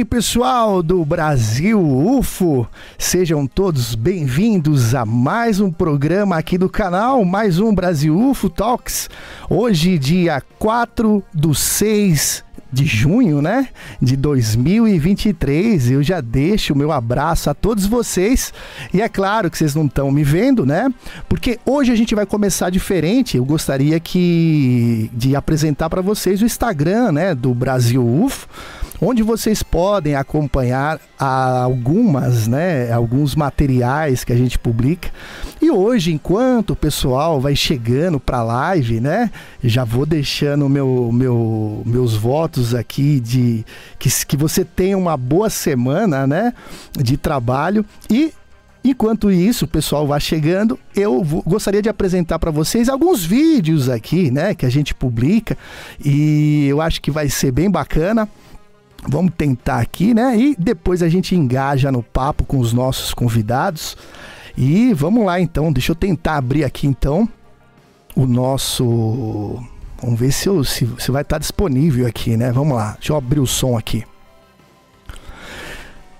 aí, pessoal do Brasil UFO! Sejam todos bem-vindos a mais um programa aqui do canal, mais um Brasil UFO Talks. Hoje, dia 4 do 6 de junho, né? De 2023. Eu já deixo o meu abraço a todos vocês. E é claro que vocês não estão me vendo, né? Porque hoje a gente vai começar diferente. Eu gostaria que de apresentar para vocês o Instagram, né, do Brasil UFO onde vocês podem acompanhar algumas, né, alguns materiais que a gente publica. E hoje, enquanto o pessoal vai chegando para a live, né, já vou deixando meu, meu, meus votos aqui de que, que você tenha uma boa semana, né, de trabalho e Enquanto isso, o pessoal vai chegando, eu vou, gostaria de apresentar para vocês alguns vídeos aqui, né, que a gente publica e eu acho que vai ser bem bacana. Vamos tentar aqui, né? E depois a gente engaja no papo com os nossos convidados. E vamos lá então, deixa eu tentar abrir aqui então o nosso. Vamos ver se, eu, se, se vai estar disponível aqui, né? Vamos lá, deixa eu abrir o som aqui.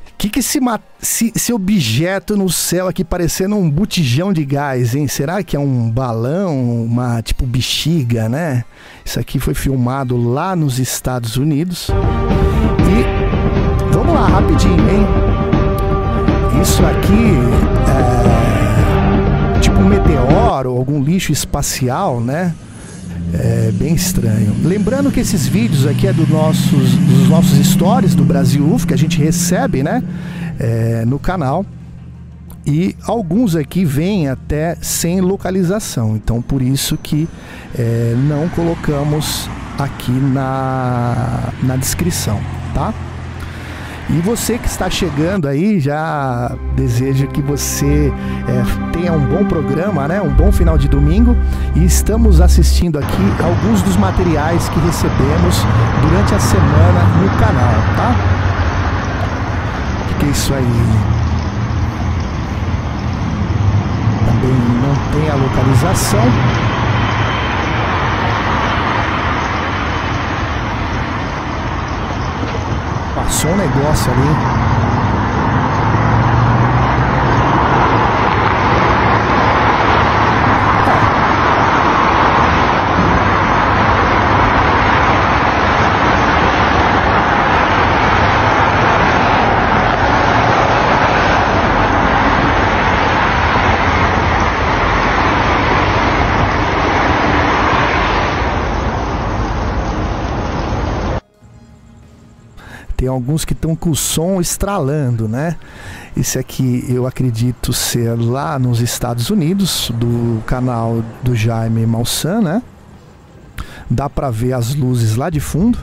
O que, que esse, esse, esse objeto no céu aqui parecendo um botijão de gás, hein? Será que é um balão, uma tipo bexiga, né? Isso aqui foi filmado lá nos Estados Unidos. E vamos lá, rapidinho, hein? Isso aqui é tipo um meteoro, algum lixo espacial, né? É bem estranho. Lembrando que esses vídeos aqui é do nossos, dos nossos stories do Brasil UF, que a gente recebe, né? É, no canal. E alguns aqui vêm até sem localização. Então por isso que é, não colocamos aqui na, na descrição, tá? E você que está chegando aí, já desejo que você é, tenha um bom programa, né? um bom final de domingo. E estamos assistindo aqui alguns dos materiais que recebemos durante a semana no canal, tá? Que é isso aí? Também não tem a localização. Passou um negócio ali. Alguns que estão com o som estralando, né? Esse aqui eu acredito ser lá nos Estados Unidos, do canal do Jaime Malsan, né? Dá para ver as luzes lá de fundo.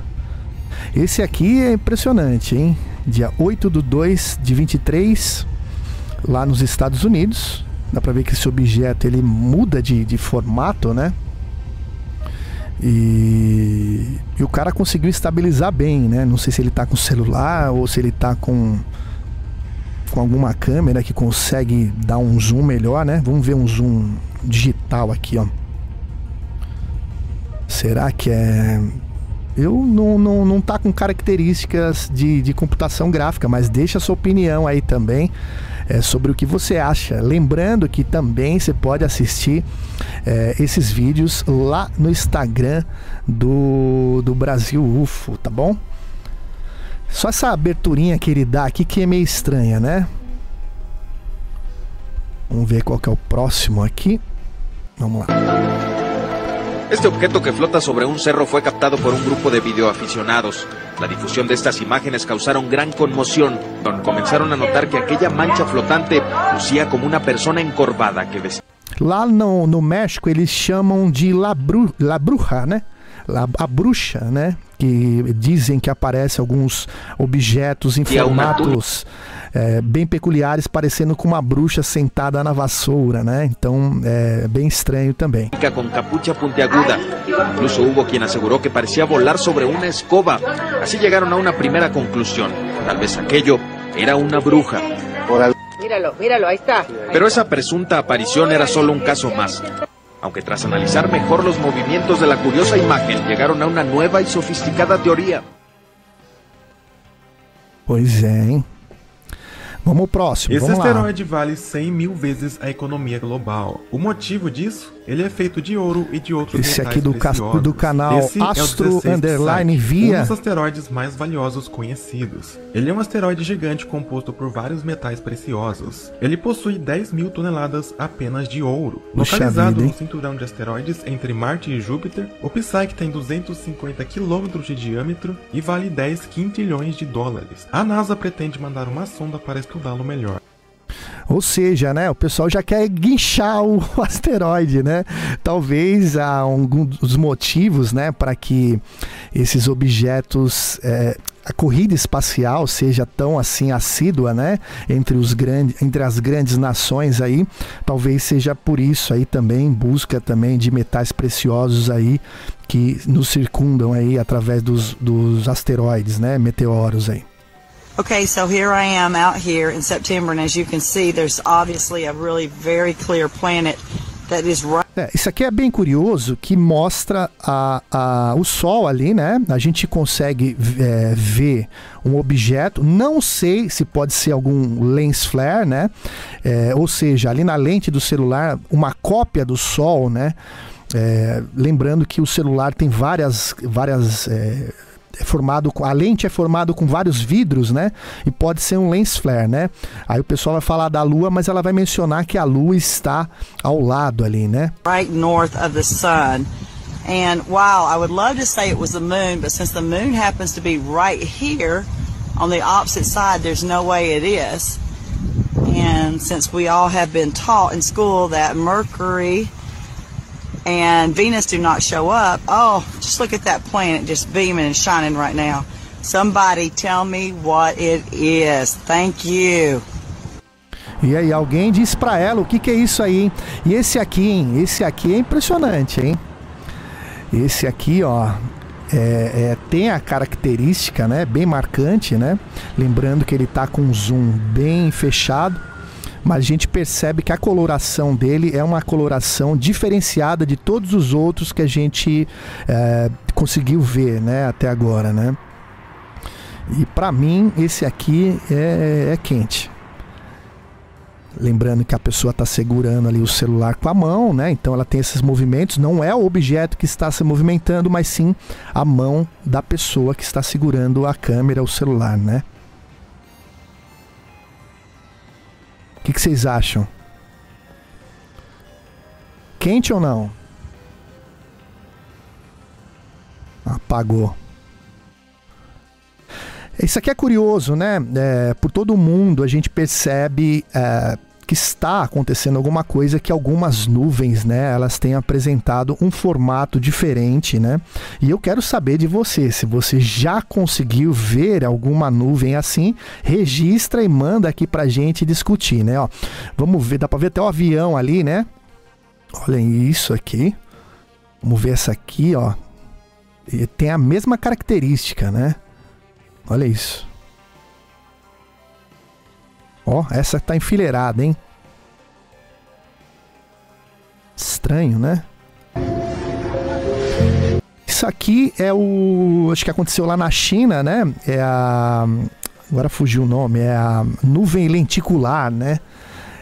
Esse aqui é impressionante, hein? Dia 8 do 2 de 23, lá nos Estados Unidos. Dá para ver que esse objeto ele muda de, de formato, né? E, e, o cara conseguiu estabilizar bem, né? Não sei se ele tá com celular ou se ele tá com com alguma câmera que consegue dar um zoom melhor, né? Vamos ver um zoom digital aqui, ó. Será que é eu não, não, não tá com características de, de computação gráfica, mas deixa a sua opinião aí também é, sobre o que você acha. Lembrando que também você pode assistir é, esses vídeos lá no Instagram do, do Brasil UFO, tá bom? Só essa aberturinha que ele dá aqui que é meio estranha, né? Vamos ver qual que é o próximo aqui. Vamos lá. Este objeto que flota sobre un cerro fue captado por un grupo de videoaficionados. La difusión de estas imágenes causaron gran conmoción, donde comenzaron a notar que aquella mancha flotante lucía como una persona encorvada que vestía. Lá no, no México eles chamam de la, bru, la bruja, né? a bruxa, né? Que dizem que aparece alguns objetos em formatos é, bem peculiares, parecendo com uma bruxa sentada na vassoura, né? Então é bem estranho também. Com capucha puntiaguda. Incluso hubo quien aseguró que parecía volar sobre una escoba. Así llegaron a una primera conclusión. Tal vez aquello era una bruja. Míralo, míralo, ahí está. Pero esa presunta aparición era solo un caso más. Aunque tras analizar mejor los movimientos de la curiosa imagen llegaron a una nueva y sofisticada teoría. Pois é, hein? Vamos próximo. Esse vamos asteroide lá. vale 100 mil vezes a economia global. O motivo disso? Ele é feito de ouro e de outros Esse aqui do, preciosos. do canal Esse é Astro 16 Underline Via. Um dos asteroides mais valiosos conhecidos. Ele é um asteroide gigante composto por vários metais preciosos. Ele possui 10 mil toneladas apenas de ouro. Puxa Localizado vida, no cinturão de asteroides entre Marte e Júpiter, o Psyche tem 250 quilômetros de diâmetro e vale 10 quintilhões de dólares. A NASA pretende mandar uma sonda para estudá-lo melhor. Ou seja, né, o pessoal já quer guinchar o asteroide, né? Talvez há algum dos motivos, né, para que esses objetos, é, a corrida espacial seja tão assim assídua, né, entre os grandes, entre as grandes nações aí, talvez seja por isso aí também em busca também de metais preciosos aí que nos circundam aí através dos, dos asteroides, né, meteoros aí. Okay, so here I am out here in September, and as you can see, there's obviously a really very clear planet that is right. É, isso aqui é bem curioso que mostra a, a, o Sol ali, né? A gente consegue é, ver um objeto. Não sei se pode ser algum lens flare, né? É, ou seja, ali na lente do celular, uma cópia do Sol, né? É, lembrando que o celular tem várias, várias é, formado com, a lente é formado com vários vidros, né? E pode ser um lens flare, né? Aí o pessoal vai falar da Lua, mas ela vai mencionar que a Lua está ao lado ali, né? right north of the sun. And wow, I would love to say it was the moon, but since the moon happens to be right here on the opposite side, there's no way it is. And since we all have been taught in school that Mercury and Venus do not show up, oh, just look at that planet just beaming and shining right now. Somebody tell me what it is. Thank you. E aí, alguém diz pra ela o que, que é isso aí, hein? E esse aqui, hein? Esse aqui é impressionante, hein? Esse aqui, ó, é, é, tem a característica, né? Bem marcante, né? Lembrando que ele tá com um zoom bem fechado, mas a gente percebe que a coloração dele é uma coloração diferenciada de todos os outros que a gente é, conseguiu ver, né? Até agora, né? E pra mim, esse aqui é, é quente. Lembrando que a pessoa está segurando ali o celular com a mão, né? Então ela tem esses movimentos. Não é o objeto que está se movimentando, mas sim a mão da pessoa que está segurando a câmera, o celular, né? Que, que vocês acham? Quente ou não? Apagou. Isso aqui é curioso, né? É, por todo mundo a gente percebe é, que está acontecendo alguma coisa que algumas nuvens, né? Elas têm apresentado um formato diferente, né? E eu quero saber de você, se você já conseguiu ver alguma nuvem assim, registra e manda aqui pra gente discutir, né? Ó, vamos ver, dá pra ver até o avião ali, né? Olhem isso aqui. Vamos ver essa aqui, ó. E tem a mesma característica, né? Olha isso. Ó, essa tá enfileirada, hein? Estranho, né? Isso aqui é o. Acho que aconteceu lá na China, né? É a. Agora fugiu o nome. É a nuvem lenticular, né?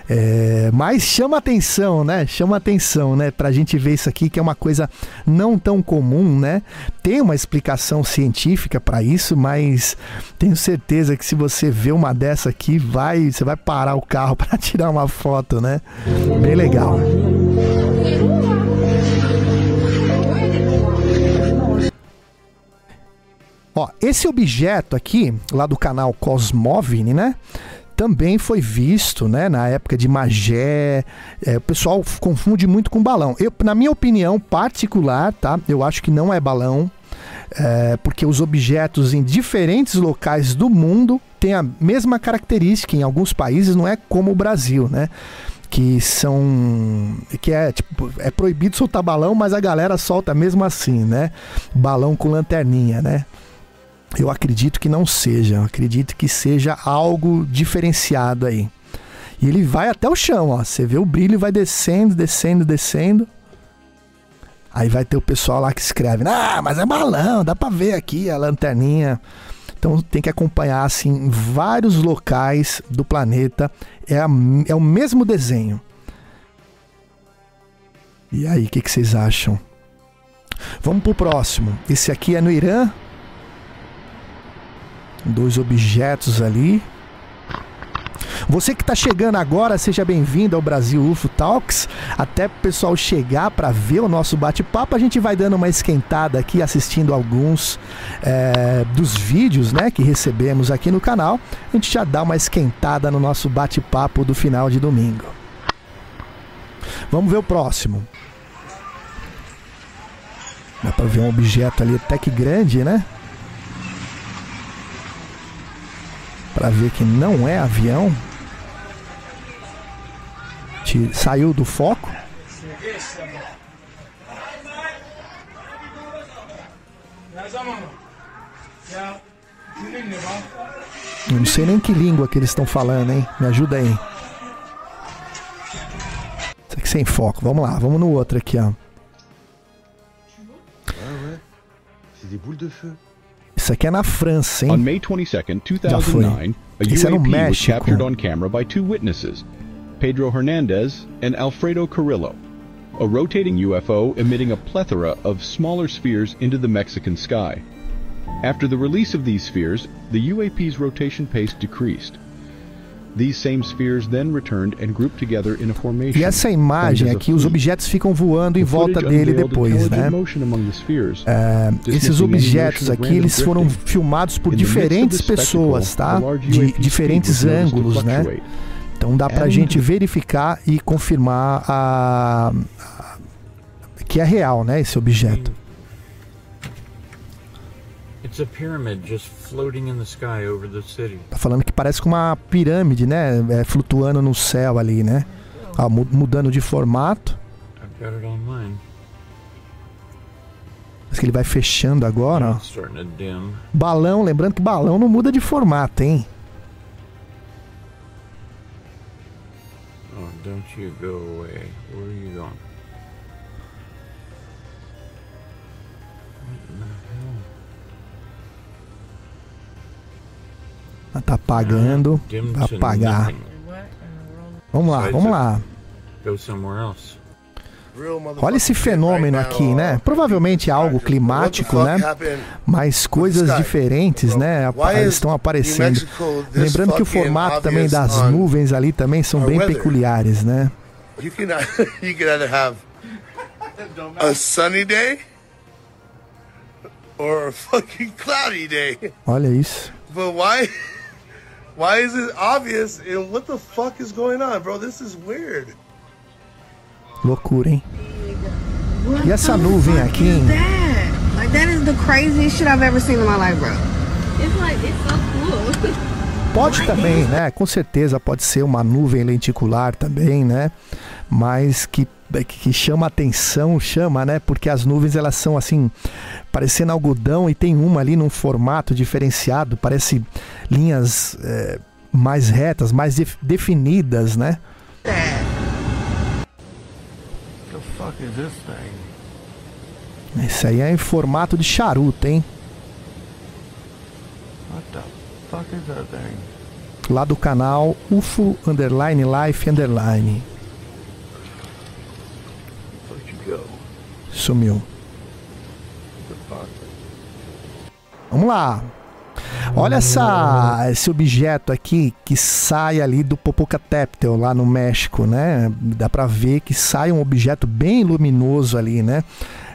É, mas chama atenção, né? Chama atenção, né? Pra gente ver isso aqui, que é uma coisa não tão comum, né? Tem uma explicação científica para isso, mas tenho certeza que se você vê uma dessa aqui, vai, você vai parar o carro para tirar uma foto, né? Bem legal. Ó, esse objeto aqui, lá do canal Cosmovini, né? Também foi visto, né, na época de Magé. É, o pessoal confunde muito com balão. Eu, na minha opinião particular, tá? Eu acho que não é balão, é, porque os objetos em diferentes locais do mundo têm a mesma característica. Em alguns países não é como o Brasil, né? Que são. que é tipo. É proibido soltar balão, mas a galera solta mesmo assim, né? Balão com lanterninha, né? Eu acredito que não seja, eu acredito que seja algo diferenciado aí. E ele vai até o chão, ó. Você vê o brilho vai descendo, descendo, descendo. Aí vai ter o pessoal lá que escreve: Ah, mas é balão, dá pra ver aqui a lanterninha. Então tem que acompanhar assim em vários locais do planeta. É, a, é o mesmo desenho. E aí, o que, que vocês acham? Vamos pro próximo. Esse aqui é no Irã. Dois objetos ali. Você que está chegando agora, seja bem-vindo ao Brasil UFO Talks. Até o pessoal chegar para ver o nosso bate-papo, a gente vai dando uma esquentada aqui, assistindo alguns é, dos vídeos né, que recebemos aqui no canal. A gente já dá uma esquentada no nosso bate-papo do final de domingo. Vamos ver o próximo. Dá para ver um objeto ali até que grande, né? Para ver que não é avião saiu do foco. Eu não sei nem que língua que eles estão falando, hein? Me ajuda aí. Isso aqui sem foco. Vamos lá, vamos no outro aqui, ó. Isso aqui é na França, hein? On May 22nd, 2009, a UAP um was captured on camera by two witnesses. Pedro Hernandez, and Alfredo Carrillo, a rotating UFO emitting a plethora of smaller spheres into the Mexican sky. After the release of these spheres, the UAP's rotation pace decreased. E essa imagem aqui, os objetos ficam voando em volta dele depois, né? É, esses objetos aqui, eles foram filmados por diferentes pessoas, tá? De diferentes ângulos, né? Então dá para a gente verificar e confirmar a, que é real, né, esse objeto. Tá falando que parece com uma pirâmide, né, é, flutuando no céu ali, né? Ah, mudando de formato. Mas que ele vai fechando agora, ó. Balão, lembrando que balão não muda de formato, hein? don't you go away. Where are you going? Ah, tá apagando. Vai apagar. Vamos lá, vamos lá. Go somewhere else. Olha esse fenômeno aqui, né? Provavelmente é algo climático, né? Mas coisas diferentes, né? Estão aparecendo. Lembrando que o formato também das nuvens ali também são bem peculiares, né? You can, you can either have a sunny day or a fucking cloudy day. Olha isso. But why? Why is it obvious? And what the fuck is going on, bro? This is weird. Loucura, hein? E essa nuvem aqui, hein? Like that is the craziest shit I've ever seen in my life, bro. It's like it's so cool. Pode também, né? Com certeza pode ser uma nuvem lenticular também, né? Mas que que chama atenção, chama, né? Porque as nuvens elas são assim, parecendo algodão e tem uma ali num formato diferenciado, parece linhas é, mais retas, mais def definidas, né? É fuck is this thing? Esse aí é em formato de charuto, hein? What the fuck is that thing? Lá do canal UFO Underline Life Underline. Sumiu. Vamos lá. Olha essa, esse objeto aqui que sai ali do Popocatépetl, lá no México, né? Dá para ver que sai um objeto bem luminoso ali, né?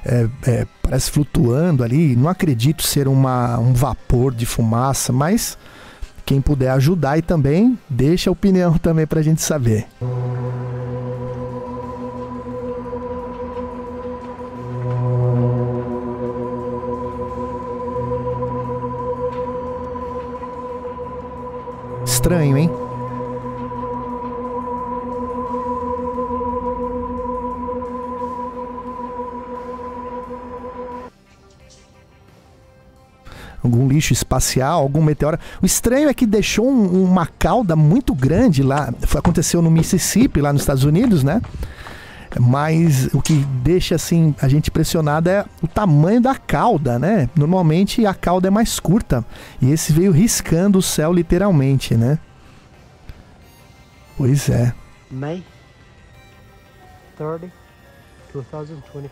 É, é, parece flutuando ali. Não acredito ser uma, um vapor de fumaça, mas quem puder ajudar e também deixa a opinião também para a gente saber. Estranho, hein? algum lixo espacial, algum meteoro. O estranho é que deixou um, uma cauda muito grande lá. Aconteceu no Mississippi, lá nos Estados Unidos, né? Mas o que deixa assim a gente impressionado é o tamanho da cauda, né? Normalmente a cauda é mais curta e esse veio riscando o céu literalmente, né? Pois é. May 30, 2023.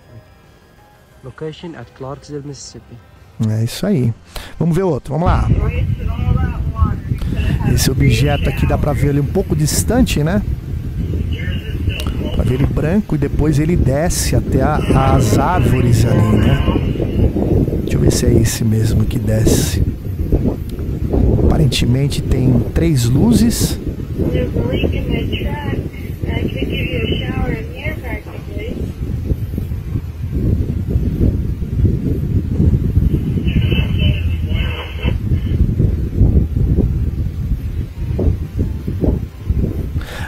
Location at Clarksville, Mississippi. É isso aí. Vamos ver outro, vamos lá. Esse objeto aqui dá pra ver ele um pouco distante, né? Ele branco e depois ele desce até a, as árvores ali, né? Deixa eu ver se é esse mesmo que desce. Aparentemente tem três luzes.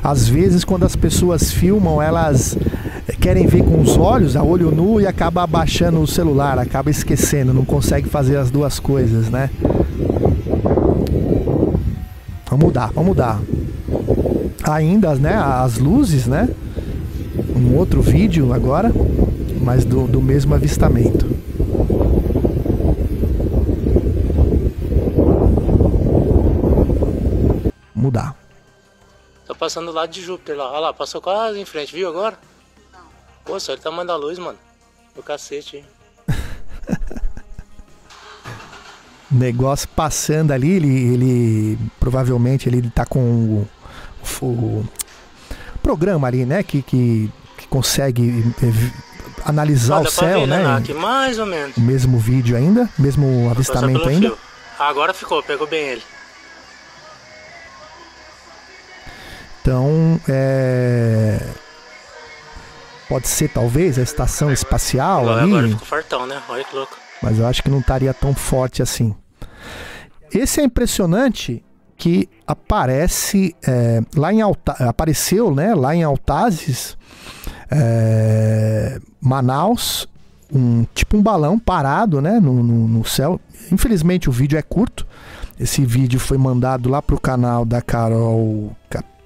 Às vezes, quando as pessoas filmam, elas querem ver com os olhos, a olho nu, e acaba abaixando o celular, acaba esquecendo, não consegue fazer as duas coisas, né? Vamos mudar, vamos mudar. Ainda, né, as luzes, né? Um outro vídeo agora, mas do, do mesmo avistamento. Mudar. Tá passando do lado de Júpiter lá. Olha lá, passou quase em frente, viu agora? Não. Pô, só ele tá mandando a luz, mano. Do cacete, hein? negócio passando ali, ele, ele provavelmente ele tá com o, o programa ali, né? Que, que, que consegue eh, analisar ah, o céu, ver, né? né aqui, mais ou menos. O mesmo vídeo ainda, mesmo avistamento ainda. Fio. Agora ficou, pegou bem ele. Então, é... pode ser talvez a estação espacial agora, ali. Agora ficou fartão, né? Olha que louco. Mas eu acho que não estaria tão forte assim. Esse é impressionante que aparece é, lá em Alta, apareceu, né? Lá em Altazes, é, Manaus, um tipo um balão parado, né? No, no, no céu. Infelizmente o vídeo é curto. Esse vídeo foi mandado lá pro canal da Carol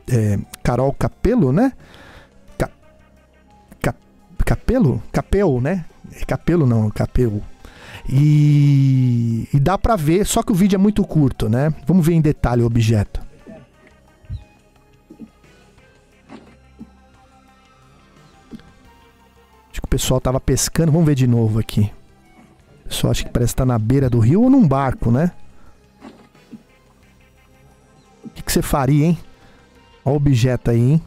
é, Carol Capelo, né? Ca, Cap, Capelo? Capel, né? Capelo não, Capelo. E, e dá pra ver, só que o vídeo é muito curto, né? Vamos ver em detalhe o objeto. Acho que o pessoal tava pescando. Vamos ver de novo aqui. O pessoal acha que parece estar tá na beira do rio ou num barco, né? O que você faria, hein? Olha o objeto aí, hein?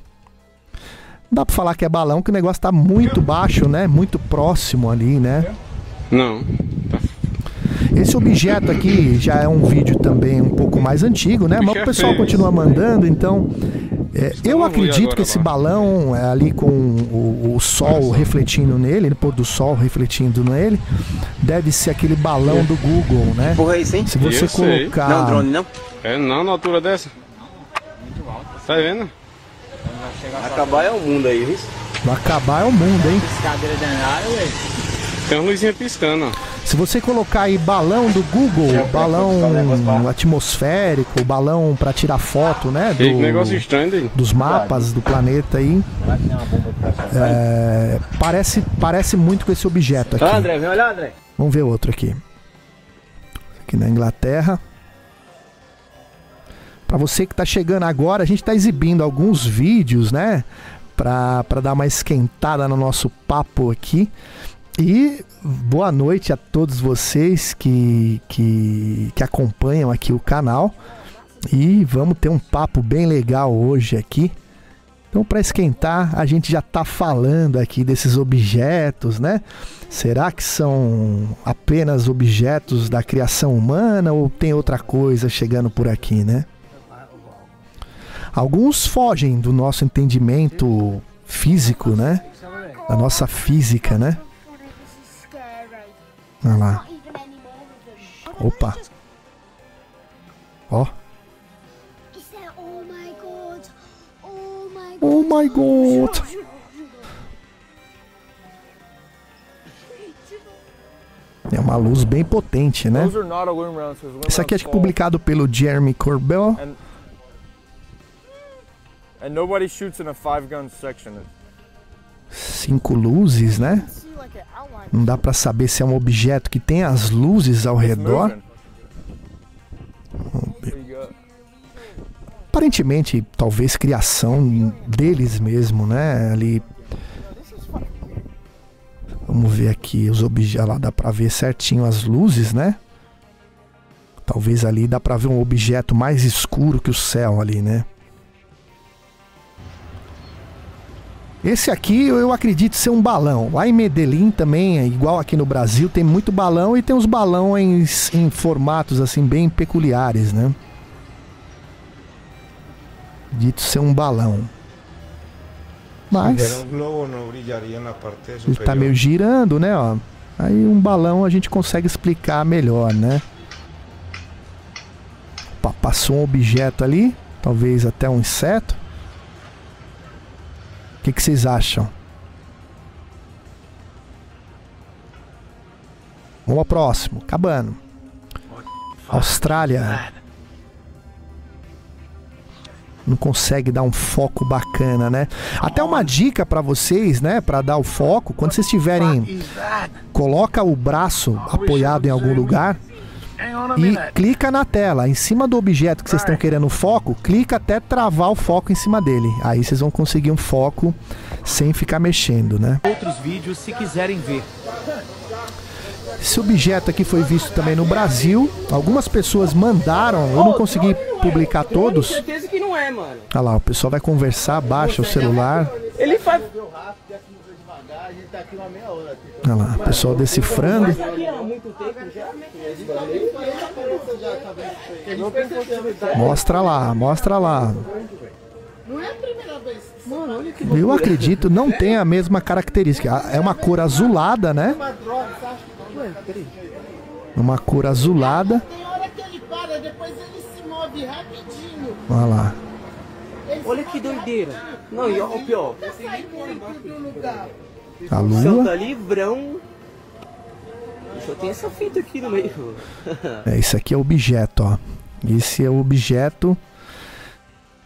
Não dá pra falar que é balão, que o negócio tá muito baixo, né? Muito próximo ali, né? Não. Esse objeto aqui já é um vídeo também um pouco mais antigo, né? Mas o pessoal continua mandando, então. É, eu acredito que esse balão é, ali com o, o sol refletindo nele, o pôr do sol refletindo nele, deve ser aquele balão do Google, né? Porra, é isso, hein? Se você colocar. Não, drone não? É não na altura dessa. Tá vendo? Vai acabar é o mundo aí, viu? Vai acabar é o mundo, hein? Piscadeira danada. Tem uma luzinha piscando. Se você colocar aí balão do Google, balão atmosférico, balão para tirar foto, né? Do, que negócio estranho aí. Dos mapas do planeta aí. É, parece, parece muito com esse objeto aqui. André, vem olhar, André. Vamos ver outro aqui. Aqui na Inglaterra. Para você que está chegando agora, a gente está exibindo alguns vídeos, né? Para dar uma esquentada no nosso papo aqui. E boa noite a todos vocês que, que, que acompanham aqui o canal. E vamos ter um papo bem legal hoje aqui. Então, para esquentar, a gente já está falando aqui desses objetos, né? Será que são apenas objetos da criação humana ou tem outra coisa chegando por aqui, né? Alguns fogem do nosso entendimento físico, né? Da nossa física, né? Olha lá. Opa. Ó. Oh my god. É uma luz bem potente, né? Isso aqui é publicado pelo Jeremy Corbell. And nobody shoots in a five gun section. cinco luzes, né? Não dá para saber se é um objeto que tem as luzes ao redor. Aparentemente, talvez criação deles mesmo, né? Ali. Vamos ver aqui os objetos. Lá dá para ver certinho as luzes, né? Talvez ali dá para ver um objeto mais escuro que o céu ali, né? Esse aqui eu acredito ser um balão. Lá em Medellín também, é igual aqui no Brasil, tem muito balão e tem uns balões em formatos assim bem peculiares, né? Dito ser um balão. Mas ele tá meio girando, né, ó. Aí um balão a gente consegue explicar melhor, né? Opa, passou um objeto ali, talvez até um inseto que, que vocês acham? Vamos ao próximo. Acabando. Austrália. Não consegue dar um foco bacana, né? Até uma dica para vocês, né? Para dar o foco. Quando vocês estiverem. Coloca o braço apoiado em algum lugar e clica na tela, em cima do objeto que vocês estão querendo foco, clica até travar o foco em cima dele. Aí vocês vão conseguir um foco sem ficar mexendo, né? Outros vídeos se quiserem ver. Esse objeto aqui foi visto também no Brasil. Algumas pessoas mandaram, eu não consegui publicar todos. certeza que não é, mano. Olha lá, o pessoal vai conversar, baixa o celular. Ele faz Olha lá, o pessoal decifrando. Mostra lá, mostra lá. Eu acredito, não tem a mesma característica. É uma cor azulada, né? Uma cor azulada. Olha lá. Olha que doideira. Não, e o pior. A lua. Tá livrão. Só tem essa fita aqui no meio. é, isso aqui é objeto, ó. Esse é o objeto.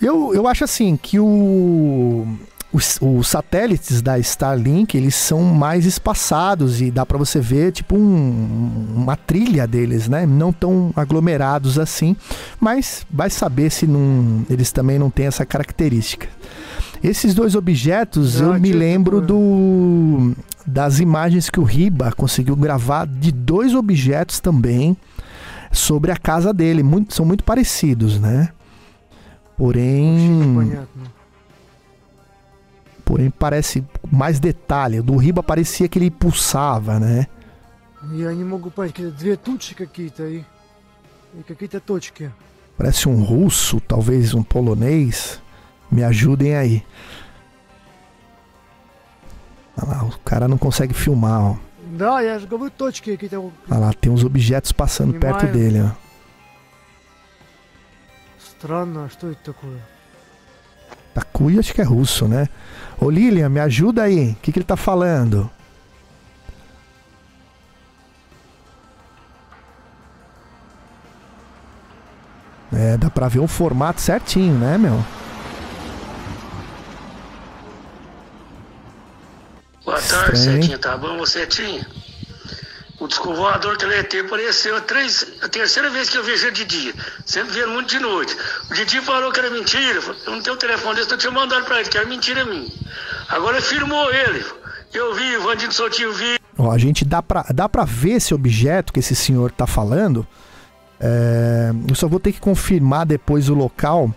Eu, eu acho assim que o, os, os, satélites da Starlink eles são mais espaçados e dá para você ver tipo um, uma trilha deles, né? Não tão aglomerados assim, mas vai saber se não, eles também não têm essa característica. Esses dois objetos não, eu me lembro do das imagens que o Riba conseguiu gravar de dois objetos também sobre a casa dele. Muito, são muito parecidos, né? Porém. Porém, parece mais detalhe. O do Riba parecia que ele pulsava, né? Я не могу понять, две тучи какие-то и, и какие-то точки. Parece um russo, talvez um polonês. Me ajudem aí. Olha lá, o cara não consegue filmar, ó. Да, я же говорю, точки какие-то. Olha lá, tem uns objetos passando Понимаю. perto dele, ó. Странно, что это такое? Takuya acho que é russo, né? Ô Lilian, me ajuda aí. O que, que ele tá falando? É, dá pra ver o formato certinho, né, meu? Tarde, Setinha. Tá bom, você, Setinha? O disco voador que ele apareceu a, três, a terceira vez que eu vejo ele de dia. Sempre vendo muito de noite. O Didi falou que era mentira. Eu não tenho o telefone desse, eu tinha mandado pra ele, que era mentira minha. Agora firmou ele. Eu vi, o Vandinho Soutinho vi. Ó, a gente dá pra, dá pra ver esse objeto que esse senhor tá falando. É, eu só vou ter que confirmar depois o local.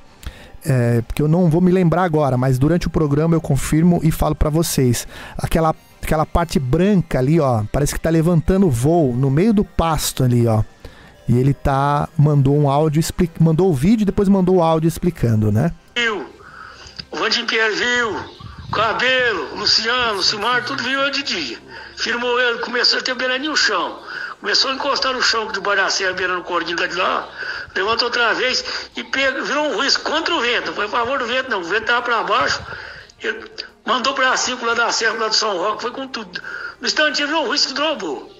É, porque eu não vou me lembrar agora, mas durante o programa eu confirmo e falo para vocês. Aquela aquela parte branca ali, ó, parece que tá levantando voo no meio do pasto ali, ó. E ele tá mandou um áudio mandou o vídeo depois mandou o áudio explicando, né? Viu? O Vandim Pierre viu, o Cabelo, o Luciano, o Simar, tudo viu de dia. Firmou ele, começou a ter beirando no chão. Começou a encostar no chão de Baracé, beirando o cordinho de lá, levantou outra vez e pegou, virou um risco contra o vento. Não foi a favor do vento, não. O vento tava para baixo. Ele, Mandou para cinco lá da Serra, lá do São Roque, foi com tudo. No instantinho viu o risco do robô.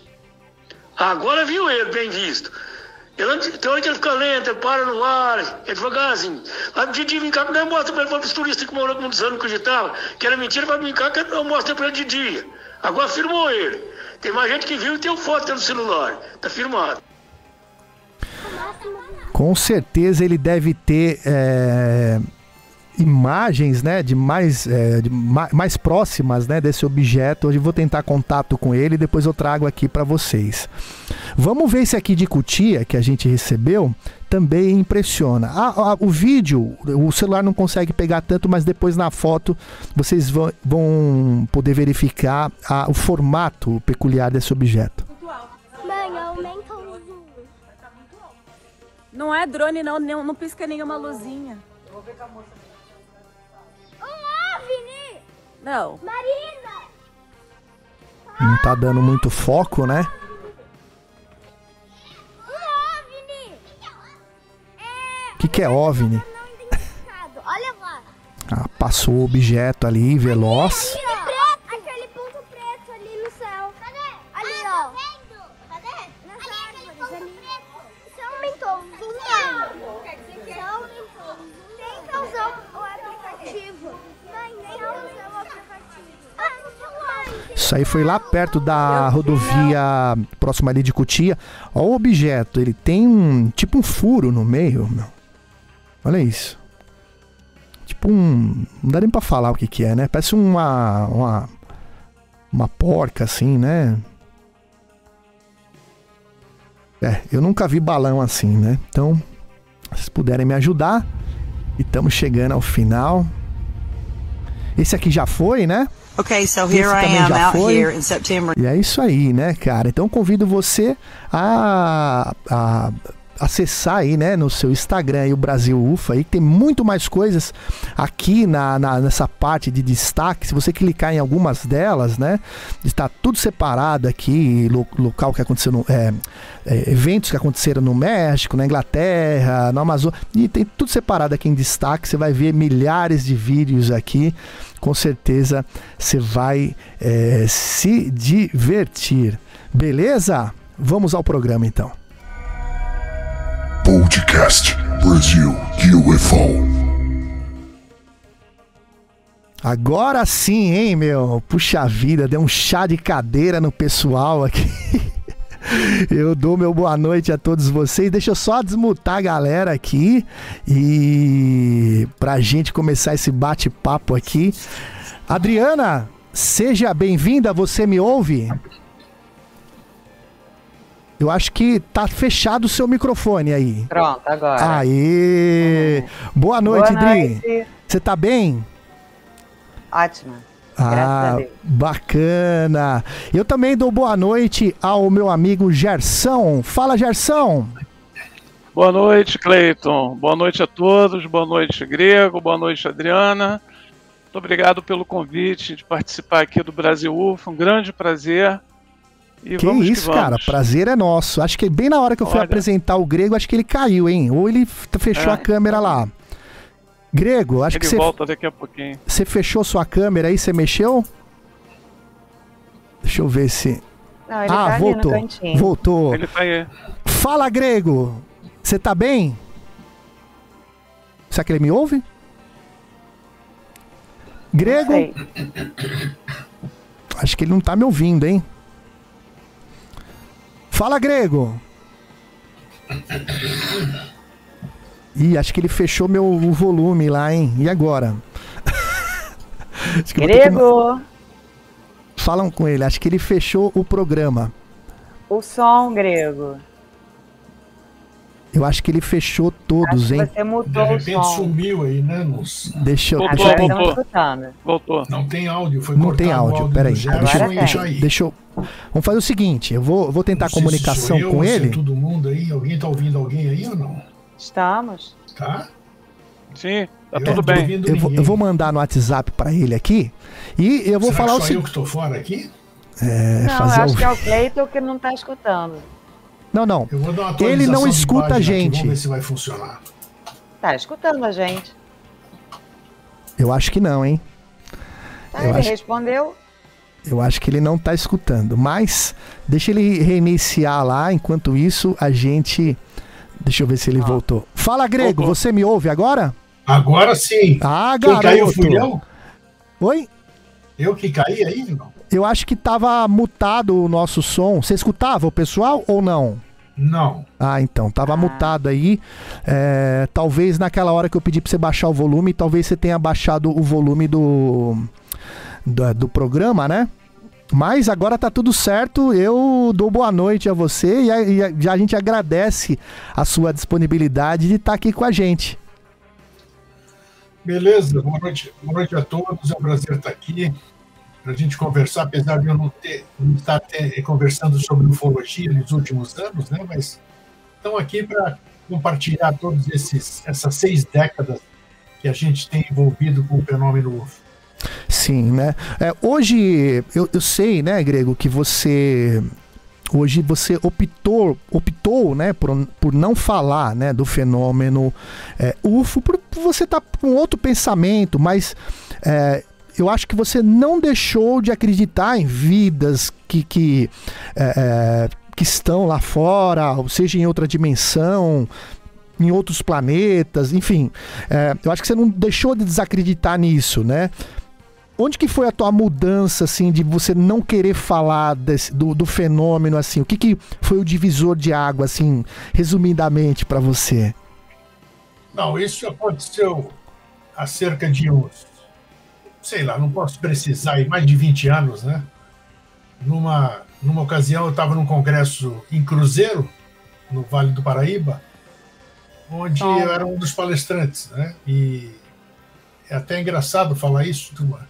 Agora viu ele, bem visto. Ele, tem hora que ele fica lento, ele para no ar, é devagarzinho. Didi vem cá, não mostra pra ele, para os turistas que moram comigo não acreditavam, que era mentira, vir cá que eu mostro pra ele de dia. Agora firmou ele. Tem mais gente que viu e tem foto no celular. Tá firmado. Com certeza ele deve ter é, imagens, né, de mais, é, de mais próximas, né, desse objeto. Hoje vou tentar contato com ele e depois eu trago aqui para vocês. Vamos ver esse aqui de cutia que a gente recebeu. Também impressiona. Ah, ah, o vídeo, o celular não consegue pegar tanto, mas depois na foto vocês vão, vão poder verificar ah, o formato peculiar desse objeto. Mãe, aumenta o zoom. Não é drone, não, não pisca nenhuma luzinha. vou ver com a moça. Não. Marina! Não tá dando muito foco, né? O que, que é OVNI? Ah, passou o objeto ali, veloz. Isso aí foi lá perto da rodovia próxima ali de Cotia. Olha o objeto, ele tem um tipo um furo no meio, meu. Olha isso. Tipo um. Não dá nem pra falar o que, que é, né? Parece uma. Uma, uma porca assim, né? É, eu nunca vi balão assim, né? Então, se puderem me ajudar. E estamos chegando ao final. Esse aqui já foi, né? Okay, so here I am out foi. here in September. E é isso aí, né, cara? Então convido você a, a acessar aí, né, no seu Instagram aí, o Brasil UFA, aí tem muito mais coisas aqui na, na, nessa parte de destaque. Se você clicar em algumas delas, né, está tudo separado aqui, lo, local que aconteceu no, é, é, eventos que aconteceram no México, na Inglaterra, no Amazonas, e tem tudo separado aqui em destaque. Você vai ver milhares de vídeos aqui. Com certeza você vai é, se divertir. Beleza? Vamos ao programa então. Podcast Brasil UFO. Agora sim, hein, meu? Puxa vida, deu um chá de cadeira no pessoal aqui. Eu dou meu boa noite a todos vocês. Deixa eu só desmutar a galera aqui e pra gente começar esse bate-papo aqui. Adriana, seja bem-vinda. Você me ouve? Eu acho que tá fechado o seu microfone aí. Pronto, agora. Aê! Uhum. Boa noite, Boa Dri. Noite. Você tá bem? Ótima. Ah, bacana. Eu também dou boa noite ao meu amigo Gerson. Fala, Gerson. Boa noite, Cleiton. Boa noite a todos. Boa noite, Grego. Boa noite, Adriana. Muito obrigado pelo convite de participar aqui do Brasil UFO. Um grande prazer. E que isso, que cara, prazer é nosso. Acho que bem na hora que eu fui Olha. apresentar o Grego, acho que ele caiu, hein? Ou ele fechou é. a câmera lá. Grego, acho ele que você. volta daqui a pouquinho. Você fechou sua câmera aí, você mexeu? Deixa eu ver se. Não, ele ah, tá voltou. Voltou. Ele tá aí. Fala, Grego! Você tá bem? Será que ele me ouve? Grego? Acho que ele não tá me ouvindo, hein? Fala, Grego! Ih, acho que ele fechou meu volume lá, hein? E agora? Grego! Que... Falam com ele, acho que ele fechou o programa. O som, Grego. Eu acho que ele fechou todos, hein? Você mudou De repente o som. sumiu aí, né? Nos... Deixa eu. Voltou, deixa eu voltou. voltou. Não tem áudio, foi Não tem áudio, áudio peraí. Deixa, deixa, deixa eu. Vamos fazer o seguinte: eu vou, vou tentar comunicação eu, com ele. todo mundo aí, alguém tá ouvindo alguém aí ou não? Estamos. Tá? Sim, tá eu tudo bem. Eu vou, eu vou, mandar no WhatsApp para ele aqui e eu vou Será falar que o seguinte. eu que estou fora aqui? É, não, fazer eu acho o... que é o Cleiton que não tá escutando. Não, não. Ele não escuta a gente. Aqui, vamos ver se vai funcionar. Tá escutando a gente. Eu acho que não, hein? Tá, eu ele acho... respondeu. Eu acho que ele não tá escutando, mas deixa ele reiniciar lá. Enquanto isso, a gente Deixa eu ver se ele ah. voltou. Fala, Grego, você me ouve agora? Agora sim. Ah, garoto. Quem caiu fui eu? Oi? Eu que caí aí, não? Eu acho que tava mutado o nosso som. Você escutava o pessoal ou não? Não. Ah, então. Tava ah. mutado aí. É, talvez naquela hora que eu pedi pra você baixar o volume, talvez você tenha baixado o volume do, do, do programa, né? Mas agora tá tudo certo. Eu dou boa noite a você e a, e a, a gente agradece a sua disponibilidade de estar tá aqui com a gente. Beleza, boa noite, boa noite a todos. É um prazer estar aqui para a gente conversar, apesar de eu não, ter, não estar conversando sobre ufologia nos últimos anos, né? Mas estão aqui para compartilhar todas essas seis décadas que a gente tem envolvido com o fenômeno UFO. Sim, né? É, hoje eu, eu sei, né, Grego, que você hoje você optou, optou né, por, por não falar né, do fenômeno é, UFO, por, por você estar tá com outro pensamento, mas é, eu acho que você não deixou de acreditar em vidas que, que, é, é, que estão lá fora, ou seja, em outra dimensão, em outros planetas, enfim. É, eu acho que você não deixou de desacreditar nisso, né? Onde que foi a tua mudança, assim, de você não querer falar desse, do, do fenômeno, assim? O que, que foi o divisor de água, assim, resumidamente, para você? Não, isso aconteceu há cerca de uns sei lá, não posso precisar, mais de 20 anos, né? Numa, numa ocasião, eu estava num congresso em Cruzeiro, no Vale do Paraíba, onde oh. eu era um dos palestrantes, né? E é até engraçado falar isso, turma,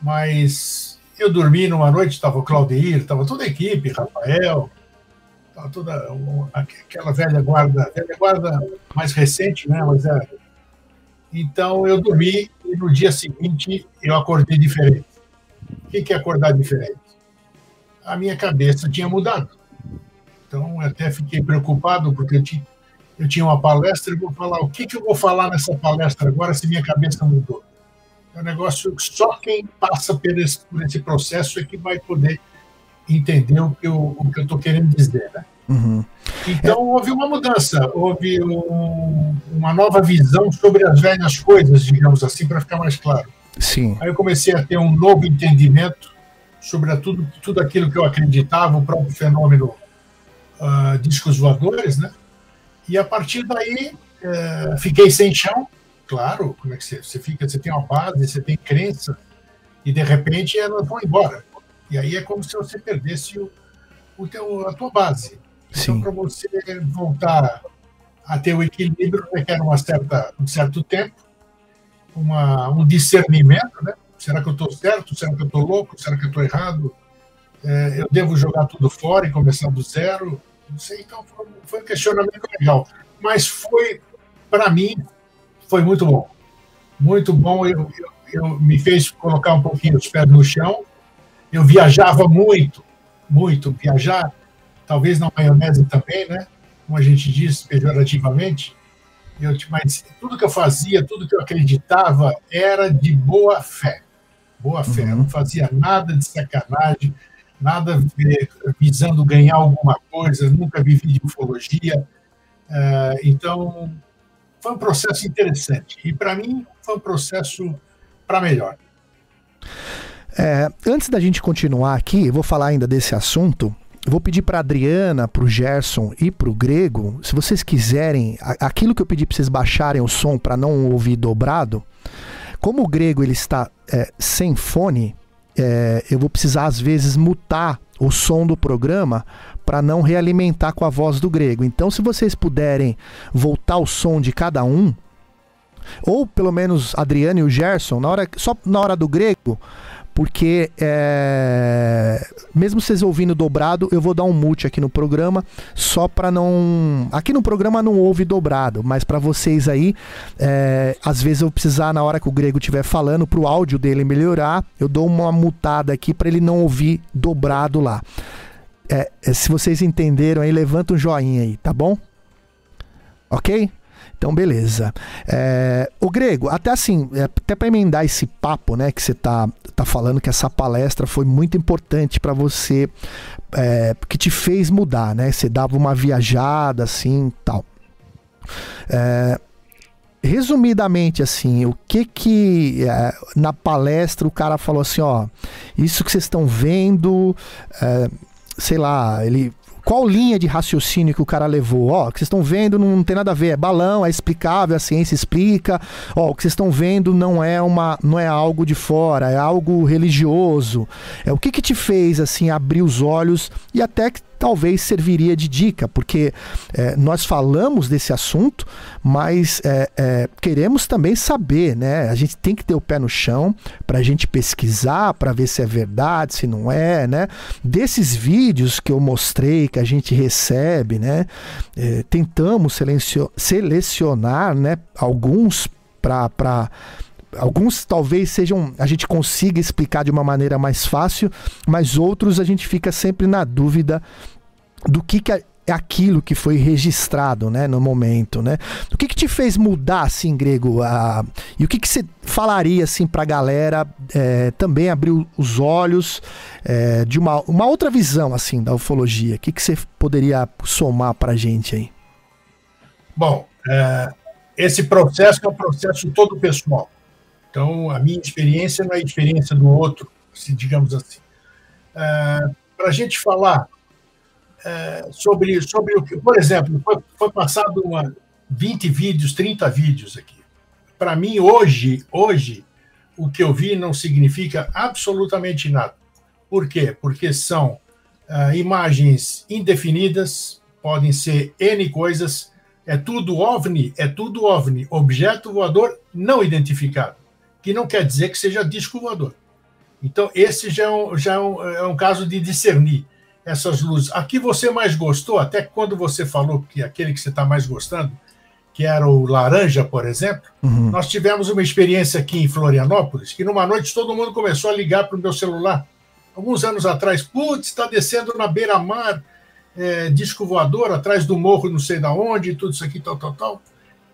mas eu dormi numa noite, estava o Claudir, estava toda a equipe, Rafael, estava toda aquela velha guarda, velha guarda mais recente, né? Mas é, então eu dormi e no dia seguinte eu acordei diferente. O que é acordar diferente? A minha cabeça tinha mudado. Então eu até fiquei preocupado porque eu tinha, eu tinha uma palestra e vou falar o que, que eu vou falar nessa palestra agora se minha cabeça mudou. É um negócio que só quem passa por esse, por esse processo é que vai poder entender o que eu estou querendo dizer. Né? Uhum. Então houve uma mudança, houve um, uma nova visão sobre as velhas coisas, digamos assim, para ficar mais claro. Sim. Aí eu comecei a ter um novo entendimento sobre tudo, tudo aquilo que eu acreditava, o próprio fenômeno uh, discos voadores, né? E a partir daí uh, fiquei sem chão, claro, como é que você, você fica, você tem uma base, você tem crença, e de repente elas vão embora. E aí é como se você perdesse o, o teu, a tua base. Então, para você voltar a ter o equilíbrio, requer uma certa, um certo tempo, uma, um discernimento, né? Será que eu estou certo? Será que eu estou louco? Será que eu estou errado? É, eu devo jogar tudo fora e começar do zero? Não sei, então foi, foi um questionamento legal. Mas foi, para mim, foi muito bom. Muito bom, eu, eu, eu me fez colocar um pouquinho os pés no chão. Eu viajava muito, muito. Viajar talvez na maionese também, né? Como a gente diz pejorativamente. Eu, mas tudo que eu fazia, tudo que eu acreditava era de boa fé. Boa fé. Uhum. Eu não fazia nada de sacanagem, nada visando ganhar alguma coisa, nunca vivi de ufologia. É, então, foi um processo interessante. E, para mim, foi um processo para melhor. É, antes da gente continuar aqui, vou falar ainda desse assunto. Vou pedir para Adriana, para o Gerson e para o Grego, se vocês quiserem, aquilo que eu pedi para vocês baixarem o som para não ouvir dobrado, como o Grego ele está é, sem fone, é, eu vou precisar às vezes mutar o som do programa para não realimentar com a voz do Grego. Então, se vocês puderem voltar o som de cada um, ou pelo menos Adriano e o Gerson, na hora, só na hora do Grego, porque é, mesmo vocês ouvindo dobrado, eu vou dar um mute aqui no programa, só para não. Aqui no programa não ouve dobrado, mas para vocês aí, é, às vezes eu precisar, na hora que o grego estiver falando, para o áudio dele melhorar, eu dou uma mutada aqui para ele não ouvir dobrado lá. É, é, se vocês entenderam aí, levanta um joinha aí, tá bom? Ok? Então, beleza. É, o Grego, até assim, é, até para emendar esse papo, né, que você tá, tá falando que essa palestra foi muito importante para você, é, que te fez mudar, né? Você dava uma viajada assim tal. É, resumidamente, assim, o que que é, na palestra o cara falou assim, ó, isso que vocês estão vendo, sei lá, ele qual linha de raciocínio que o cara levou? Ó, o que vocês estão vendo não tem nada a ver, é balão, é explicável, a ciência explica. Ó, o que vocês estão vendo não é uma, não é algo de fora, é algo religioso. É o que que te fez assim abrir os olhos e até que talvez serviria de dica, porque é, nós falamos desse assunto, mas é, é, queremos também saber, né? A gente tem que ter o pé no chão para a gente pesquisar, para ver se é verdade, se não é, né? Desses vídeos que eu mostrei, que a gente recebe, né? É, tentamos selecionar, né? Alguns para alguns talvez sejam a gente consiga explicar de uma maneira mais fácil, mas outros a gente fica sempre na dúvida do que, que é aquilo que foi registrado, né, no momento, né? O que que te fez mudar, assim, grego? A... E o que que você falaria, assim, pra galera é, também abrir os olhos é, de uma, uma outra visão, assim, da ufologia? O que que você poderia somar pra gente aí? Bom, é, esse processo é um processo todo pessoal. Então, a minha experiência não é a experiência do outro, se digamos assim. É, Para a gente falar é, sobre, sobre o que, por exemplo, foi, foi passado uma 20 vídeos, 30 vídeos aqui. Para mim, hoje, hoje, o que eu vi não significa absolutamente nada. Por quê? Porque são uh, imagens indefinidas, podem ser N coisas, é tudo OVNI, é tudo OVNI, objeto voador não identificado que não quer dizer que seja disco voador. Então, esse já é um, já é um, é um caso de discernir essas luzes. A que você mais gostou, até quando você falou que aquele que você está mais gostando, que era o laranja, por exemplo, uhum. nós tivemos uma experiência aqui em Florianópolis, que numa noite todo mundo começou a ligar para o meu celular. Alguns anos atrás, putz, está descendo na beira-mar, é, disco voador, atrás do morro, não sei da onde, tudo isso aqui, tal, tal, tal.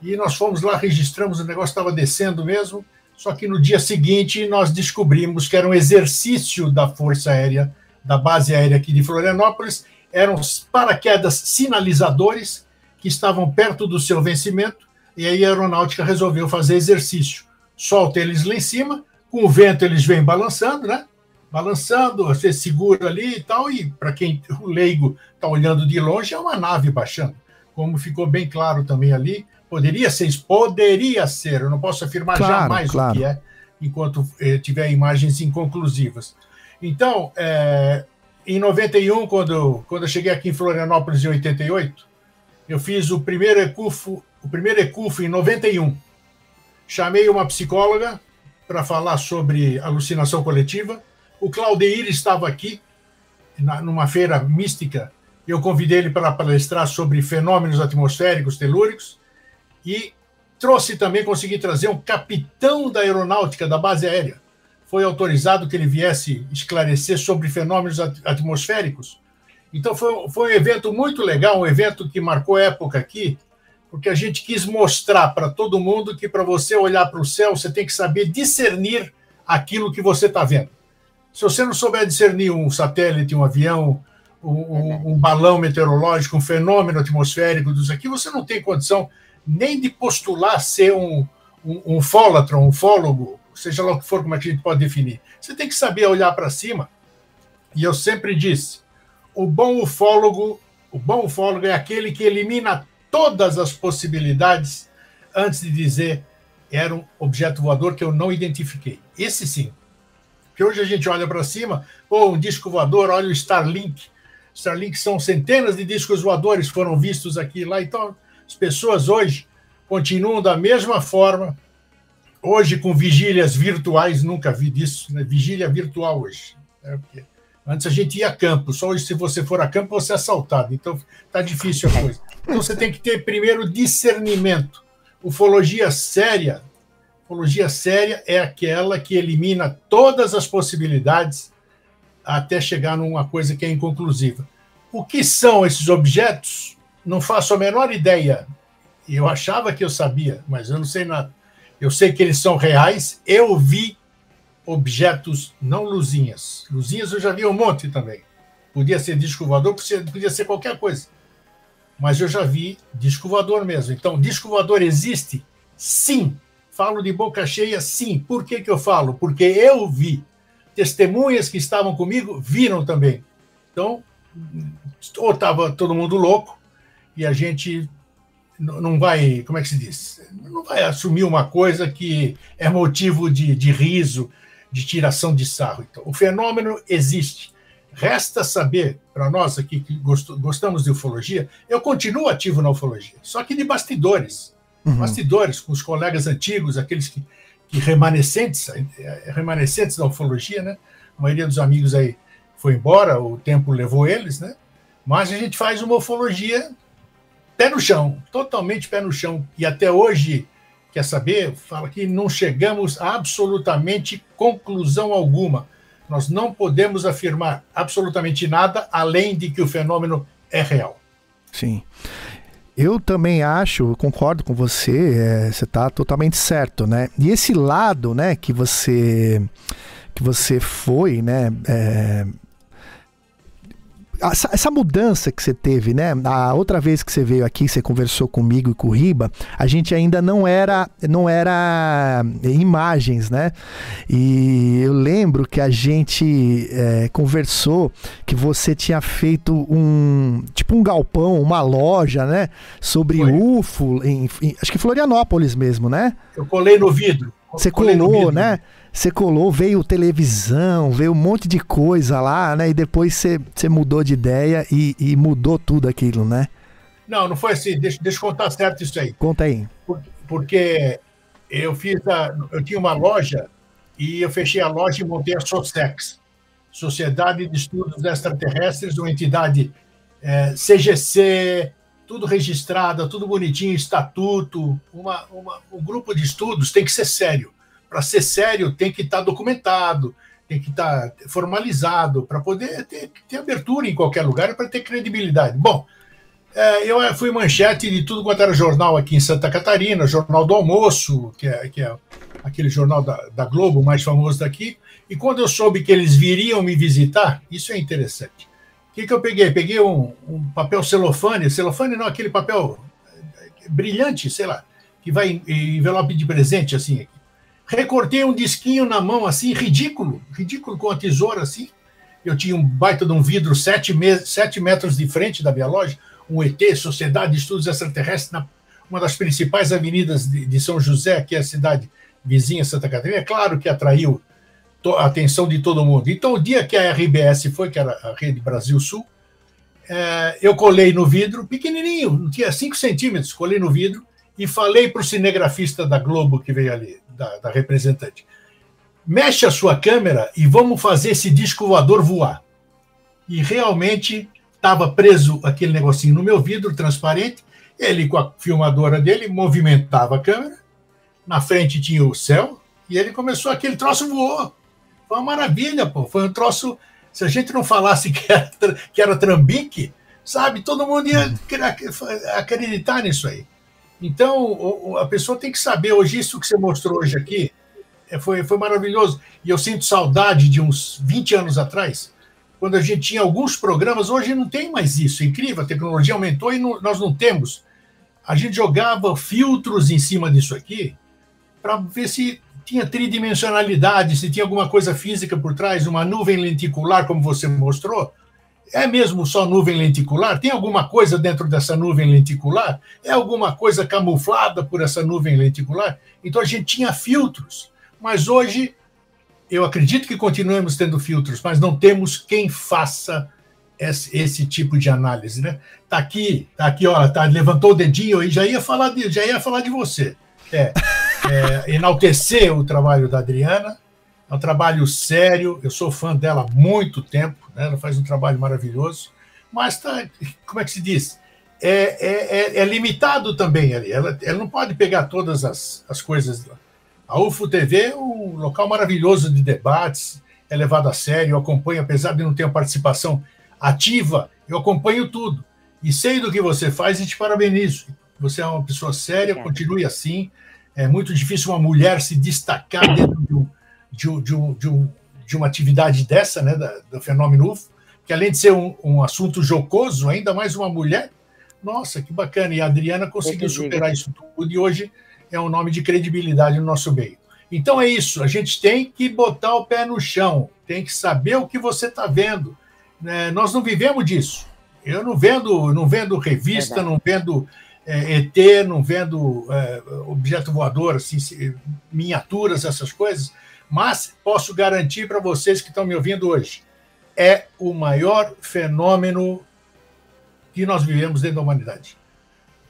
E nós fomos lá, registramos, o negócio estava descendo mesmo. Só que no dia seguinte nós descobrimos que era um exercício da Força Aérea, da base aérea aqui de Florianópolis, eram paraquedas sinalizadores que estavam perto do seu vencimento, e aí a aeronáutica resolveu fazer exercício. Solta eles lá em cima, com o vento eles vêm balançando, né? Balançando, você segura ali e tal, e para quem o leigo está olhando de longe, é uma nave baixando. Como ficou bem claro também ali, Poderia ser, poderia ser, eu não posso afirmar claro, jamais claro. o que é, enquanto eh, tiver imagens inconclusivas. Então, é, em 91, quando, quando eu cheguei aqui em Florianópolis em 88, eu fiz o primeiro ECUFO, o primeiro ECUFO em 91. Chamei uma psicóloga para falar sobre alucinação coletiva. O Claudeir estava aqui, na, numa feira mística. Eu convidei ele para palestrar sobre fenômenos atmosféricos telúricos e trouxe também, consegui trazer um capitão da aeronáutica da base aérea. Foi autorizado que ele viesse esclarecer sobre fenômenos atmosféricos. Então foi, foi um evento muito legal, um evento que marcou época aqui, porque a gente quis mostrar para todo mundo que para você olhar para o céu, você tem que saber discernir aquilo que você está vendo. Se você não souber discernir um satélite, um avião, um, um, um balão meteorológico, um fenômeno atmosférico, isso aqui, você não tem condição nem de postular ser um, um, um fólatro, um fólogo, seja lá o que for, como é a gente pode definir. Você tem que saber olhar para cima. E eu sempre disse, o bom ufólogo, o bom ufólogo é aquele que elimina todas as possibilidades antes de dizer era um objeto voador que eu não identifiquei. Esse sim. Porque hoje a gente olha para cima, ou um disco voador, olha o Starlink. Starlink são centenas de discos voadores foram vistos aqui lá, então as pessoas hoje continuam da mesma forma, hoje com vigílias virtuais, nunca vi disso, né? vigília virtual hoje. Né? Antes a gente ia a campo, só hoje, se você for a campo, você é assaltado. Então tá difícil a coisa. Então você tem que ter primeiro discernimento. Ufologia séria, ufologia séria é aquela que elimina todas as possibilidades até chegar numa coisa que é inconclusiva. O que são esses objetos? Não faço a menor ideia. Eu achava que eu sabia, mas eu não sei nada. Eu sei que eles são reais. Eu vi objetos, não luzinhas. Luzinhas eu já vi um monte também. Podia ser disco voador, podia ser qualquer coisa. mas eu já vi disco voador mesmo. Então, disco voador existe? Sim. Falo de boca cheia, sim. Por que, que eu falo? Porque eu vi. Testemunhas que estavam comigo viram também. Então, ou estava todo mundo louco e a gente não vai, como é que se diz? Não vai assumir uma coisa que é motivo de, de riso, de tiração de sarro. Então, o fenômeno existe. Resta saber, para nós aqui que gostamos de ufologia, eu continuo ativo na ufologia, só que de bastidores. Uhum. Bastidores, com os colegas antigos, aqueles que, que remanescentes, eh, remanescentes da ufologia, né? A maioria dos amigos aí foi embora, o tempo levou eles, né? Mas a gente faz uma ufologia pé no chão, totalmente pé no chão. E até hoje, quer saber, fala que não chegamos a absolutamente conclusão alguma. Nós não podemos afirmar absolutamente nada além de que o fenômeno é real. Sim. Eu também acho, concordo com você, é, você está totalmente certo, né? E esse lado, né, que você que você foi, né, é, essa, essa, mudança que você teve, né? A outra vez que você veio aqui, você conversou comigo e com o Riba, a gente ainda não era, não era imagens, né? E eu lembro que a gente é, conversou que você tinha feito um tipo um galpão, uma loja, né? Sobre Foi. UFO, em, em, acho que Florianópolis mesmo, né? Eu colei no vidro. Você colou, né? Você colou, veio televisão, veio um monte de coisa lá, né? E depois você, você mudou de ideia e, e mudou tudo aquilo, né? Não, não foi assim. Deixa, deixa eu contar certo isso aí. Conta aí. Porque eu fiz a, eu tinha uma loja e eu fechei a loja e montei a SOSEX, Sociedade de Estudos Extraterrestres, uma entidade é, CGC, tudo registrada, tudo bonitinho, estatuto, uma, uma, um grupo de estudos tem que ser sério para ser sério, tem que estar tá documentado, tem que estar tá formalizado, para poder ter, ter, abertura em qualquer lugar e para ter credibilidade. Bom, é, eu fui manchete de tudo quanto era jornal aqui em Santa Catarina, Jornal do Almoço, que é, que é aquele jornal da, da Globo mais famoso daqui, e quando eu soube que eles viriam me visitar, isso é interessante. Que, que eu peguei? Peguei um, um papel celofane, celofane não, aquele papel brilhante, sei lá, que vai em envelope de presente, assim, recortei um disquinho na mão, assim, ridículo, ridículo com a tesoura, assim. Eu tinha um baita de um vidro sete, me sete metros de frente da minha loja, um ET, Sociedade de Estudos Extraterrestres, na uma das principais avenidas de, de São José, que é a cidade vizinha Santa Catarina. É claro que atraiu a atenção de todo mundo. Então, o dia que a RBS foi, que era a Rede Brasil Sul, é, eu colei no vidro, pequenininho, não tinha 5 centímetros, colei no vidro e falei para o cinegrafista da Globo que veio ali, da, da representante. Mexe a sua câmera e vamos fazer esse disco voador voar. E realmente estava preso aquele negocinho no meu vidro transparente. Ele, com a filmadora dele, movimentava a câmera. Na frente tinha o céu. E ele começou, aquele troço voou. Foi uma maravilha, pô. Foi um troço. Se a gente não falasse que era, que era trambique, sabe, todo mundo ia acreditar nisso aí. Então, a pessoa tem que saber. Hoje, isso que você mostrou hoje aqui é, foi, foi maravilhoso. E eu sinto saudade de uns 20 anos atrás, quando a gente tinha alguns programas. Hoje não tem mais isso. É incrível, a tecnologia aumentou e não, nós não temos. A gente jogava filtros em cima disso aqui para ver se tinha tridimensionalidade, se tinha alguma coisa física por trás, uma nuvem lenticular, como você mostrou é mesmo só nuvem lenticular? Tem alguma coisa dentro dessa nuvem lenticular? É alguma coisa camuflada por essa nuvem lenticular? Então a gente tinha filtros, mas hoje eu acredito que continuemos tendo filtros, mas não temos quem faça esse, esse tipo de análise, né? Tá aqui, tá aqui, ó, tá, levantou o dedinho e já ia falar de, já ia falar de você. É, é, enaltecer o trabalho da Adriana, é um trabalho sério, eu sou fã dela há muito tempo, né? ela faz um trabalho maravilhoso, mas tá, como é que se diz? É, é, é, é limitado também ali, ela, ela não pode pegar todas as, as coisas. A UFO TV é um local maravilhoso de debates, é levado a sério, eu acompanho, apesar de não ter uma participação ativa, eu acompanho tudo. E sei do que você faz e te parabenizo. Você é uma pessoa séria, continue assim. É muito difícil uma mulher se destacar dentro de um, de, de, um, de, um, de uma atividade dessa, né, da, do fenômeno UFO, que além de ser um, um assunto jocoso, ainda mais uma mulher, Nossa, que bacana. E a Adriana conseguiu superar isso tudo e hoje é um nome de credibilidade no nosso meio. Então é isso, a gente tem que botar o pé no chão, tem que saber o que você está vendo. É, nós não vivemos disso. Eu não vendo, não vendo revista, Verdade. não vendo é, ET, não vendo é, objeto voador, assim, miniaturas, essas coisas, mas posso garantir para vocês que estão me ouvindo hoje, é o maior fenômeno que nós vivemos dentro da humanidade.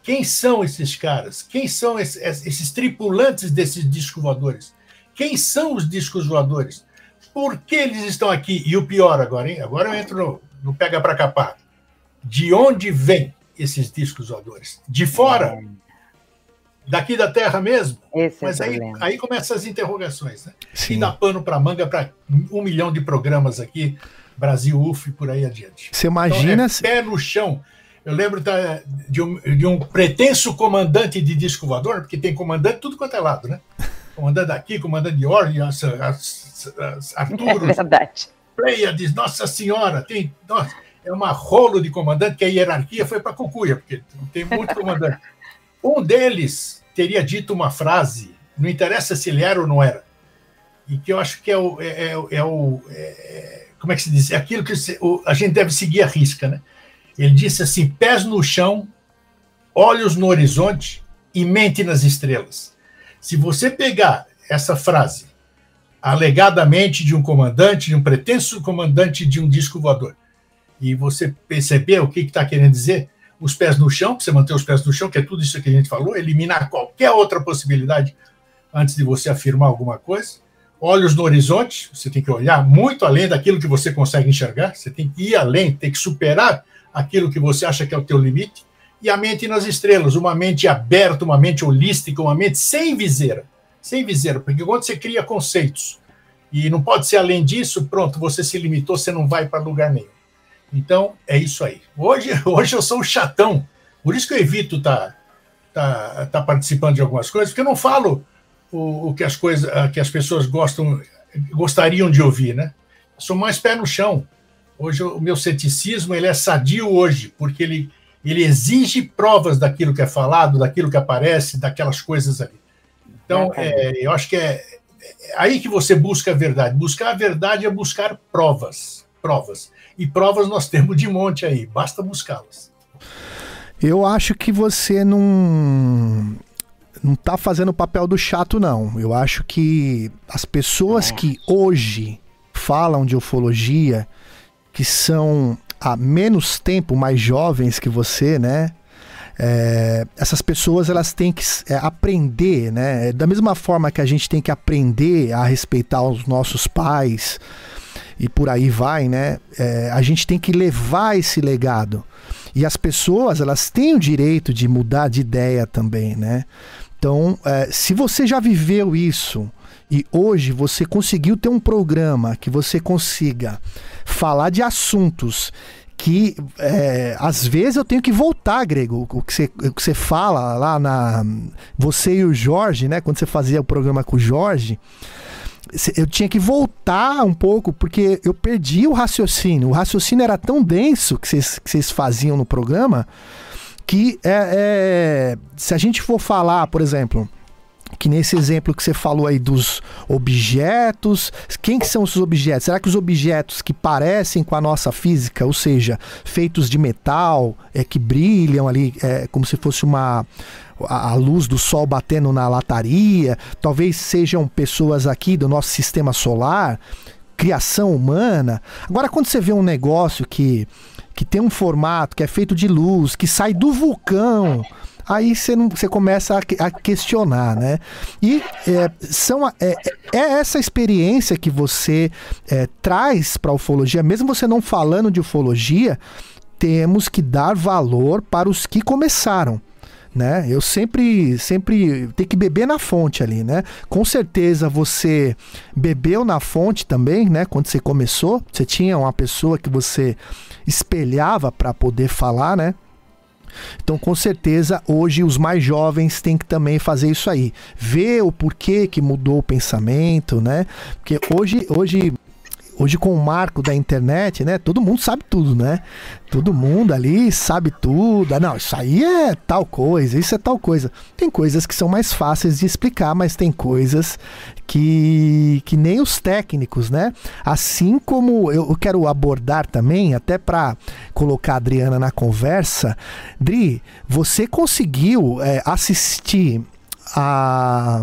Quem são esses caras? Quem são esses, esses tripulantes desses discos voadores? Quem são os discos voadores? Por que eles estão aqui? E o pior agora, hein? Agora eu entro no, no pega para capar. De onde vêm esses discos voadores? De fora? Daqui da Terra mesmo? Esse é Mas é aí, aí começam as interrogações, né? Sim. E dá pano para manga para um milhão de programas aqui, Brasil UF e por aí adiante. Você imagina. Então, é pé no chão eu lembro da, de, um, de, um, pretenso comandante de disco voador, porque tem comandante tudo quanto é lado, né? Comandante aqui, comandante de Orly, as, as, as Arturo, é verdade. Pleiades, Nossa Senhora, tem, nossa, é uma rolo de comandante que a hierarquia foi para Cucuia, porque tem muito comandante. um deles teria dito uma frase, não interessa se ele era ou não era, e que eu acho que é o, é, é, é o é, como é que se diz? É aquilo que o, a gente deve seguir a risca, né? Ele disse assim: pés no chão, olhos no horizonte e mente nas estrelas. Se você pegar essa frase, alegadamente de um comandante, de um pretenso comandante de um disco voador, e você perceber o que está que querendo dizer, os pés no chão, você manter os pés no chão, que é tudo isso que a gente falou, eliminar qualquer outra possibilidade antes de você afirmar alguma coisa. Olhos no horizonte, você tem que olhar muito além daquilo que você consegue enxergar, você tem que ir além, tem que superar aquilo que você acha que é o teu limite, e a mente nas estrelas, uma mente aberta, uma mente holística, uma mente sem viseira. Sem viseira, porque quando você cria conceitos e não pode ser além disso, pronto, você se limitou, você não vai para lugar nenhum. Então, é isso aí. Hoje, hoje eu sou um chatão, por isso que eu evito estar tá, tá, tá participando de algumas coisas, porque eu não falo o, o que as coisas que as pessoas gostam gostariam de ouvir, né? Eu sou mais pé no chão. Hoje o meu ceticismo ele é sadio hoje, porque ele, ele exige provas daquilo que é falado, daquilo que aparece, daquelas coisas ali. Então, é, eu acho que é, é aí que você busca a verdade. Buscar a verdade é buscar provas, provas. E provas nós temos de monte aí, basta buscá-las. Eu acho que você não não está fazendo o papel do chato não. Eu acho que as pessoas que hoje falam de ufologia, que são há menos tempo mais jovens que você, né? É, essas pessoas elas têm que é, aprender, né? Da mesma forma que a gente tem que aprender a respeitar os nossos pais e por aí vai, né? É, a gente tem que levar esse legado. E as pessoas elas têm o direito de mudar de ideia também, né? Então, é, se você já viveu isso, e hoje você conseguiu ter um programa que você consiga falar de assuntos que é, às vezes eu tenho que voltar, Grego, o que, você, o que você fala lá na. Você e o Jorge, né? Quando você fazia o programa com o Jorge, eu tinha que voltar um pouco, porque eu perdi o raciocínio. O raciocínio era tão denso que vocês, que vocês faziam no programa que é, é, se a gente for falar, por exemplo que nesse exemplo que você falou aí dos objetos, quem que são esses objetos? Será que os objetos que parecem com a nossa física, ou seja, feitos de metal, é que brilham ali, é, como se fosse uma a luz do sol batendo na lataria, talvez sejam pessoas aqui do nosso sistema solar, criação humana. Agora quando você vê um negócio que que tem um formato, que é feito de luz, que sai do vulcão, aí você, não, você começa a, a questionar, né? E é, são, é, é essa experiência que você é, traz para a ufologia, mesmo você não falando de ufologia, temos que dar valor para os que começaram. Né? Eu sempre, sempre tem que beber na fonte ali, né? Com certeza você bebeu na fonte também, né? Quando você começou, você tinha uma pessoa que você espelhava para poder falar, né? Então, com certeza, hoje os mais jovens têm que também fazer isso aí. Ver o porquê que mudou o pensamento, né? Porque hoje, hoje hoje com o marco da internet, né? Todo mundo sabe tudo, né? Todo mundo ali sabe tudo. Ah, não, isso aí é tal coisa, isso é tal coisa. Tem coisas que são mais fáceis de explicar, mas tem coisas que, que nem os técnicos, né? Assim como eu quero abordar também, até para colocar a Adriana na conversa. Dri, você conseguiu é, assistir a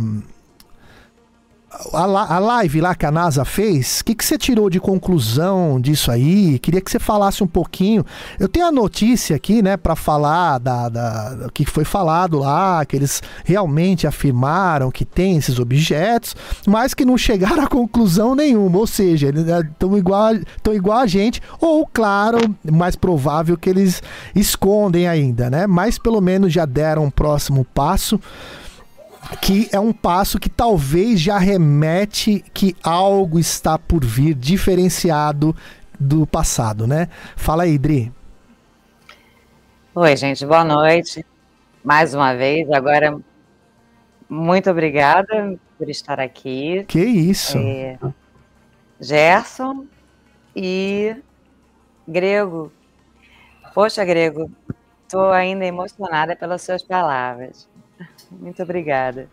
a, a live lá que a NASA fez, o que, que você tirou de conclusão disso aí? Queria que você falasse um pouquinho. Eu tenho a notícia aqui, né, para falar da, da, do que foi falado lá, que eles realmente afirmaram que tem esses objetos, mas que não chegaram a conclusão nenhuma. Ou seja, eles estão igual, tão igual a gente, ou, claro, mais provável que eles escondem ainda, né? Mas pelo menos já deram um próximo passo que é um passo que talvez já remete que algo está por vir diferenciado do passado, né? Fala aí, Dri. Oi, gente, boa noite. Mais uma vez, agora muito obrigada por estar aqui. Que isso? É, Gerson e Grego. Poxa, Grego, estou ainda emocionada pelas suas palavras. Muito obrigada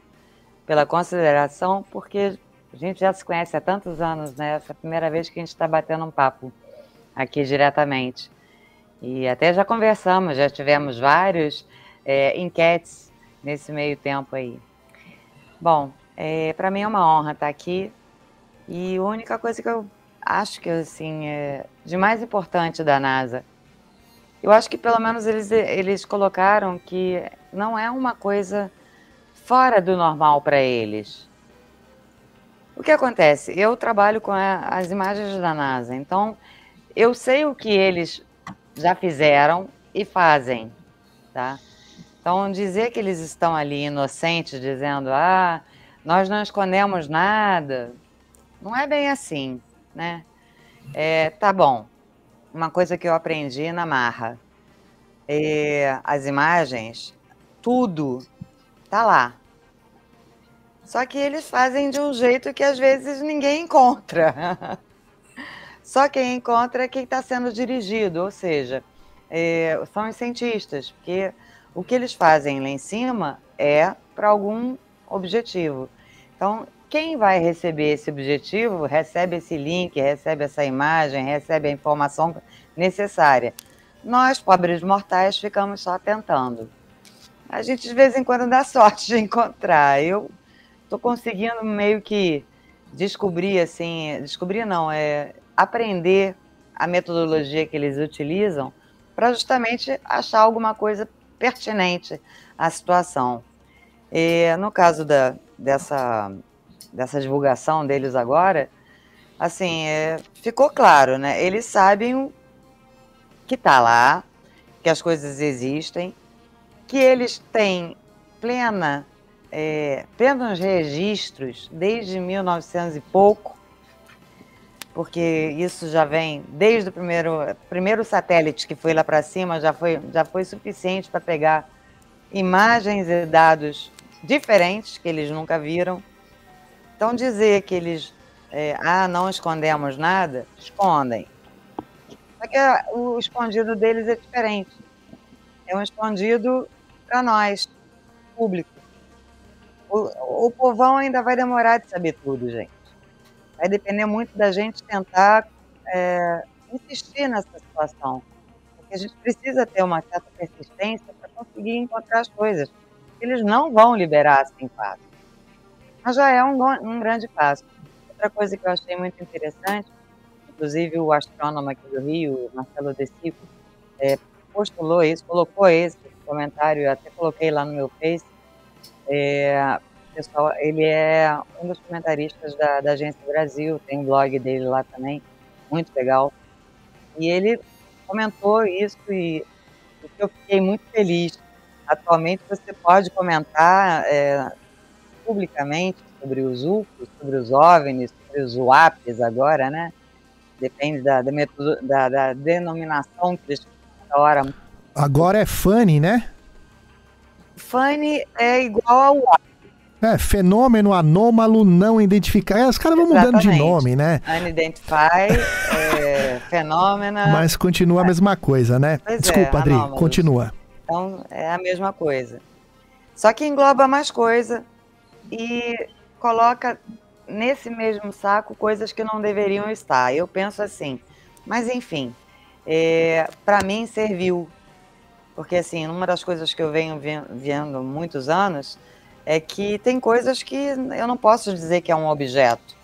pela consideração, porque a gente já se conhece há tantos anos, né? Essa é a primeira vez que a gente está batendo um papo aqui diretamente. E até já conversamos, já tivemos vários é, enquetes nesse meio tempo aí. Bom, é, para mim é uma honra estar aqui. E a única coisa que eu acho que assim é de mais importante da NASA, eu acho que pelo menos eles, eles colocaram que não é uma coisa fora do normal para eles. O que acontece? Eu trabalho com a, as imagens da NASA, então eu sei o que eles já fizeram e fazem, tá? Então dizer que eles estão ali inocentes, dizendo ah, nós não escondemos nada, não é bem assim, né? É, tá bom. Uma coisa que eu aprendi na marra, é, as imagens, tudo tá lá. Só que eles fazem de um jeito que às vezes ninguém encontra. Só quem encontra é quem está sendo dirigido, ou seja, é, são os cientistas, porque o que eles fazem lá em cima é para algum objetivo. Então, quem vai receber esse objetivo recebe esse link, recebe essa imagem, recebe a informação necessária. Nós, pobres mortais, ficamos só tentando. A gente de vez em quando dá sorte de encontrar. Eu estou conseguindo meio que descobrir, assim, descobrir não, é aprender a metodologia que eles utilizam para justamente achar alguma coisa pertinente à situação. E, no caso da, dessa, dessa divulgação deles agora, assim, é, ficou claro, né? Eles sabem que está lá, que as coisas existem, que eles têm plena é, plenos registros desde 1900 e pouco, porque isso já vem desde o primeiro, primeiro satélite que foi lá para cima, já foi, já foi suficiente para pegar imagens e dados diferentes que eles nunca viram. Então, dizer que eles, é, ah, não escondemos nada, escondem. Só que o escondido deles é diferente. É um escondido para nós, público. O, o povão ainda vai demorar de saber tudo, gente. Vai depender muito da gente tentar é, insistir nessa situação. Porque a gente precisa ter uma certa persistência para conseguir encontrar as coisas. Eles não vão liberar assim fácil. Mas já é um, um grande passo. Outra coisa que eu achei muito interessante, inclusive o astrônomo aqui do Rio, Marcelo De Sico, é, postulou isso, colocou esse comentário, eu até coloquei lá no meu Face, é, pessoal, ele é um dos comentaristas da, da Agência Brasil, tem um blog dele lá também, muito legal. E ele comentou isso e eu fiquei muito feliz. Atualmente você pode comentar é, publicamente sobre os UFOs, sobre os OVNIs, sobre os UAPs agora, né? Depende da, da, da, da denominação que eles hora. Agora é FANI, né? FANI é igual ao. É, fenômeno anômalo não identificado. É, os caras vão mudando de nome, né? Unidentified, é, fenômeno. Mas continua a mesma coisa, né? Pois é, Desculpa, Adri, anômalos. continua. Então, é a mesma coisa. Só que engloba mais coisa e coloca nesse mesmo saco coisas que não deveriam estar. Eu penso assim, mas enfim, é, para mim serviu. Porque assim, uma das coisas que eu venho ve- vendo muitos anos é que tem coisas que eu não posso dizer que é um objeto.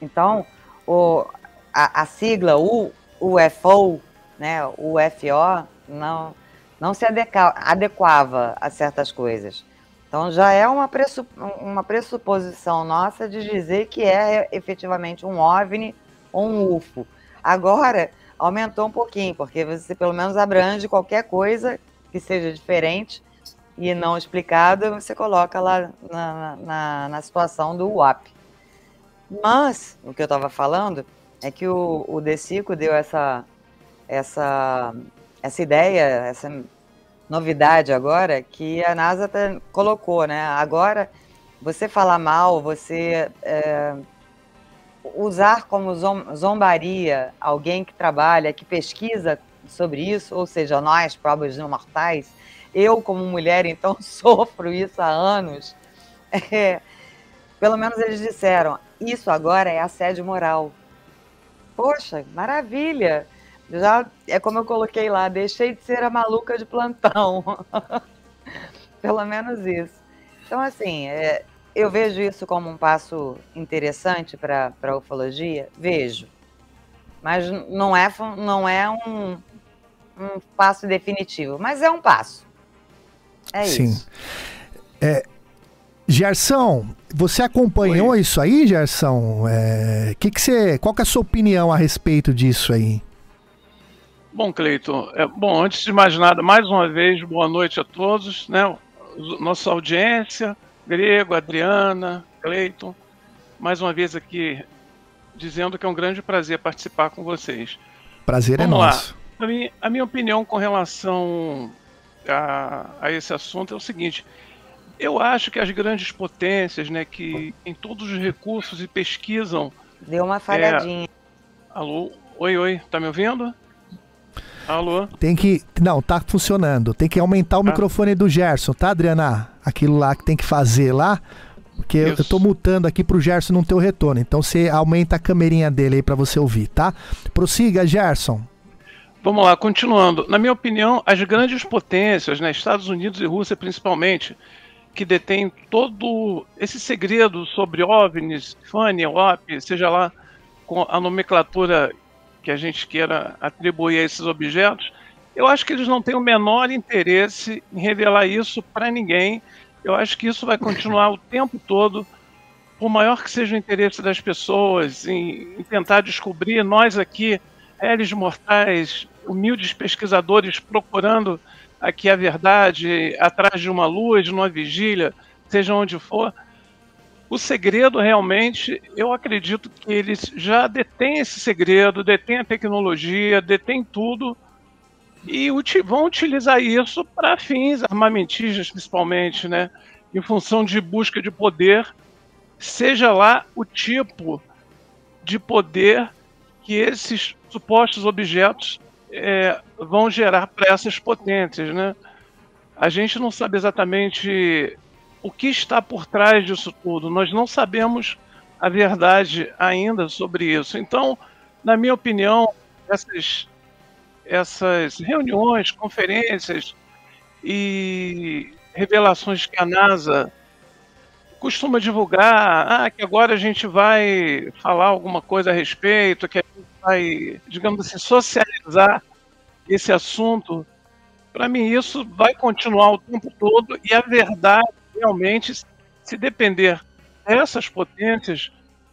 Então, o, a, a sigla U, UFO, né, UFO, não, não se adequa- adequava a certas coisas. Então já é uma, pressu- uma pressuposição nossa de dizer que é efetivamente um OVNI ou um UFO. Agora aumentou um pouquinho, porque você pelo menos abrange qualquer coisa que seja diferente e não explicada, você coloca lá na, na, na situação do WAP. Mas, o que eu estava falando é que o, o Decico deu essa, essa, essa ideia, essa novidade agora, que a NASA colocou, né? Agora, você falar mal, você é, usar como zom- zombaria alguém que trabalha, que pesquisa sobre isso, ou seja, nós, pobres mortais, eu como mulher, então, sofro isso há anos. É, pelo menos eles disseram, isso agora é assédio moral. Poxa, maravilha! Já é como eu coloquei lá, deixei de ser a maluca de plantão. Pelo menos isso. Então, assim, é, eu vejo isso como um passo interessante para a ufologia? Vejo. Mas não é, não é um, um passo definitivo, mas é um passo. É Sim. isso. É, Gerson, você acompanhou isso aí, Gerson? É, que que você, qual que é a sua opinião a respeito disso aí? Bom, Cleiton, é, bom, antes de mais nada, mais uma vez, boa noite a todos, né? Os- Nossa audiência, Grego, Adriana, Cleiton, mais uma vez aqui dizendo que é um grande prazer participar com vocês. Prazer Vamos é lá. nosso. A minha, a minha opinião com relação a, a esse assunto é o seguinte: eu acho que as grandes potências, né, que têm todos os recursos e pesquisam. Deu uma falhadinha. Alô? Oi, oi, tá me ouvindo? Alô? Tem que. Não, tá funcionando. Tem que aumentar o microfone do Gerson, tá, Adriana? Aquilo lá que tem que fazer lá. Porque eu, eu tô mutando aqui pro Gerson não ter o retorno. Então você aumenta a camerinha dele aí pra você ouvir, tá? Prossiga, Gerson. Vamos lá, continuando. Na minha opinião, as grandes potências, né, Estados Unidos e Rússia principalmente, que detêm todo esse segredo sobre OVNIs, FANI, OP, seja lá com a nomenclatura que a gente queira atribuir a esses objetos, eu acho que eles não têm o menor interesse em revelar isso para ninguém. Eu acho que isso vai continuar o tempo todo, por maior que seja o interesse das pessoas em, em tentar descobrir, nós aqui, réis mortais, humildes pesquisadores procurando aqui a verdade, atrás de uma luz, de uma vigília, seja onde for. O segredo realmente, eu acredito que eles já detêm esse segredo, detêm a tecnologia, detêm tudo e vão utilizar isso para fins armamentistas, principalmente, né? Em função de busca de poder, seja lá o tipo de poder que esses supostos objetos é, vão gerar para essas potências, né? A gente não sabe exatamente o que está por trás disso tudo. Nós não sabemos a verdade ainda sobre isso. Então, na minha opinião, essas essas reuniões, conferências e revelações que a NASA costuma divulgar, ah, que agora a gente vai falar alguma coisa a respeito, que a gente vai, digamos assim, socializar esse assunto. Para mim, isso vai continuar o tempo todo e a verdade, realmente, se depender dessas potências,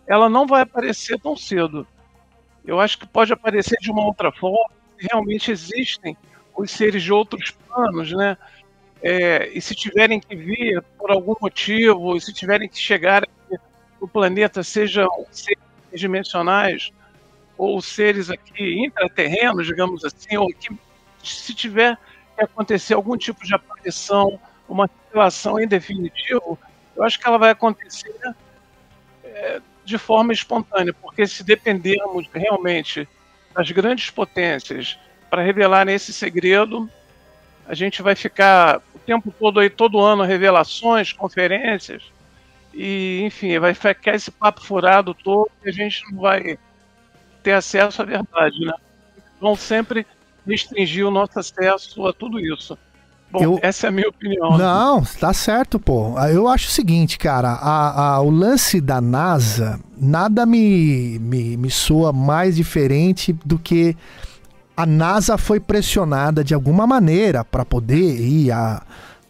ela não vai aparecer tão cedo. Eu acho que pode aparecer de uma outra forma, realmente existem os seres de outros planos, né? É, e se tiverem que vir por algum motivo, se tiverem que chegar aqui no planeta, sejam seres dimensionais ou seres aqui intraterrenos, digamos assim, ou que se tiver que acontecer algum tipo de aparição, uma revelação em definitivo, eu acho que ela vai acontecer é, de forma espontânea, porque se dependermos realmente das grandes potências para revelar esse segredo, a gente vai ficar o tempo todo aí, todo ano, revelações, conferências, e enfim, vai ficar esse papo furado todo e a gente não vai ter acesso à verdade, né? Vão sempre restringir o nosso acesso a tudo isso. Bom, eu... essa é a minha opinião. Não, tá certo, pô. Eu acho o seguinte, cara, a, a, o lance da NASA, nada me, me, me soa mais diferente do que a NASA foi pressionada de alguma maneira para poder ir a,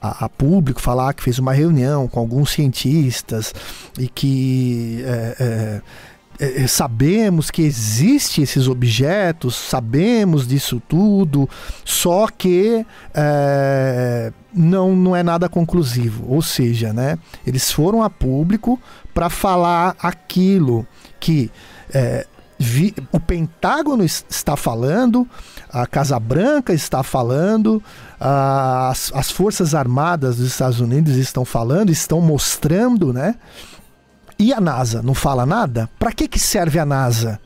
a, a, público falar que fez uma reunião com alguns cientistas e que é, é, é, é, sabemos que existem esses objetos, sabemos disso tudo, só que é, não, não é nada conclusivo. Ou seja, né, eles foram a público para falar aquilo que é, vi, o Pentágono está falando, a Casa Branca está falando, as, as Forças Armadas dos Estados Unidos estão falando, estão mostrando, né? E a NASA não fala nada? Para que, que serve a NASA?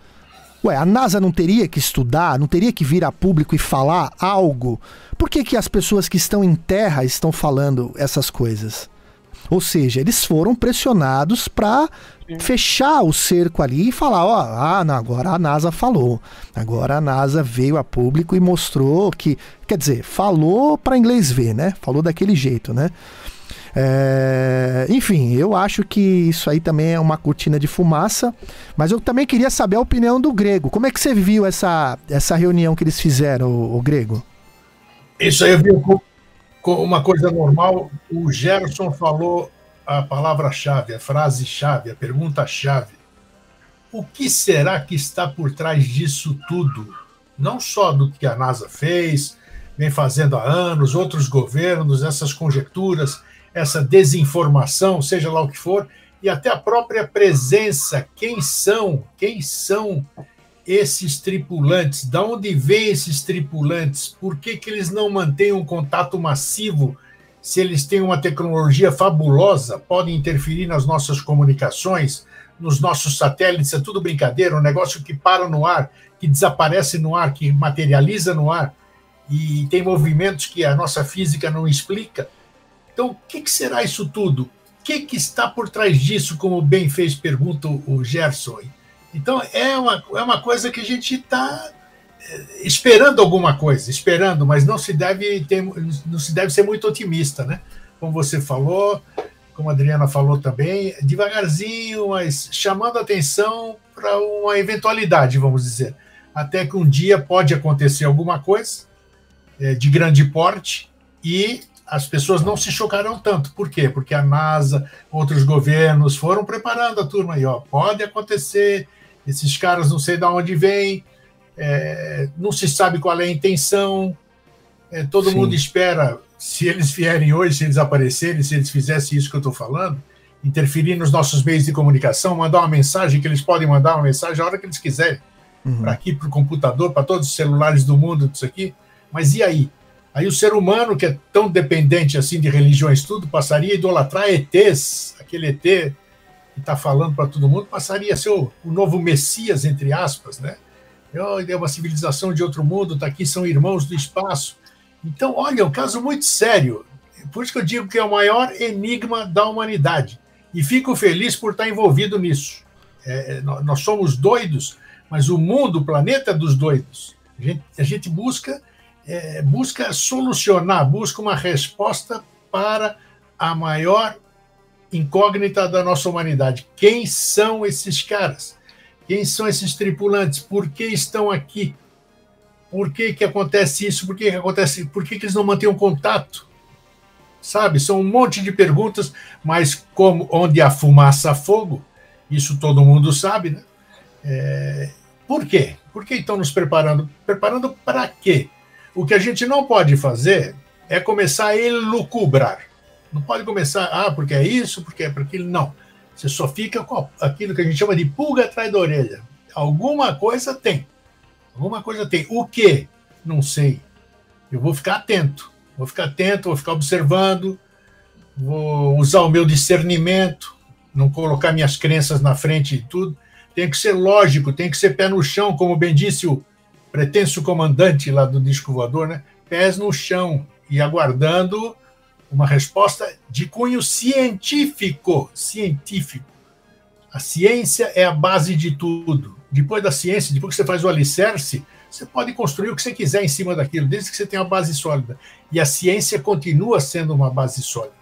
Ué, a NASA não teria que estudar, não teria que vir a público e falar algo? Por que, que as pessoas que estão em terra estão falando essas coisas? Ou seja, eles foram pressionados para fechar o cerco ali e falar, ó, ah, não, agora a NASA falou. Agora a NASA veio a público e mostrou que, quer dizer, falou para inglês ver, né? Falou daquele jeito, né? É, enfim, eu acho que isso aí também é uma cortina de fumaça, mas eu também queria saber a opinião do Grego. Como é que você viu essa, essa reunião que eles fizeram, o, o Grego? Isso aí eu vi como uma coisa normal. O Gerson falou a palavra-chave, a frase-chave, a pergunta-chave. O que será que está por trás disso tudo? Não só do que a NASA fez, vem fazendo há anos, outros governos, essas conjecturas, essa desinformação, seja lá o que for, e até a própria presença, quem são, quem são esses tripulantes, de onde vêm esses tripulantes, por que, que eles não mantêm um contato massivo, se eles têm uma tecnologia fabulosa, podem interferir nas nossas comunicações, nos nossos satélites, é tudo brincadeira, um negócio que para no ar, que desaparece no ar, que materializa no ar, e tem movimentos que a nossa física não explica. Então, o que, que será isso tudo? O que, que está por trás disso, como bem fez pergunta o Gerson? Então, é uma, é uma coisa que a gente está eh, esperando alguma coisa, esperando, mas não se deve ter, não se deve ser muito otimista, né? Como você falou, como a Adriana falou também, devagarzinho, mas chamando atenção para uma eventualidade, vamos dizer. Até que um dia pode acontecer alguma coisa é, de grande porte e as pessoas não se chocarão tanto. Por quê? Porque a NASA, outros governos foram preparando a turma aí, ó, pode acontecer, esses caras não sei de onde vêm, é, não se sabe qual é a intenção, é, todo Sim. mundo espera, se eles vierem hoje, se eles aparecerem, se eles fizessem isso que eu estou falando, interferir nos nossos meios de comunicação, mandar uma mensagem que eles podem mandar uma mensagem a hora que eles quiserem, uhum. para aqui, para o computador, para todos os celulares do mundo, isso aqui. Mas e aí? Aí o ser humano, que é tão dependente assim de religiões, tudo, passaria a idolatrar ETs, aquele ET que está falando para todo mundo, passaria a ser o, o, novo Messias, entre aspas, né? É uma civilização de outro mundo, está aqui, são irmãos do espaço. Então, olha, é um caso muito sério. Por isso que eu digo que é o maior enigma da humanidade. E fico feliz por estar envolvido nisso. É, é nós somos doidos, mas o mundo, o planeta é dos doidos. A gente, a gente busca é, busca solucionar, busca uma resposta para a maior incógnita da nossa humanidade. Quem são esses caras? Quem são esses tripulantes? Por que estão aqui? Por que, que acontece isso? Por que, que acontece? Por que, que eles não mantêm um contato? Sabe? São um monte de perguntas, mas como onde há fumaça, fogo. Isso todo mundo sabe, né? É, por quê? Por que estão nos preparando? Preparando para quê? O que a gente não pode fazer é começar a elucubrar. Não pode começar, ah, porque é isso, porque é para aquilo. Não. Você só fica com aquilo que a gente chama de pulga atrás da orelha. Alguma coisa tem. Alguma coisa tem. O que? Não sei. Eu vou ficar atento. Vou ficar atento, vou ficar observando, vou usar o meu discernimento, não colocar minhas crenças na frente de tudo. Tem que ser lógico, tem que ser pé no chão, como bem disse o pretenso comandante lá do disco voador, né? Pés no chão e aguardando uma resposta de cunho científico, científico. A ciência é a base de tudo. Depois da ciência, depois que você faz o alicerce, você pode construir o que você quiser em cima daquilo, desde que você tenha uma base sólida. E a ciência continua sendo uma base sólida.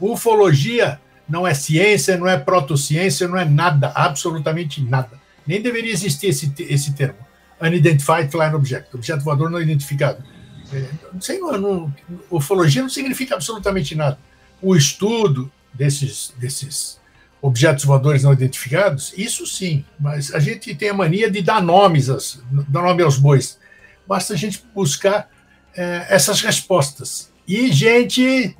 Ufologia não é ciência, não é protociência, não é nada, absolutamente nada. Nem deveria existir esse, esse termo. Unidentified Flying Object, objeto voador não identificado. É, não sei, não, não, ufologia não significa absolutamente nada. O estudo desses, desses objetos voadores não identificados, isso sim, mas a gente tem a mania de dar nomes, dar nome aos bois. Basta a gente buscar é, essas respostas. E gente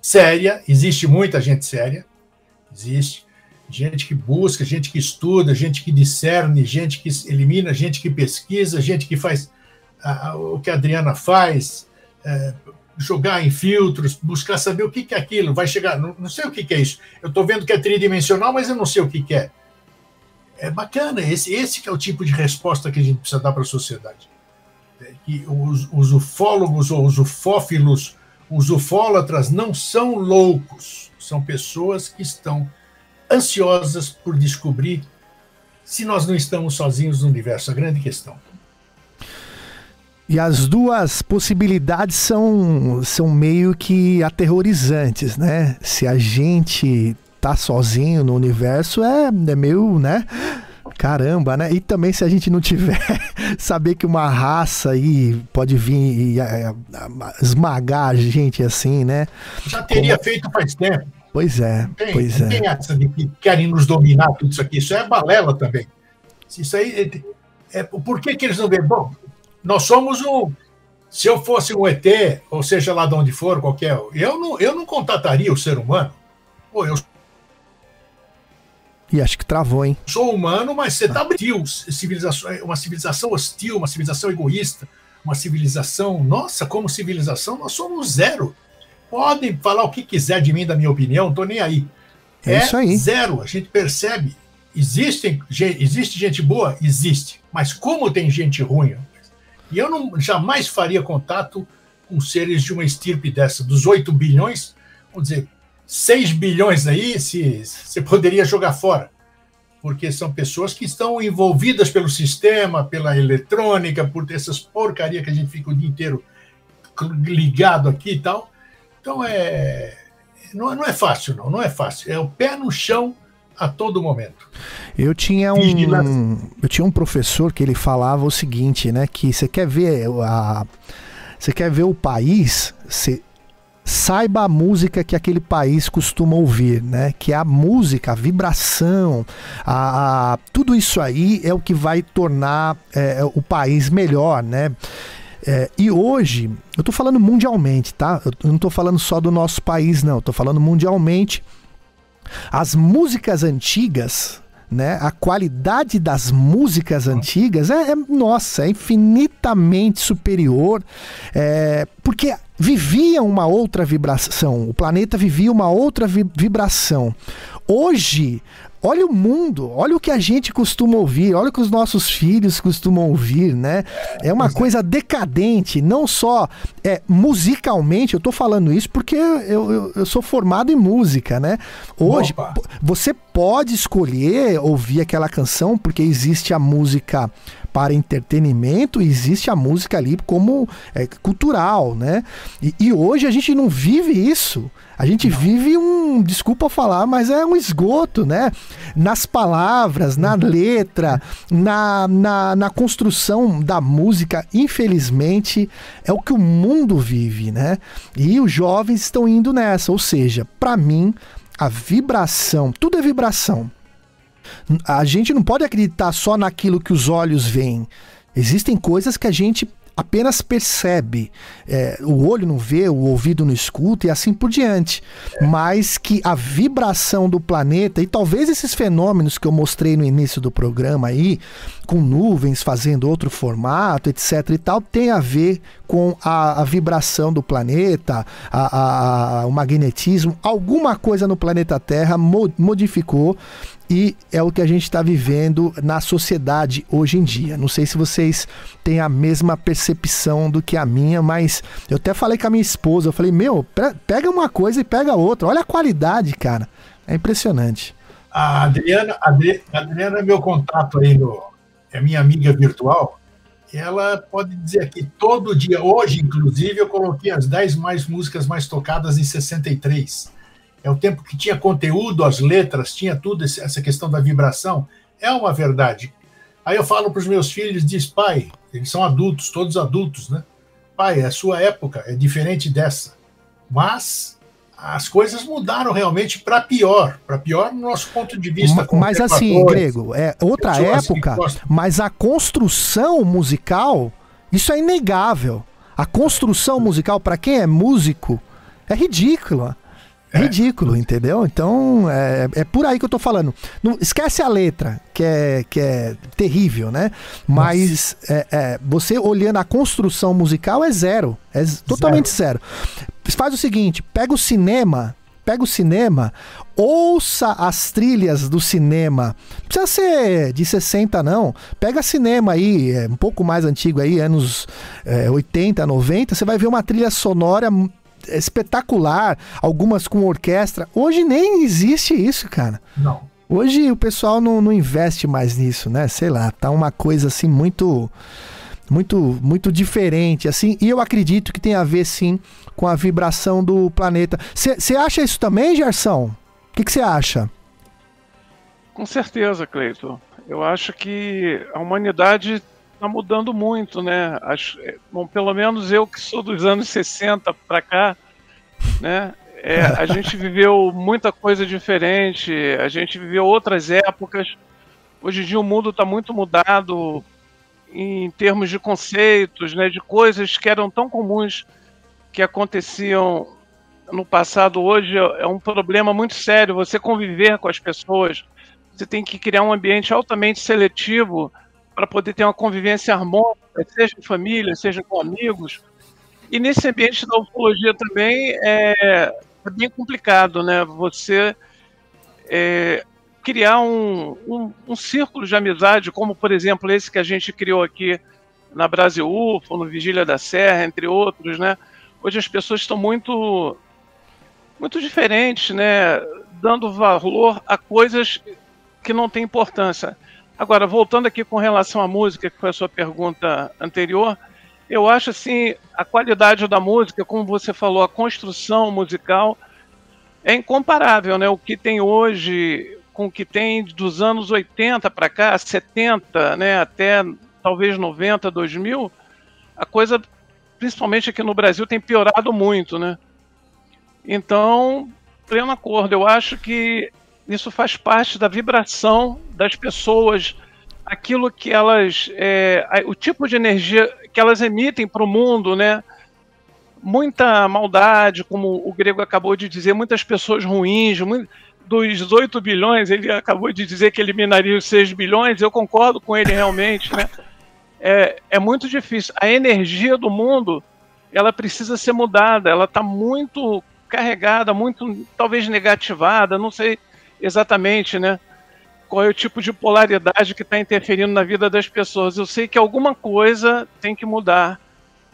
séria, existe muita gente séria, existe gente que busca, gente que estuda, gente que discerne, gente que elimina, gente que pesquisa, gente que faz o que a Adriana faz, é, jogar em filtros, buscar saber o que, que é aquilo, vai chegar, não, não sei o que, que é isso. Eu estou vendo que é tridimensional, mas eu não sei o que, que é. É bacana, esse, esse que é o tipo de resposta que a gente precisa dar para a sociedade. É que os, os ufólogos ou os ufófilos, os ufólatras não são loucos, são pessoas que estão ansiosas por descobrir se nós não estamos sozinhos no universo, a grande questão. E as duas possibilidades são, são meio que aterrorizantes, né? Se a gente tá sozinho no universo, é, é meio, né? Caramba, né? E também se a gente não tiver, saber que uma raça aí pode vir e é, esmagar a gente assim, né? Já teria Como... feito faz tempo. Pois é, tem, pois é. Tem essa de que querem nos dominar tudo isso aqui. Isso é balela também. Isso aí. É, é, por que, que eles não veem? Bom, nós somos um. Se eu fosse um ET, ou seja lá de onde for, qualquer. Eu não, eu não contataria o ser humano. Pô, eu e acho que travou, hein? Sou humano, mas você tá hostil. Civilização, uma civilização hostil, uma civilização egoísta, uma civilização. Nossa, como civilização, nós somos zero. Podem falar o que quiser de mim, da minha opinião, não tô nem aí. É, é isso aí. Zero. A gente percebe. Existem, existe gente boa? Existe. Mas como tem gente ruim? E eu não, jamais faria contato com seres de uma estirpe dessa, dos 8 bilhões, vamos dizer, 6 bilhões aí, se você poderia jogar fora. Porque são pessoas que estão envolvidas pelo sistema, pela eletrônica, por essas porcaria que a gente fica o dia inteiro ligado aqui e tal. Então é. Não, não é fácil, não, não é fácil. É o pé no chão a todo momento. Eu tinha um, eu tinha um professor que ele falava o seguinte, né, que você quer ver a você quer ver o país, você saiba a música que aquele país costuma ouvir, né? Que é a música, a vibração, a, a tudo isso aí é o que vai tornar é, o país melhor, né? É, e hoje, eu estou falando mundialmente, tá? Eu não estou falando só do nosso país, não. Eu tô falando mundialmente. As músicas antigas, né? A qualidade das músicas antigas é, é nossa, é infinitamente superior, é, porque vivia uma outra vibração, o planeta vivia uma outra vi vibração. Hoje Olha o mundo, olha o que a gente costuma ouvir, olha o que os nossos filhos costumam ouvir, né? É uma coisa decadente, não só é, musicalmente, eu tô falando isso porque eu, eu, eu sou formado em música, né? Hoje, Opa. você pode escolher ouvir aquela canção porque existe a música para entretenimento, existe a música ali como é, cultural, né? E, e, hoje a gente não vive isso. A gente não. vive um, desculpa falar, mas é um esgoto, né? Nas palavras, na letra, na, na, na construção da música, infelizmente, é o que o mundo vive, né? E os jovens estão indo nessa, ou seja, para mim, a vibração, tudo é vibração. A gente não pode acreditar só naquilo que os olhos veem. Existem coisas que a gente apenas percebe. É, o olho não vê, o ouvido não escuta e assim por diante. Mas que a vibração do planeta, e talvez esses fenômenos que eu mostrei no início do programa aí, com nuvens fazendo outro formato, etc e tal, tem a ver com a, a vibração do planeta, a, a, o magnetismo, alguma coisa no planeta Terra modificou e é o que a gente está vivendo na sociedade hoje em dia. Não sei se vocês têm a mesma percepção do que a minha, mas eu até falei com a minha esposa, eu falei, meu, pega uma coisa e pega outra. Olha a qualidade, cara. É impressionante. A Adriana, a Adriana é meu contato aí no, é minha amiga virtual. Ela pode dizer que todo dia, hoje inclusive, eu coloquei as 10 mais músicas mais tocadas em 63 é o tempo que tinha conteúdo, as letras, tinha tudo, essa questão da vibração. É uma verdade. Aí eu falo para os meus filhos, diz, pai, eles são adultos, todos adultos, né? Pai, a sua época é diferente dessa. Mas as coisas mudaram realmente para pior, para pior no nosso ponto de vista. Mas assim, Grego, é outra época, mas a construção musical, isso é inegável. A construção musical, para quem é músico, é ridícula. É ridículo, entendeu? Então, é, é por aí que eu tô falando. Não, esquece a letra, que é, que é terrível, né? Mas é, é, você olhando a construção musical é zero. É totalmente zero. zero. Faz o seguinte: pega o cinema, pega o cinema, ouça as trilhas do cinema. Não precisa ser de 60, não. Pega cinema aí, é um pouco mais antigo aí, anos é, 80, 90, você vai ver uma trilha sonora espetacular, algumas com orquestra. Hoje nem existe isso, cara. Não. Hoje o pessoal não, não investe mais nisso, né? Sei lá, tá uma coisa assim muito muito muito diferente assim e eu acredito que tem a ver sim com a vibração do planeta você acha isso também Gerson o que você acha com certeza Cleiton eu acho que a humanidade está mudando muito, né? Acho, é, bom, pelo menos eu que sou dos anos 60 para cá, né? É, a gente viveu muita coisa diferente, a gente viveu outras épocas. Hoje em dia o mundo está muito mudado em termos de conceitos, né? De coisas que eram tão comuns que aconteciam no passado. Hoje é um problema muito sério. Você conviver com as pessoas, você tem que criar um ambiente altamente seletivo para poder ter uma convivência harmônica, seja em família, seja com amigos. E nesse ambiente da ufologia também é, é bem complicado, né? Você é, criar um, um, um, círculo de amizade, como por exemplo esse que a gente criou aqui na Brasil UFO, no Vigília da Serra, entre outros, né? Hoje as pessoas estão muito muito diferentes, né? Dando valor a coisas que não têm importância. Agora, voltando aqui com relação à música, que foi a sua pergunta anterior, eu acho assim, a qualidade da música, como você falou, a construção musical é incomparável, né? O que tem hoje com o que tem dos anos 80 para cá, 70, né, até talvez 90, 2000, a coisa, principalmente aqui no Brasil, tem piorado muito, né? Então, pleno acordo. Eu acho que isso faz parte da vibração das pessoas, aquilo que elas, é, o tipo de energia que elas emitem para o mundo, né? Muita maldade, como o grego acabou de dizer, muitas pessoas ruins, muito, dos 8 bilhões, ele acabou de dizer que eliminaria os 6 bilhões, eu concordo com ele realmente, né? É, é muito difícil. A energia do mundo, ela precisa ser mudada, ela está muito carregada, muito talvez negativada, não sei exatamente, né? Qual é o tipo de polaridade que está interferindo na vida das pessoas. Eu sei que alguma coisa tem que mudar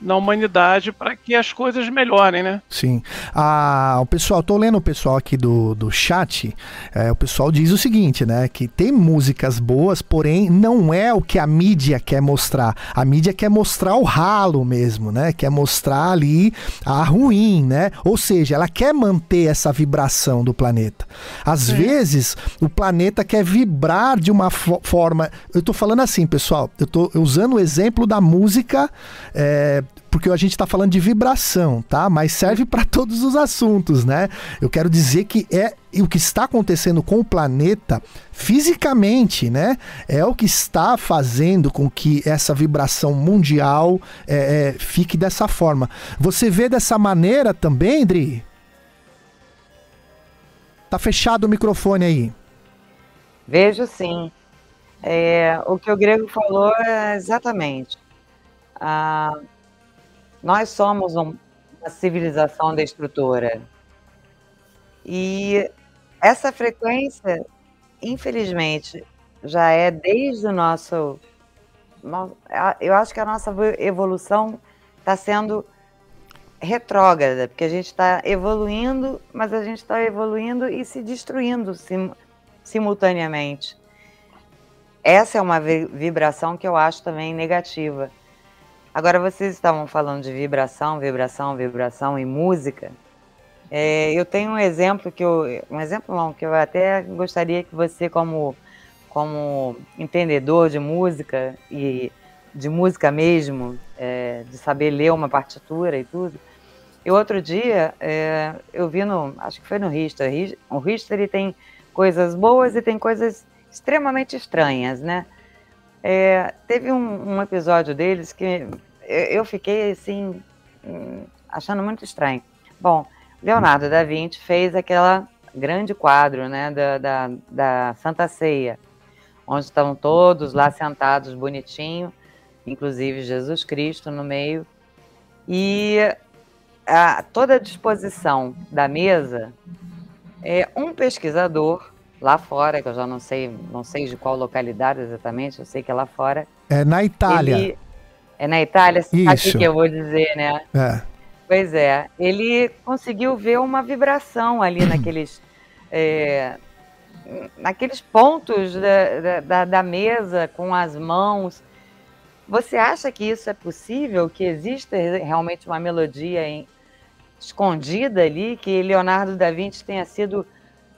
na humanidade para que as coisas melhorem, né? Sim. Ah, o pessoal, tô lendo o pessoal aqui do, do chat, é, o pessoal diz o seguinte, né? Que tem músicas boas, porém não é o que a mídia quer mostrar. A mídia quer mostrar o ralo mesmo, né? Quer mostrar ali a ruim, né? Ou seja, ela quer manter essa vibração do planeta. Às vezes, o planeta quer vibrar de uma fo forma. Eu tô falando assim, pessoal, eu tô usando o exemplo da música. É, porque a gente está falando de vibração, tá? Mas serve para todos os assuntos, né? Eu quero dizer que é o que está acontecendo com o planeta fisicamente, né? É o que está fazendo com que essa vibração mundial é, é, fique dessa forma. Você vê dessa maneira também, Dri? Tá fechado o microfone aí. Vejo sim. É, o que o grego falou é exatamente. Ah, nós somos um, uma civilização destrutora. E essa frequência, infelizmente, já é desde o nosso. Eu acho que a nossa evolução está sendo retrógrada, porque a gente está evoluindo, mas a gente está evoluindo e se destruindo sim, simultaneamente. Essa é uma vibração que eu acho também negativa. Agora, vocês estavam falando de vibração, vibração, vibração e música. É, eu tenho um exemplo que eu, um exemplo não, que eu até gostaria que você, como, como entendedor de música e de música mesmo, é, de saber ler uma partitura e tudo. E outro dia é, eu vi no, acho que foi no Richter. O ele tem coisas boas e tem coisas extremamente estranhas, né? É, teve um, um, episódio deles que eu fiquei assim, hum, achando muito estranho. Bom, Leonardo da Vinci fez aquela grande quadro né, da, da, da Santa Ceia, onde estavam todos lá sentados bonitinho, inclusive Jesus Cristo no meio. E a, toda a disposição da mesa, é, um pesquisador lá fora, que eu já não sei, não sei de qual localidade exatamente, eu sei que é lá fora. É na Itália. Ele, é na Itália, sabe o que eu vou dizer, né? É. Pois é. Ele conseguiu ver uma vibração ali naqueles. É, naqueles pontos da, da, da, mesa com as mãos. Você acha que isso é possível? Que existe realmente uma melodia em, escondida ali? Que Leonardo da Vinci tenha sido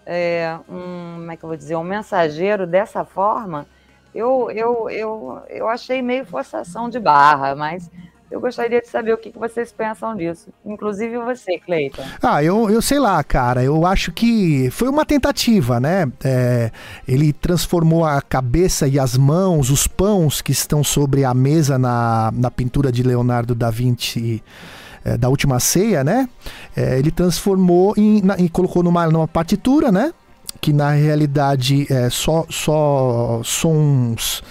é, um, como é que vou dizer, um mensageiro dessa forma? Eu, eu, eu, eu achei meio forçação de barra, mas eu gostaria de saber o que, vocês pensam disso. Inclusive você, Cleiton. Ah, eu, eu sei lá, cara. Eu acho que foi uma tentativa, né? É, ele transformou a cabeça e as mãos, os pães que estão sobre a mesa na, na pintura de Leonardo da Vinci. É, da última ceia, né? É, ele transformou e colocou numa, numa partitura, né? Que na realidade é só, só sons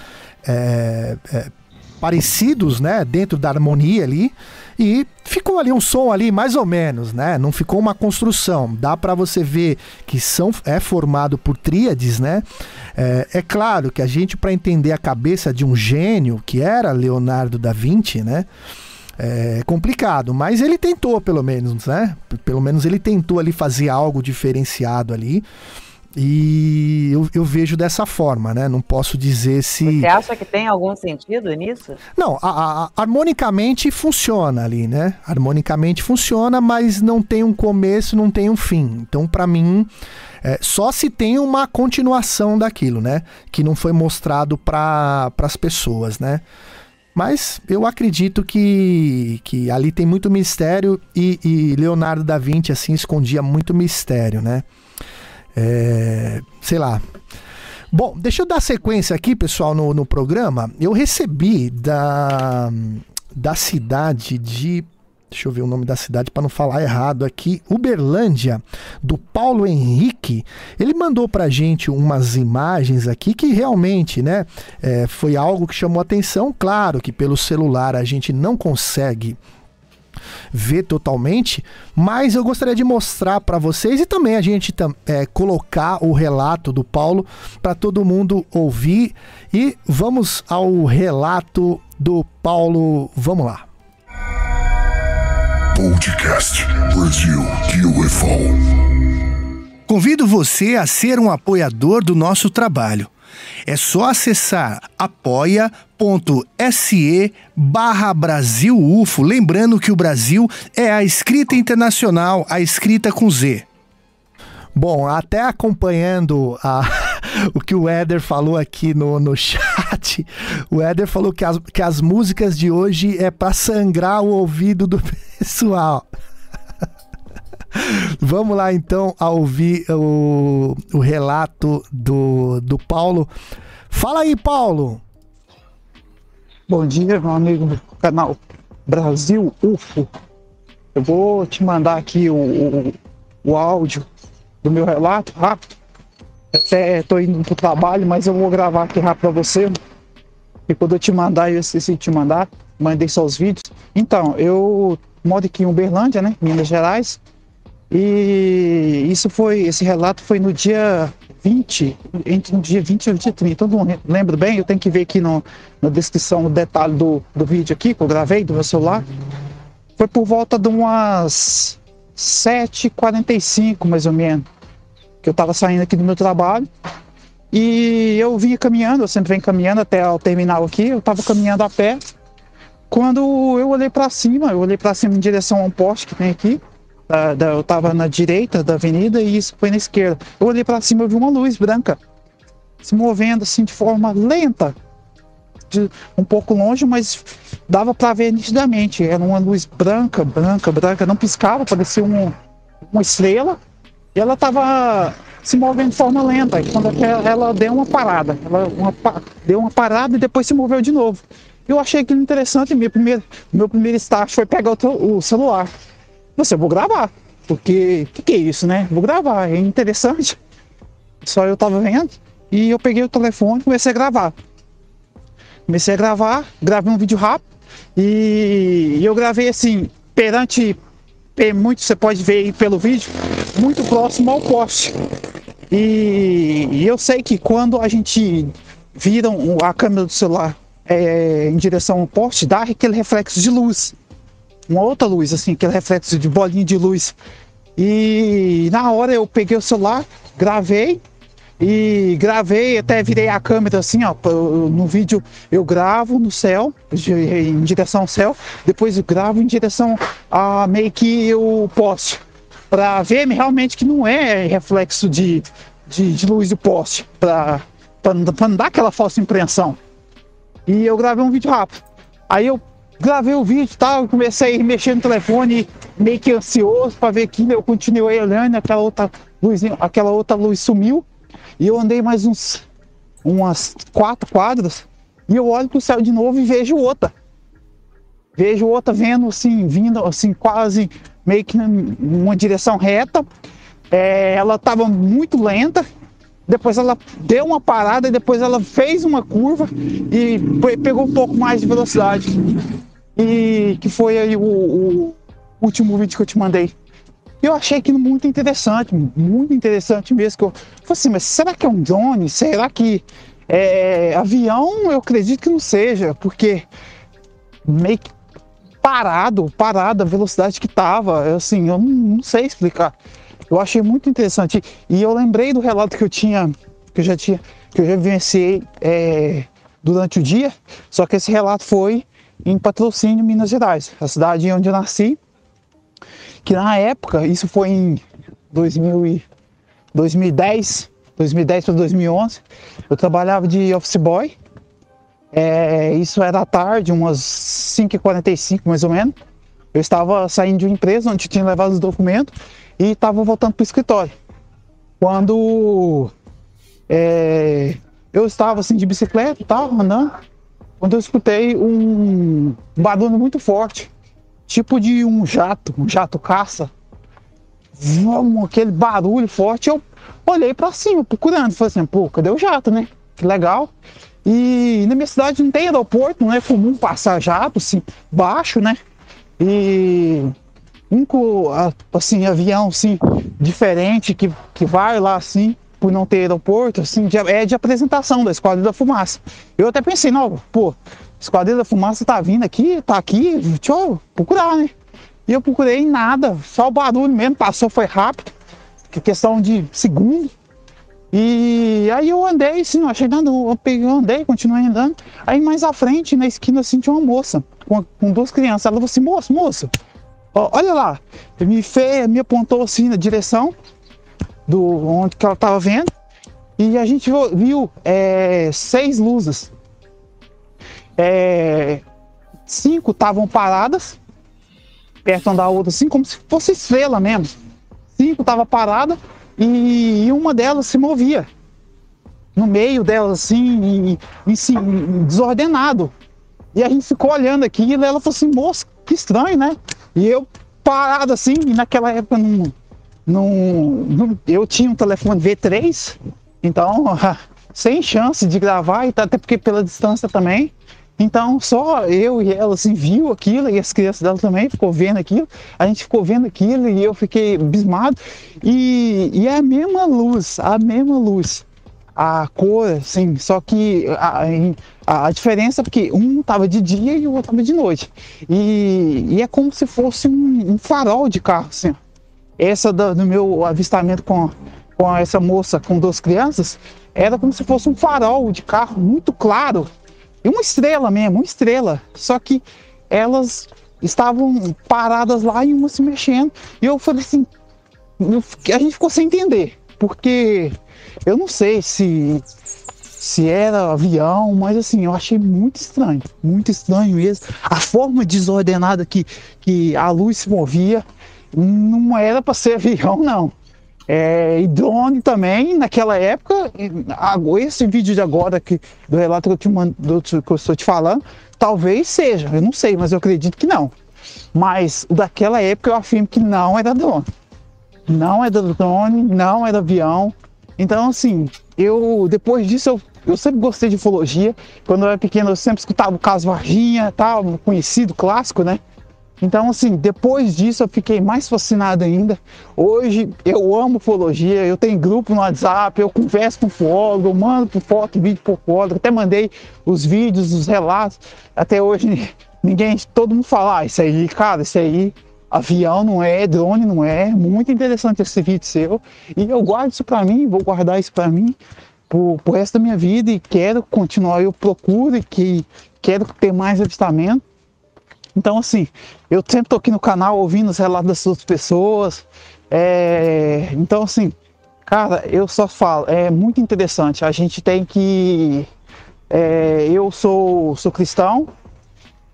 é, é, parecidos, né, dentro da harmonia ali, e ficou ali um som ali mais ou menos, né? Não ficou uma construção. Dá para você ver que são é formado por tríades, né? É, é claro que a gente para entender a cabeça de um gênio que era Leonardo da Vinci, né? É complicado, mas ele tentou pelo menos, né? Pelo menos ele tentou ali fazer algo diferenciado ali. E eu, eu, vejo dessa forma, né? Não posso dizer se. Você acha que tem algum sentido nisso? Não, a, a, harmonicamente funciona ali, né? Harmonicamente funciona, mas não tem um começo, não tem um fim. Então, para mim, é, só se tem uma continuação daquilo, né? Que não foi mostrado para as pessoas, né? Mas eu acredito que, que ali tem muito mistério e, e Leonardo da Vinci, assim, escondia muito mistério, né? É, sei lá. Bom, deixa eu dar sequência aqui, pessoal, no, no programa. Eu recebi da, da cidade de. Deixa eu ver o nome da cidade para não falar errado aqui. Uberlândia, do Paulo Henrique. Ele mandou para gente umas imagens aqui que realmente, né, é, foi algo que chamou atenção. Claro que pelo celular a gente não consegue ver totalmente, mas eu gostaria de mostrar para vocês e também a gente é, colocar o relato do Paulo para todo mundo ouvir. E vamos ao relato do Paulo. Vamos lá. Podcast Brasil UFO. Convido você a ser um apoiador do nosso trabalho. É só acessar apoia.se barra Brasil UFO. Lembrando que o Brasil é a escrita internacional, a escrita com Z. Bom, até acompanhando a, o que o Éder falou aqui no, no chat. O Éder falou que as, que as músicas de hoje é para sangrar o ouvido do pessoal. Vamos lá então a ouvir o, o relato do, do Paulo. Fala aí, Paulo. Bom dia, meu amigo do canal Brasil UFO. Eu vou te mandar aqui o, o, o áudio do meu relato rápido. Até tô indo pro trabalho, mas eu vou gravar aqui rápido pra você. E quando eu te mandar, eu esqueci de te mandar, mandei só os vídeos. Então, eu moro aqui em Uberlândia, né? Minas Gerais. E isso foi, esse relato foi no dia 20, entre o dia 20 e o dia 30. Eu não lembro bem, eu tenho que ver aqui no, na descrição o detalhe do, do vídeo aqui que eu gravei do meu celular. Foi por volta de umas 7h45, mais ou menos, que eu estava saindo aqui do meu trabalho. E eu vinha caminhando, eu sempre venho caminhando até o terminal aqui, eu estava caminhando a pé. Quando eu olhei para cima, eu olhei para cima em direção a um poste que tem aqui, da, da, eu estava na direita da avenida e isso foi na esquerda. Eu olhei para cima e vi uma luz branca se movendo assim de forma lenta, de, um pouco longe, mas dava para ver nitidamente. Era uma luz branca, branca, branca, não piscava, parecia um, uma estrela. E ela estava se movendo de forma lenta. E quando ela, ela deu uma parada, ela uma, deu uma parada e depois se moveu de novo. Eu achei aquilo interessante. Meu primeiro, meu primeiro start foi pegar o, o celular. Você, vou gravar. Porque, o que, que é isso, né? Vou gravar, é interessante. Só eu tava vendo. E eu peguei o telefone e comecei a gravar. Comecei a gravar, gravei um vídeo rápido. E eu gravei assim, perante muito, você pode ver aí pelo vídeo, muito próximo ao poste. E, e eu sei que quando a gente vira a câmera do celular é, em direção ao poste, dá aquele reflexo de luz uma outra luz, assim, aquele reflexo de bolinha de luz. E na hora eu peguei o celular, gravei e gravei, até virei a câmera assim, ó, no vídeo eu gravo no céu, em direção ao céu, depois eu gravo em direção a meio que o poste, para ver realmente que não é reflexo de, de, de luz do poste, para não dar aquela falsa impressão. E eu gravei um vídeo rápido. Aí eu gravei o vídeo e tal, comecei a mexer no telefone, meio que ansioso para ver aquilo. Eu continuei olhando, aquela outra luz, aquela outra luz sumiu. E eu andei mais uns umas quatro quadras e eu olho para o céu de novo e vejo outra. Vejo outra vendo assim, vindo assim, quase meio que numa direção reta. É, ela estava muito lenta. Depois ela deu uma parada e depois ela fez uma curva e pegou um pouco mais de velocidade. E que foi aí o, o último vídeo que eu te mandei. Eu achei aquilo muito interessante, muito interessante mesmo. Que eu falei assim, mas será que é um drone? Será que é avião? Eu acredito que não seja, porque meio que parado, parado, a velocidade que tava, assim, eu não, não, sei explicar. Eu achei muito interessante. E eu lembrei do relato que eu tinha, que eu já tinha, que eu já vivenciei é, durante o dia, só que esse relato foi em Patrocínio, Minas Gerais, a cidade onde eu nasci. Que na época, isso foi em 2000 e 2010, 2010 para 2011, eu trabalhava de office boy. É, isso era à tarde, umas 5h45 mais ou menos. Eu estava saindo de uma empresa onde tinha levado os documentos e estava voltando para o escritório. Quando é, eu estava assim de bicicleta, estava andando, quando eu escutei um barulho muito forte, tipo de um jato, um jato caça. Vamos, aquele barulho forte, eu olhei para cima, procurando, falei assim, pô, cadê o jato, né? Que legal. E na minha cidade não tem aeroporto, não é comum passar jato, assim, baixo, né? E único, assim, avião, assim, diferente, que, que vai lá, assim, por não ter aeroporto, assim, de, é de apresentação da Esquadrilha da Fumaça. Eu até pensei, não, pô, Esquadrilha da Fumaça tá vindo aqui, tá aqui, deixa eu procurar, né? E eu procurei nada, só o barulho mesmo, passou, foi rápido, que questão de segundo. E aí eu andei, assim, achei nada, eu peguei, eu andei, continuei andando. Aí mais à frente, na esquina, assim, tinha uma moça com, com duas crianças. Ela falou assim, moça, ó, olha lá. Me fez, me apontou assim na direção do onde que ela estava vendo. e a gente viu é, seis luzes. É, cinco estavam paradas, perto uma da outra, assim como se fosse estrela mesmo. Cinco estavam paradas e, e uma delas se movia. No meio delas, assim, e, e, assim, desordenado. E a gente ficou olhando aquilo e ela falou assim, moça, que estranho, né? E eu parado assim, e naquela época não, não, eu tinha um telefone V3, então sem chance de gravar, e tá, até porque pela distância também. Então só eu e ela assim viu aquilo e as crianças dela também ficou vendo aquilo. A gente ficou vendo aquilo e eu fiquei abismado. E, e é a mesma luz, a mesma luz a cor, sim, só que a, a, a diferença é porque um estava de dia e o outro estava de noite. E, e, é como se fosse um, um farol de carro, assim. Essa do, do, meu avistamento com, com essa moça com duas crianças era como se fosse um farol de carro muito claro. E uma estrela mesmo, uma estrela. Só que elas estavam paradas lá e uma se mexendo. E eu falei assim, a gente ficou sem entender, porque eu não sei se se era avião, mas assim, eu achei muito estranho, muito estranho mesmo. A forma desordenada que, que a luz se movia não era para ser avião, não. É, e drone também, naquela época, esse vídeo de agora que, do relato que eu, te mando, que eu estou te falando, talvez seja, eu não sei, mas eu acredito que não. Mas daquela época eu afirmo que não era drone. Não era drone, não era avião, então, assim, eu depois disso eu, eu sempre gostei de ufologia. Quando eu era pequeno, eu sempre escutava o caso Varginha, tal, conhecido, clássico, né? Então, assim, depois disso eu fiquei mais fascinado ainda. Hoje eu amo ufologia, eu tenho grupo no WhatsApp, eu converso com ufólogo, eu mando por foto, vídeo por ufólogo, até mandei os vídeos, os relatos. Até hoje ninguém, todo mundo fala, ah, isso aí, cara, isso aí avião não é, drone não é. Muito interessante esse vídeo seu. E eu guardo isso para mim, vou guardar isso para mim por, por resto da minha vida e quero continuar. Eu procuro e que quero ter mais avistamento. Então, assim, eu sempre tô aqui no canal ouvindo os relatos das outras pessoas. É, então, assim, cara, eu só falo, é muito interessante. A gente tem que. É, eu sou, sou cristão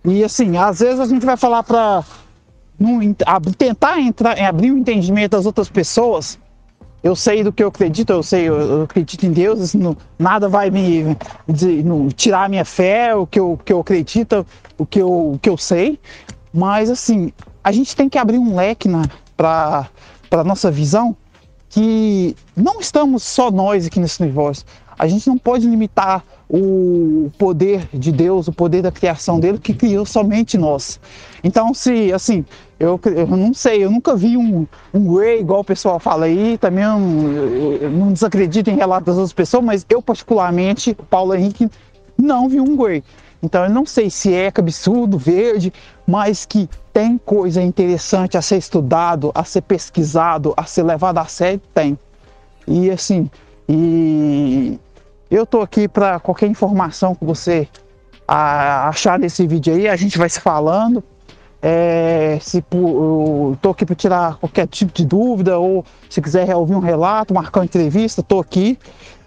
e, assim, às vezes a gente vai falar para tentar entrar, abrir o entendimento das outras pessoas. Eu sei do que eu acredito, eu sei, eu, eu acredito em Deus, não, nada vai me de, não, tirar a minha fé, o que eu, que eu acredito, o que eu, o que eu sei. Mas assim, a gente tem que abrir um leque para a nossa visão que não estamos só nós aqui nesse universo. A gente não pode limitar o poder de Deus, o poder da criação dele, que criou somente nós. Então, se, assim, eu, eu não sei, eu nunca vi um, um Ray, igual o pessoal fala aí, também eu, eu não desacredito em relatos das outras pessoas, mas eu, particularmente, Paulo Henrique, não vi um Ray. Então, eu não sei se é cabeçudo, verde, mas que tem coisa interessante a ser estudado, a ser pesquisado, a ser levado a sério, tem. E assim, e eu estou aqui para qualquer informação que você achar nesse vídeo aí, a gente vai se falando. É, se estou aqui para tirar qualquer tipo de dúvida ou se quiser ouvir um relato, marcar uma entrevista, estou aqui.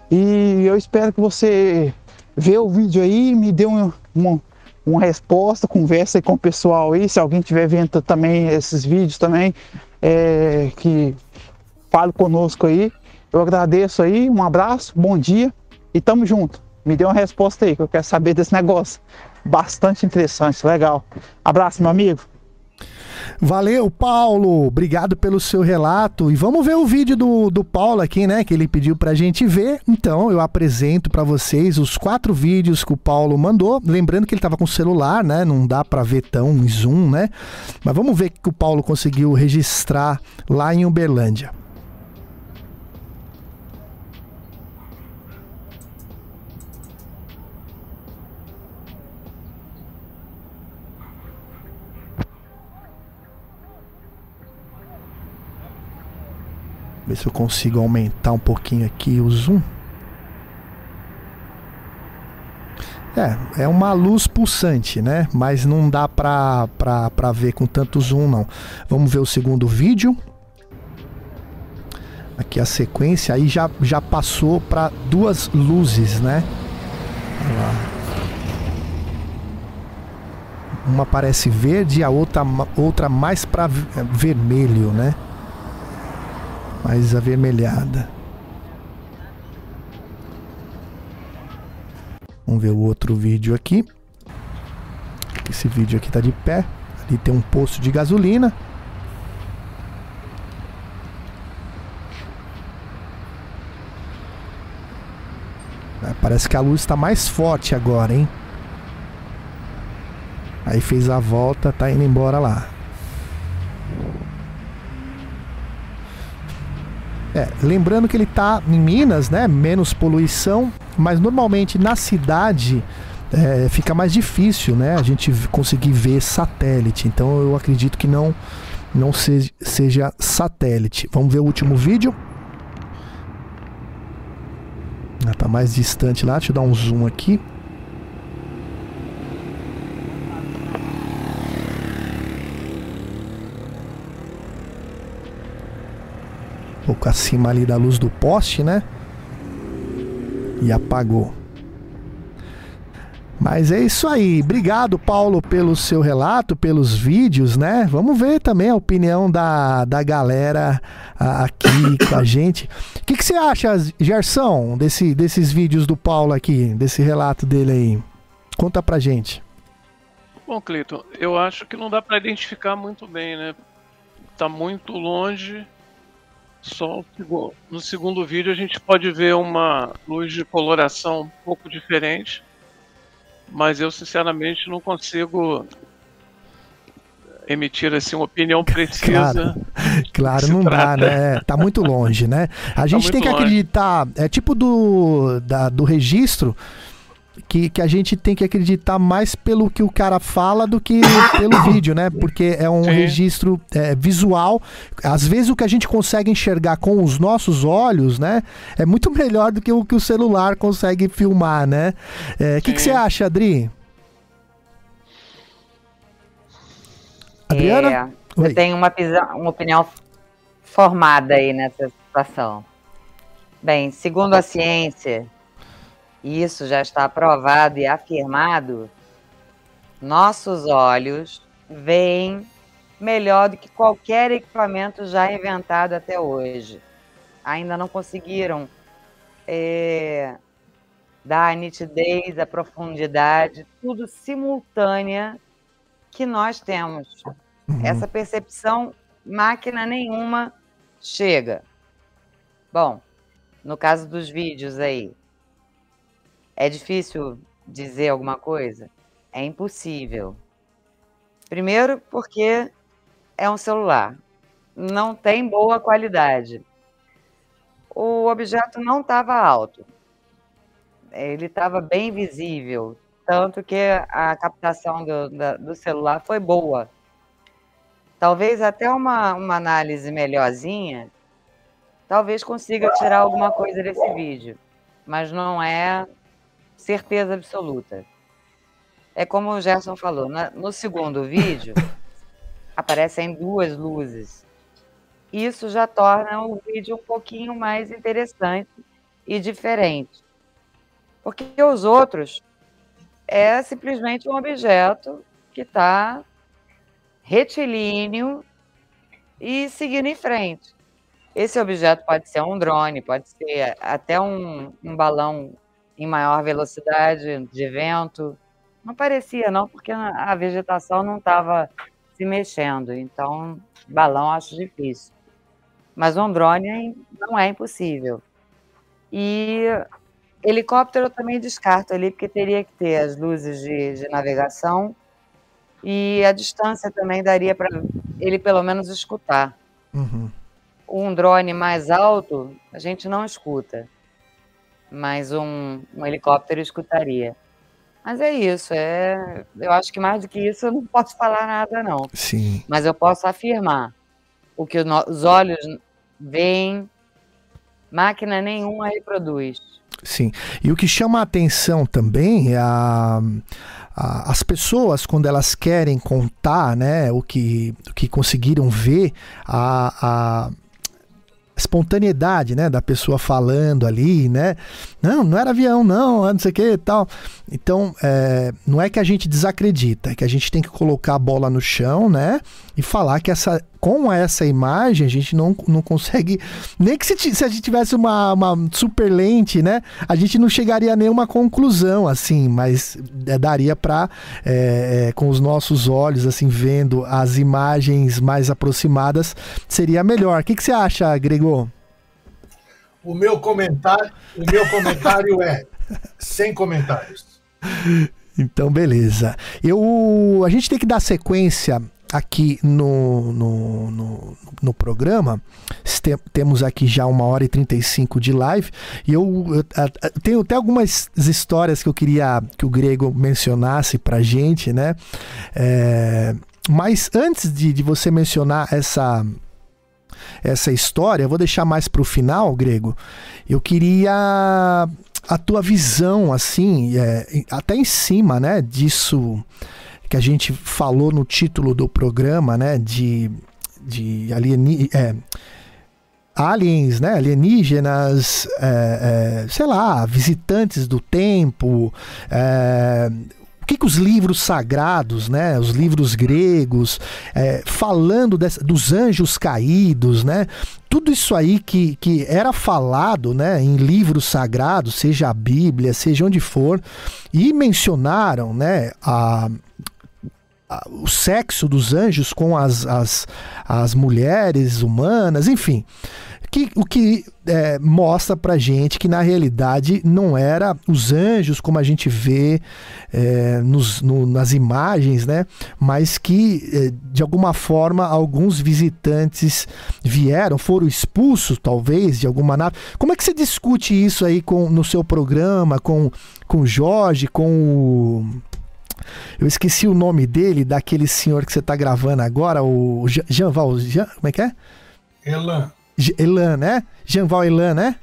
E eu espero que você vê o vídeo aí, me dê uma, uma, uma resposta, conversa aí com o pessoal aí, se alguém tiver vendo também esses vídeos também, é, que fale conosco aí. Eu agradeço aí, um abraço, bom dia e tamo junto. Me dê uma resposta aí, que eu quero saber desse negócio. Bastante interessante, legal. Abraço, meu amigo. Valeu, Paulo. Obrigado pelo seu relato. E vamos ver o vídeo do, do Paulo aqui, né? Que ele pediu pra gente ver. Então, eu apresento para vocês os quatro vídeos que o Paulo mandou. Lembrando que ele tava com celular, né? Não dá para ver tão zoom, né? Mas vamos ver o que o Paulo conseguiu registrar lá em Uberlândia. Ver se eu consigo aumentar um pouquinho aqui o zoom. É, é uma luz pulsante, né? Mas não dá pra, pra, pra ver com tanto zoom, não. Vamos ver o segundo vídeo. Aqui a sequência, aí já, já passou para duas luzes, né? Olha lá. Uma parece verde, a outra, outra mais para vermelho, né? Mais avermelhada. Vamos ver o outro vídeo aqui. Esse vídeo aqui tá de pé. Ali tem um posto de gasolina. É, parece que a luz está mais forte agora, hein? Aí fez a volta, tá indo embora lá. É, lembrando que ele está em Minas, né? Menos poluição, mas normalmente na cidade é, fica mais difícil, né? A gente conseguir ver satélite. Então eu acredito que não não se, seja satélite. Vamos ver o último vídeo. Ah, tá mais distante lá. Deixa eu dar um zoom aqui. Pouco acima ali da luz do poste, né? E apagou. Mas é isso aí. Obrigado, Paulo, pelo seu relato, pelos vídeos, né? Vamos ver também a opinião da, da galera aqui com a gente. O que, que você acha, Gerson, desse, desses vídeos do Paulo aqui, desse relato dele aí? Conta pra gente. Bom, Cleiton, eu acho que não dá para identificar muito bem, né? Tá muito longe só no segundo vídeo a gente pode ver uma luz de coloração um pouco diferente, mas eu sinceramente não consigo emitir assim uma opinião precisa. Claro, claro não trata. dá, né? Tá muito longe, né? A tá gente tá tem que longe. acreditar, é tipo do da, do registro que, que a gente tem que acreditar mais pelo que o cara fala do que pelo vídeo, né? Porque é um Sim. registro é, visual. Às vezes o que a gente consegue enxergar com os nossos olhos, né? É muito melhor do que o que o celular consegue filmar, né? O é, que, que você acha, Adri? Adriana? É, eu tenho uma, uma opinião formada aí nessa situação. Bem, segundo a ciência, isso já está provado e afirmado, nossos olhos veem melhor do que qualquer equipamento já inventado até hoje. Ainda não conseguiram é, dar a nitidez, a profundidade, tudo simultânea que nós temos. Uhum. Essa percepção, máquina nenhuma chega. Bom, no caso dos vídeos aí, é difícil dizer alguma coisa? É impossível. Primeiro, porque é um celular. Não tem boa qualidade. O objeto não estava alto. Ele estava bem visível. Tanto que a captação do, do celular foi boa. Talvez até uma, uma análise melhorzinha, talvez consiga tirar alguma coisa desse vídeo. Mas não é certeza absoluta. É como o Gerson falou, na, no segundo vídeo aparecem duas luzes. Isso já torna o vídeo um pouquinho mais interessante e diferente. Porque os outros é simplesmente um objeto que está retilíneo e seguindo em frente. Esse objeto pode ser um drone, pode ser até um, um balão em maior velocidade de vento. Não parecia, não, porque a vegetação não estava se mexendo. Então, balão acho difícil. Mas um drone não é impossível. E helicóptero eu também descarto ali, porque teria que ter as luzes de, de navegação e a distância também daria para ele pelo menos escutar. Uhum. Um drone mais alto, a gente não escuta mas um, um helicóptero escutaria. Mas é isso, é, eu acho que mais do que isso eu não posso falar nada não. Sim. Mas eu posso afirmar o que os olhos veem, máquina nenhuma reproduz. Sim. E o que chama a atenção também é a, a, as pessoas, quando elas querem contar né, o, que, o que conseguiram ver, a, a espontaneidade, né, da pessoa falando ali, né? Não, não era avião, não, não sei o que e tal. Então, é, não é que a gente desacredita, é que a gente tem que colocar a bola no chão, né? E falar que essa, com essa imagem a gente não, não consegue. Nem que se, se a gente tivesse uma, uma super lente, né? A gente não chegaria a nenhuma conclusão, assim, mas é, daria para, é, é, com os nossos olhos, assim, vendo as imagens mais aproximadas, seria melhor. O que, que você acha, Gregor? O meu comentário, o meu comentário é sem comentários. Então, beleza. Eu, a gente tem que dar sequência aqui no, no, no, no programa. Tem, temos aqui já uma hora e 35 de live. E eu, eu, eu, tenho até algumas histórias que eu queria que o Grego mencionasse pra gente, né? É, mas antes de, de você mencionar essa essa história, eu vou deixar mais para o final, Grego. Eu queria a tua visão, assim, é, até em cima, né, disso que a gente falou no título do programa, né, de, de alieni, é, aliens, né, alienígenas, é, é sei lá, visitantes do tempo, é, que, que os livros sagrados, né, os livros gregos, é, falando dessa, dos anjos caídos, né, tudo isso aí que, que era falado né, em livros sagrados, seja a Bíblia, seja onde for, e mencionaram né, a, o sexo dos anjos com as, as, as mulheres humanas, enfim que, o que é, mostra pra gente que na realidade não era os anjos como a gente vê é, nos, no, nas imagens, né? Mas que é, de alguma forma alguns visitantes vieram, foram expulsos talvez de alguma nave. Como é que você discute isso aí com, no seu programa com, com o Jorge, com o eu esqueci o nome dele, daquele senhor que você está gravando agora, o Jean Val. Jean, como é que é? Elan. Elan, né? Jean-Val Elan, né?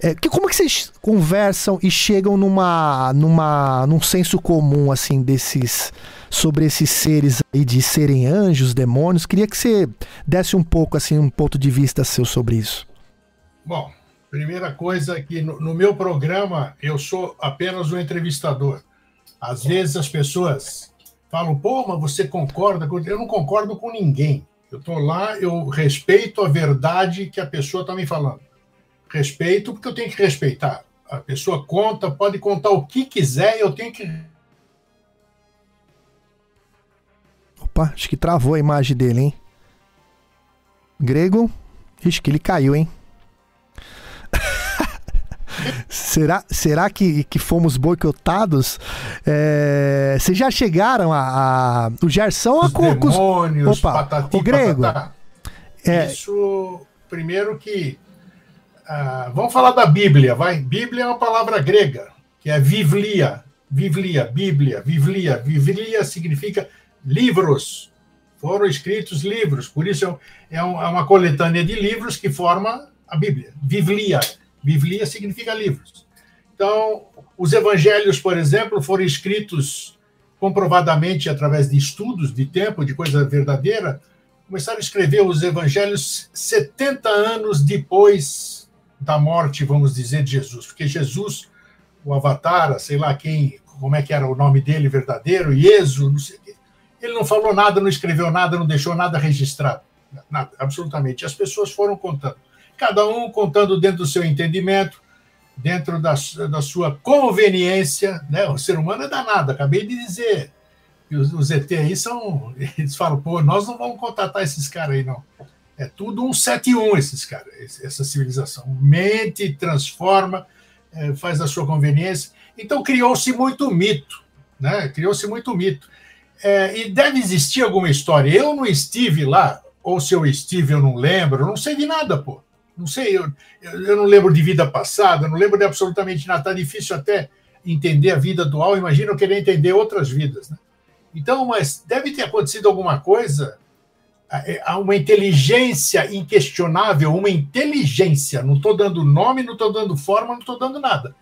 É, que, como que vocês conversam e chegam numa, numa, num senso comum, assim, desses, sobre esses seres aí de serem anjos, demônios? Queria que você desse um pouco, assim, um ponto de vista seu sobre isso. Bom, primeira coisa é que no, no meu programa eu sou apenas um entrevistador. Às vezes as pessoas falam, pô, mas você concorda com... Eu não concordo com ninguém. Eu estou lá, eu respeito a verdade que a pessoa está me falando. Respeito porque eu tenho que respeitar. A pessoa conta, pode contar o que quiser, eu tenho que. Opa, acho que travou a imagem dele, hein? Grego, acho que ele caiu, hein? Será, será que, que fomos boicotados? É, vocês já chegaram a. a o Gerson Os a demônios, Opa, patati, o grego. É, Isso, primeiro que. Uh, vamos falar da Bíblia, vai. Bíblia é uma palavra grega, que é vivlia. Vivlia, Bíblia, vivlia. Vivlia significa livros. Foram escritos livros, por isso é, é, é uma coletânea de livros que forma a Bíblia. Vivlia. Biblia significa livros. Então, os evangelhos, por exemplo, foram escritos comprovadamente através de estudos de tempo, de coisa verdadeira. Começaram a escrever os evangelhos 70 anos depois da morte, vamos dizer, de Jesus. Porque Jesus, o Avatar, sei lá quem, como é que era o nome dele verdadeiro, Ieso, não sei o quê. Ele não falou nada, não escreveu nada, não deixou nada registrado. Nada, absolutamente. As pessoas foram contando cada um contando dentro do seu entendimento, dentro da, da sua conveniência. Né? O ser humano é danado, acabei de dizer. E os, os ET aí são. Eles falam, pô, nós não vamos contatar esses caras aí, não. É tudo um 7-1, esses caras, essa civilização. Mente, transforma, é, faz a sua conveniência. Então criou-se muito mito, né? Criou-se muito mito. É, e deve existir alguma história. Eu não estive lá, ou se eu estive, eu não lembro, eu não sei de nada, pô. Não sei, eu, eu não lembro de vida passada, não lembro de absolutamente nada. Está difícil até entender a vida atual, imagina eu querer entender outras vidas. Né? Então, mas deve ter acontecido alguma coisa, é, há uma inteligência inquestionável, uma inteligência, não estou dando nome, não estou dando forma, não estou dando nada.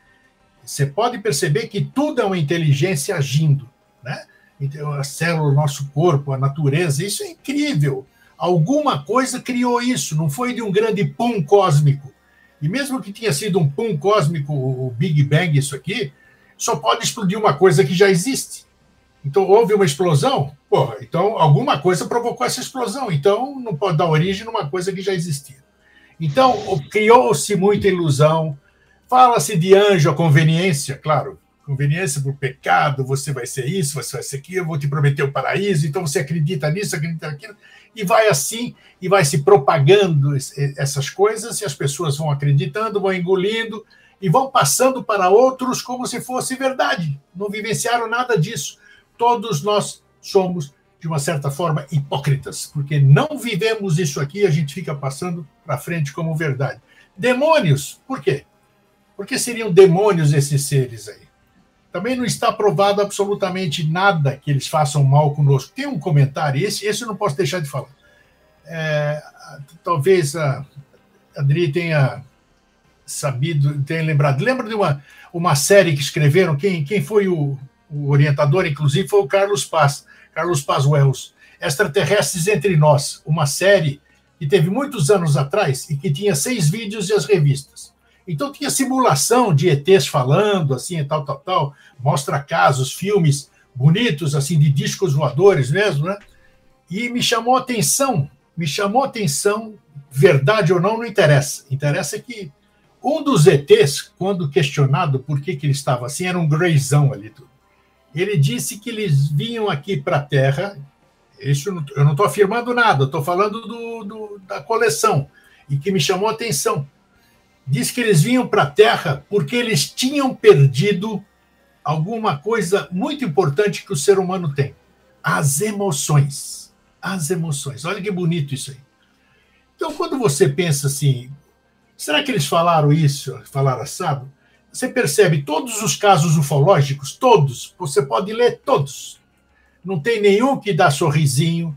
Você pode perceber que tudo é uma inteligência agindo, né? Então, a célula, o nosso corpo, a natureza, isso é incrível Alguma coisa criou isso, não foi de um grande pum cósmico. E mesmo que tenha sido um pum cósmico, o Big Bang, isso aqui, só pode explodir uma coisa que já existe. Então, houve uma explosão? Porra, então alguma coisa provocou essa explosão. Então, não pode dar origem numa coisa que já existia. Então, criou-se muita ilusão. Fala-se de anjo a conveniência, claro, conveniência para o pecado, você vai ser isso, você vai ser aquilo, eu vou te prometer o paraíso, então você acredita nisso, acredita naquilo, e vai assim, e vai se propagando essas coisas, e as pessoas vão acreditando, vão engolindo, e vão passando para outros como se fosse verdade. Não vivenciaram nada disso. Todos nós somos, de uma certa forma, hipócritas, porque não vivemos isso aqui, a gente fica passando para frente como verdade. Demônios, por quê? Porque seriam demônios esses seres aí. Também não está provado absolutamente nada que eles façam mal conosco. Tem um comentário, esse, esse eu não posso deixar de falar. É, talvez a Adri tenha sabido, tenha lembrado. Lembra de uma, uma série que escreveram? Quem, quem foi o, o orientador, inclusive, foi o Carlos Paz, Carlos Paz Wells. Extraterrestres Entre Nós, uma série que teve muitos anos atrás e que tinha seis vídeos e as revistas. Então tinha simulação de ETs falando, assim, tal, tal, tal, mostra casos, filmes bonitos, assim, de discos voadores mesmo, né? E me chamou a atenção, me chamou a atenção, verdade ou não, não interessa. Interessa que um dos ETs, quando questionado por que, que ele estava assim, era um greizão ali tudo. Ele disse que eles vinham aqui para a Terra, isso eu não estou afirmando nada, estou falando do, do, da coleção, e que me chamou a atenção diz que eles vinham para a Terra porque eles tinham perdido alguma coisa muito importante que o ser humano tem: as emoções. As emoções. Olha que bonito isso aí. Então, quando você pensa assim, será que eles falaram isso, falaram assado? Você percebe todos os casos ufológicos, todos, você pode ler todos. Não tem nenhum que dá sorrisinho,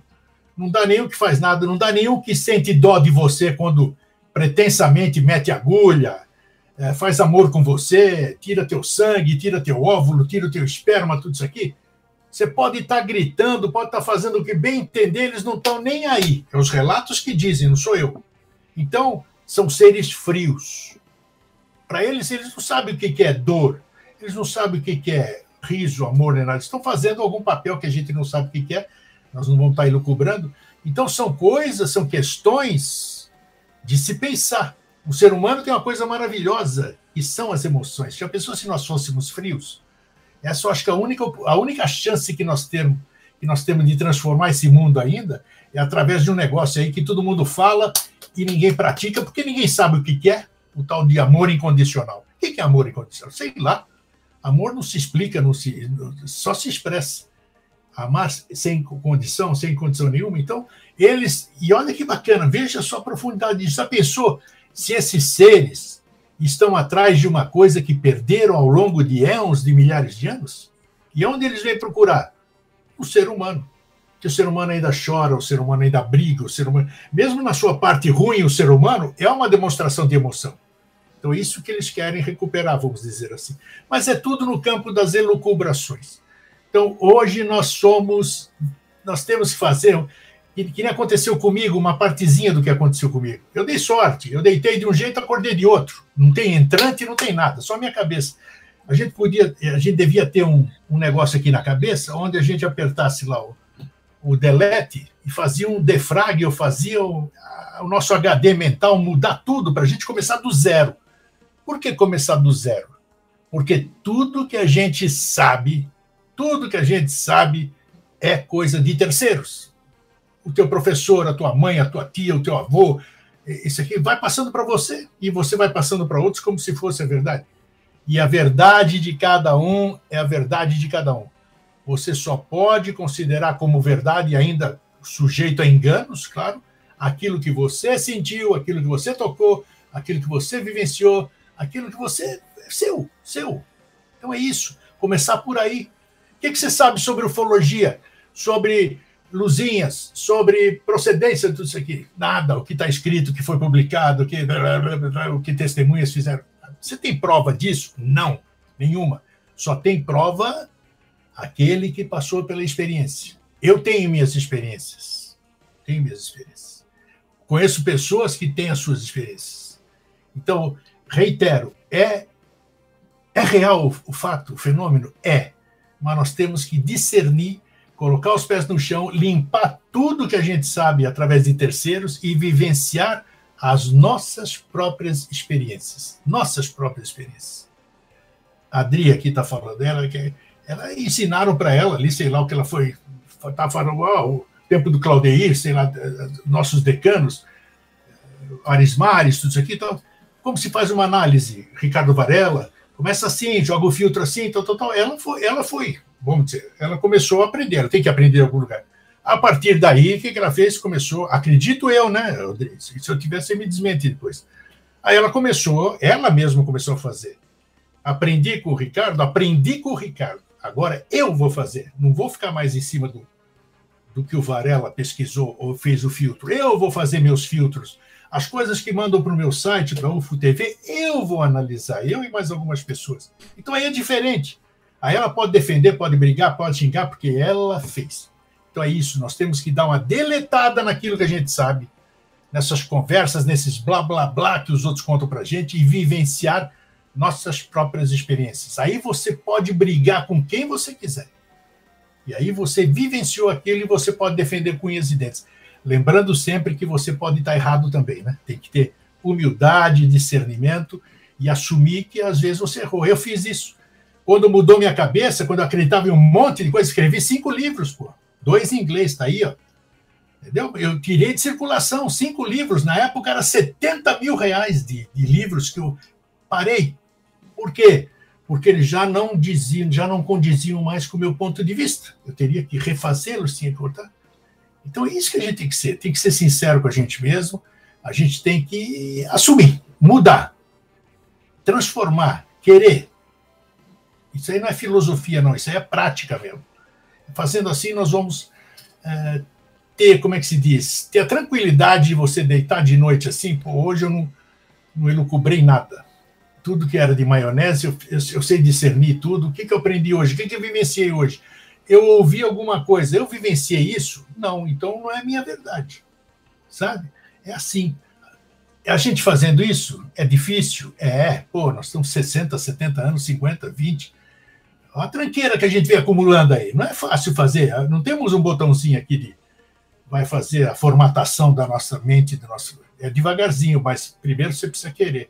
não dá nenhum que faz nada, não dá nenhum que sente dó de você quando pretensamente mete agulha, é, faz amor com você, tira teu sangue, tira teu óvulo, tira teu esperma, tudo isso aqui. Você pode estar tá gritando, pode estar tá fazendo o que bem entender, eles não estão nem aí. É os relatos que dizem, não sou eu. Então, são seres frios. Para eles, eles não sabem o que é dor, eles não sabem o que é riso, amor, nem nada. Estão fazendo algum papel que a gente não sabe o que é, nós não vamos estar tá. Então, são coisas, são questões de se pensar. O ser humano tem uma coisa maravilhosa, que são as emoções. Já pensou se nós fôssemos frios? Essa eu acho que a única, a única chance que nós temos que nós temos de transformar esse mundo ainda é através de um negócio aí que todo mundo fala e ninguém pratica, porque ninguém sabe o que é o tal de amor incondicional. O que é amor incondicional? Sei lá. Amor não se explica, não se, só se expressa. Amar sem condição, sem condição nenhuma. Então, eles, e olha que bacana, veja só a profundidade disso. Já pensou se esses seres estão atrás de uma coisa que perderam ao longo de éons, de milhares de anos? E onde eles vêm procurar? O ser humano. Que o ser humano ainda chora, o ser humano ainda briga, o ser humano. Mesmo na sua parte ruim, o ser humano é uma demonstração de emoção. Então, isso que eles querem recuperar, vamos dizer assim. Mas é tudo no campo das elucubrações. Então, hoje nós somos. Nós temos que fazer que, que nem aconteceu comigo, uma partezinha do que aconteceu comigo. Eu dei sorte, eu deitei de um jeito, acordei de outro. Não tem entrante, não tem nada, só minha cabeça. A gente podia, a gente devia ter um, um negócio aqui na cabeça, onde a gente apertasse lá o, o delete e fazia um defrag, eu fazia o, a, o nosso HD mental mudar tudo para a gente começar do zero. Por que começar do zero? Porque tudo que a gente sabe, tudo que a gente sabe é coisa de terceiros o teu professor, a tua mãe, a tua tia, o teu avô, isso aqui vai passando para você e você vai passando para outros como se fosse a verdade. E a verdade de cada um é a verdade de cada um. Você só pode considerar como verdade, ainda sujeito a enganos, claro, aquilo que você sentiu, aquilo que você tocou, aquilo que você vivenciou, aquilo que você. seu, seu. Então é isso. Começar por aí. Que, que você sabe sobre ufologia? Sobre luzinhas sobre procedência de tudo isso aqui. Nada, o que está escrito, o que foi publicado, o que, o que testemunhas fizeram. Você tem prova disso? Não, nenhuma. Só tem prova aquele que passou pela experiência. Eu tenho minhas experiências. tenho minhas experiências. Conheço pessoas que têm as suas experiências. Então, reitero, é, é real o fato, o fenômeno? É. Mas nós temos que discernir, colocar os pés no chão, limpar tudo que a gente sabe através de terceiros e vivenciar as nossas próprias experiências. Nossas próprias experiências. A Adri aqui está falando dela, que ela ensinaram para ela ali, sei lá o que ela foi, tá falando, o tempo do Claudeir, sei lá, nossos decanos, Arismares, tudo isso aqui, então, como se faz uma análise? Ricardo Varela, começa assim, joga o filtro assim, tal, tal, tal. Ela foi, ela foi, vamos dizer, ela começou a aprender, ela tem que aprender em algum lugar. A partir daí, o que ela fez? Começou, acredito eu, né, se eu tivesse, me desmente depois. Aí ela começou, ela mesma começou a fazer. Aprendi com o Ricardo, aprendi com o Ricardo. Agora eu vou fazer, não vou ficar mais em cima do, do que o Varela pesquisou ou fez o filtro. Eu vou fazer meus filtros. As coisas que mandam para o meu site, para a UFO TV, eu vou analisar, eu e mais algumas pessoas. Então aí é diferente. Aí ela pode defender, pode brigar, pode xingar, porque ela fez. Então é isso, nós temos que dar uma deletada naquilo que a gente sabe, nessas conversas, nesses blá blá blá que os outros contam para gente e vivenciar nossas próprias experiências. Aí você pode brigar com quem você quiser. E aí você vivenciou aquilo e você pode defender com unhas e dentes. Lembrando sempre que você pode estar errado também, né? Tem que ter humildade, discernimento e assumir que às vezes você errou. Eu fiz isso. Quando mudou minha cabeça, quando eu acreditava em um monte de coisa, escrevi cinco livros, pô. Dois em inglês, tá aí, ó. Entendeu? Eu tirei de circulação cinco livros. Na época era 70 mil reais de, de livros que eu parei. Por quê? Porque eles já não diziam, já não condiziam mais com o meu ponto de vista. Eu teria que refazê-los, tinha que cortar. Então é isso que a gente tem que ser. Tem que ser sincero com a gente mesmo. A gente tem que assumir, mudar, transformar, querer. Isso aí não é filosofia, não. Isso aí é prática mesmo. Fazendo assim, nós vamos é, ter, como é que se diz? Ter a tranquilidade de você deitar de noite assim. Pô, hoje eu não, não elucubrei nada. Tudo que era de maionese, eu, eu, eu sei discernir tudo. O que, que eu aprendi hoje? O que, que eu vivenciei hoje? Eu ouvi alguma coisa, eu vivenciei isso? Não, então não é minha verdade. Sabe? É assim. A gente fazendo isso é difícil? É, pô, nós estamos 60, 70 anos, 50, 20 a tranqueira que a gente vem acumulando aí. Não é fácil fazer. Não temos um botãozinho aqui de vai fazer a formatação da nossa mente, do nosso. É devagarzinho, mas primeiro você precisa querer.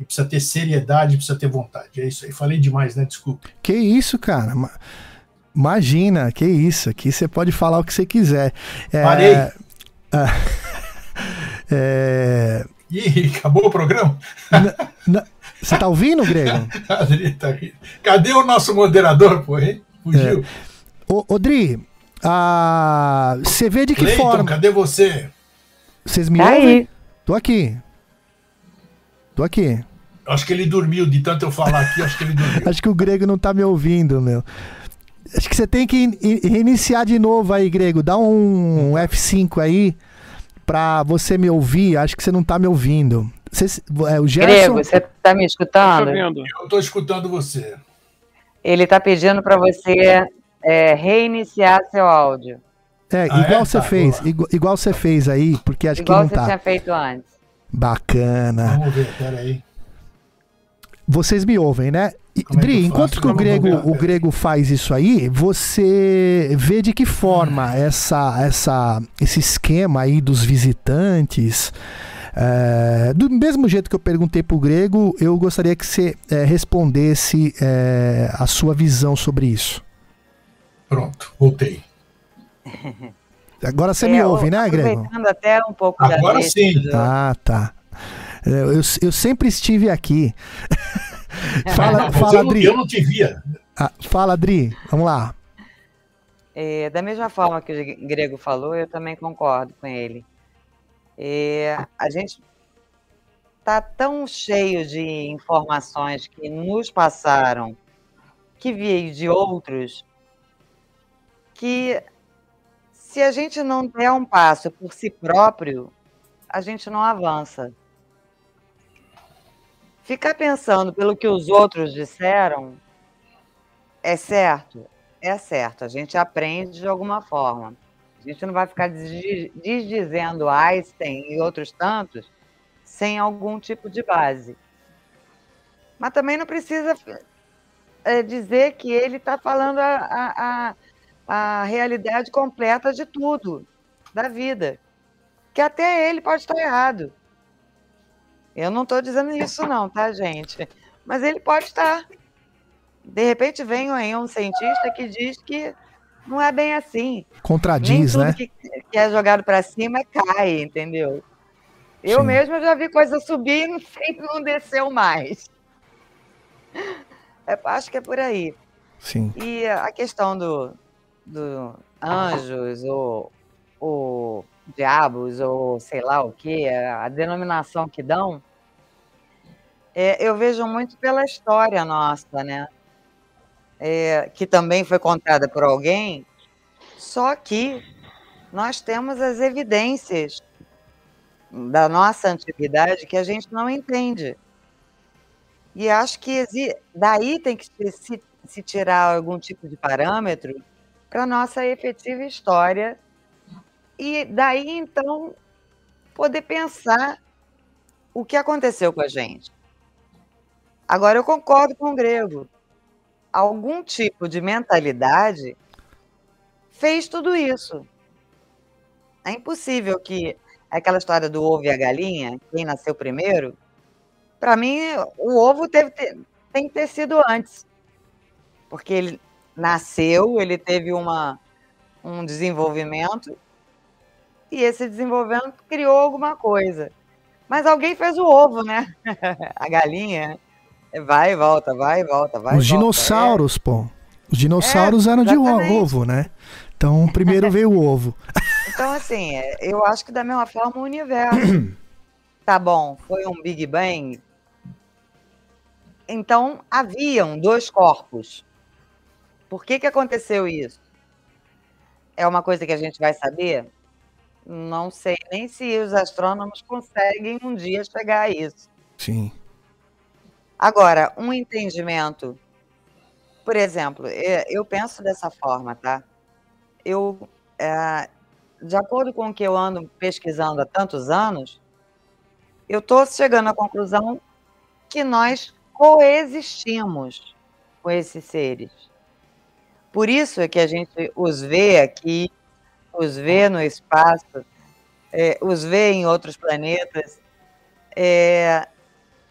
E precisa ter seriedade, precisa ter vontade. É isso aí. Falei demais, né? Desculpa. Que isso, cara. Imagina, que isso. Aqui você pode falar o que você quiser. É... Parei. é... Ih, acabou o programa? Você tá ouvindo, Grego? tá Cadê o nosso moderador, pô, hein? Fugiu. É. Ô, Odri, a... você vê de que Clayton, forma. Cadê você? Vocês me tá ouvem? Aí. Tô aqui. Tô aqui. Acho que ele dormiu, de tanto eu falar aqui, acho que ele dormiu. acho que o Grego não tá me ouvindo, meu. Acho que você tem que reiniciar de novo aí, Grego. Dá um F5 aí pra você me ouvir. Acho que você não tá me ouvindo. Você, é, o Gerson... Grego, você tá me escutando? Eu tô escutando você. Ele tá pedindo para você é, reiniciar seu áudio. É, ah, igual é? você tá, fez, igual, igual, você fez aí, porque acho igual que não tá. Igual você tinha feito antes. Bacana. Vamos ver, peraí. Vocês me ouvem, né? Como Dri, é que enquanto que o grego, o grego faz isso aí, você vê de que forma essa, essa, esse esquema aí dos visitantes é, do mesmo jeito que eu perguntei para o grego, eu gostaria que você é, respondesse é, a sua visão sobre isso. Pronto, voltei. Agora você me é, ouve, né, Grego? até um pouco Agora sim. Ah, tá. É, eu, eu sempre estive aqui. fala, fala, eu, Adri. Eu não te via. Ah, fala, Adri. Vamos lá. É, da mesma forma que o Grego falou, eu também concordo com ele. É, a gente está tão cheio de informações que nos passaram, que veio de outros, que se a gente não der um passo por si próprio, a gente não avança. Ficar pensando pelo que os outros disseram é certo, é certo. A gente aprende de alguma forma. A gente não vai ficar desdizendo Einstein e outros tantos sem algum tipo de base. Mas também não precisa é, dizer que ele está falando a, a, a, a realidade completa de tudo, da vida. Que até ele pode estar errado. Eu não estou dizendo isso, não, tá, gente? Mas ele pode estar. De repente vem aí um cientista que diz que não é bem assim. Contradiz, né? Que, que é jogado para cima cai, entendeu? Eu Sim. mesmo já vi coisa subir e sempre não desceu mais. É, acho que é por aí. Sim. E a questão do, do anjos ou, ou diabos ou sei lá o que, a denominação que dão, é, eu vejo muito pela história nossa, né? É, que também foi contada por alguém, só que nós temos as evidências da nossa antiguidade que a gente não entende. E acho que daí tem que se, se tirar algum tipo de parâmetro para a nossa efetiva história. E daí, então, poder pensar o que aconteceu com a gente. Agora, eu concordo com o grego. Algum tipo de mentalidade fez tudo isso. É impossível que aquela história do ovo e a galinha, quem nasceu primeiro, para mim, o ovo teve, tem que ter sido antes. Porque ele nasceu, ele teve uma, um desenvolvimento, e esse desenvolvimento criou alguma coisa. Mas alguém fez o ovo, né? a galinha vai e volta, vai e volta, vai Os dinossauros, é. pô. Os dinossauros é, eram de ovo, né? Então, primeiro veio o ovo. Então, assim, é, eu acho que da mesma forma o universo. tá bom, foi um Big Bang, então, haviam dois corpos. Por que, que aconteceu isso? É uma coisa que a gente vai saber? Não sei nem se os astrônomos conseguem um dia chegar a isso. Sim. Agora, um entendimento. Por exemplo, eu penso dessa forma, tá? Eu, é, de acordo com o que eu ando pesquisando há tantos anos, eu estou chegando à conclusão que nós coexistimos com esses seres. Por isso é que a gente os vê aqui, os vê no espaço, é, os vê em outros planetas. É,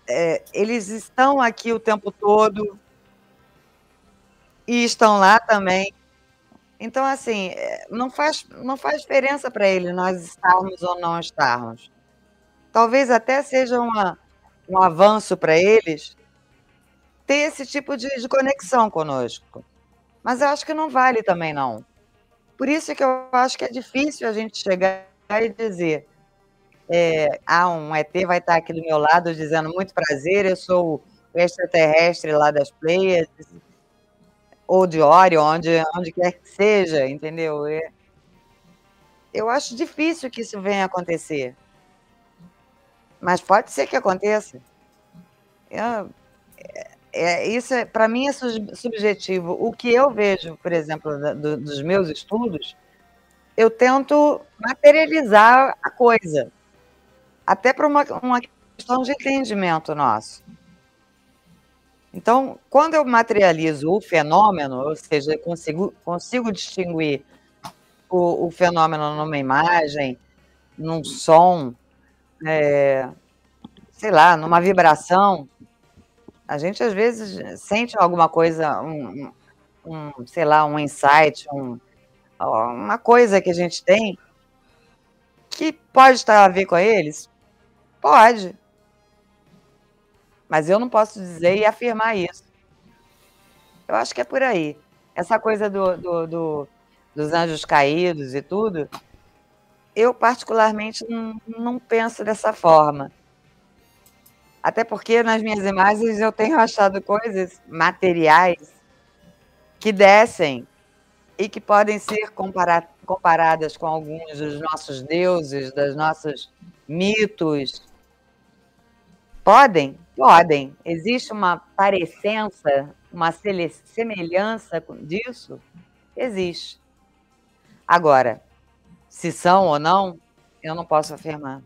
é, eles estão aqui o tempo todo e estão lá também. Então, assim, é, não faz, não faz diferença para eles nós estarmos ou não estarmos. Talvez até seja uma, um avanço para eles ter esse tipo de, de conexão conosco. Mas eu acho que não vale também, não. Por isso que eu acho que é difícil a gente chegar e dizer é, ah, um ET vai estar aqui do meu lado dizendo muito prazer, eu sou o extraterrestre lá das Pleiades, ou de Orion, onde, onde quer que seja, entendeu? É, eu acho difícil que isso venha acontecer. Mas pode ser que aconteça. Eu, é, isso é, para mim é subjetivo. O que eu vejo, por exemplo, da, do, dos meus estudos, eu tento materializar a coisa, até para uma, uma questão de entendimento nosso. Então, quando eu materializo o fenômeno, ou seja, consigo, consigo distinguir o, o fenômeno numa imagem, num som, é, sei lá, numa vibração, a gente às vezes sente alguma coisa, um, um sei lá, um insight, um, uma coisa que a gente tem que pode estar a ver com eles? Pode. Mas eu não posso dizer e afirmar isso. Eu acho que é por aí. Essa coisa do, do, do dos anjos caídos e tudo, eu particularmente não, não penso dessa forma. Até porque nas minhas imagens eu tenho achado coisas materiais que descem e que podem ser comparadas com alguns dos nossos deuses, dos nossos mitos. Podem? Podem. Existe uma parecença, uma semelhança disso? Existe. Agora, Se são ou não, eu não posso afirmar.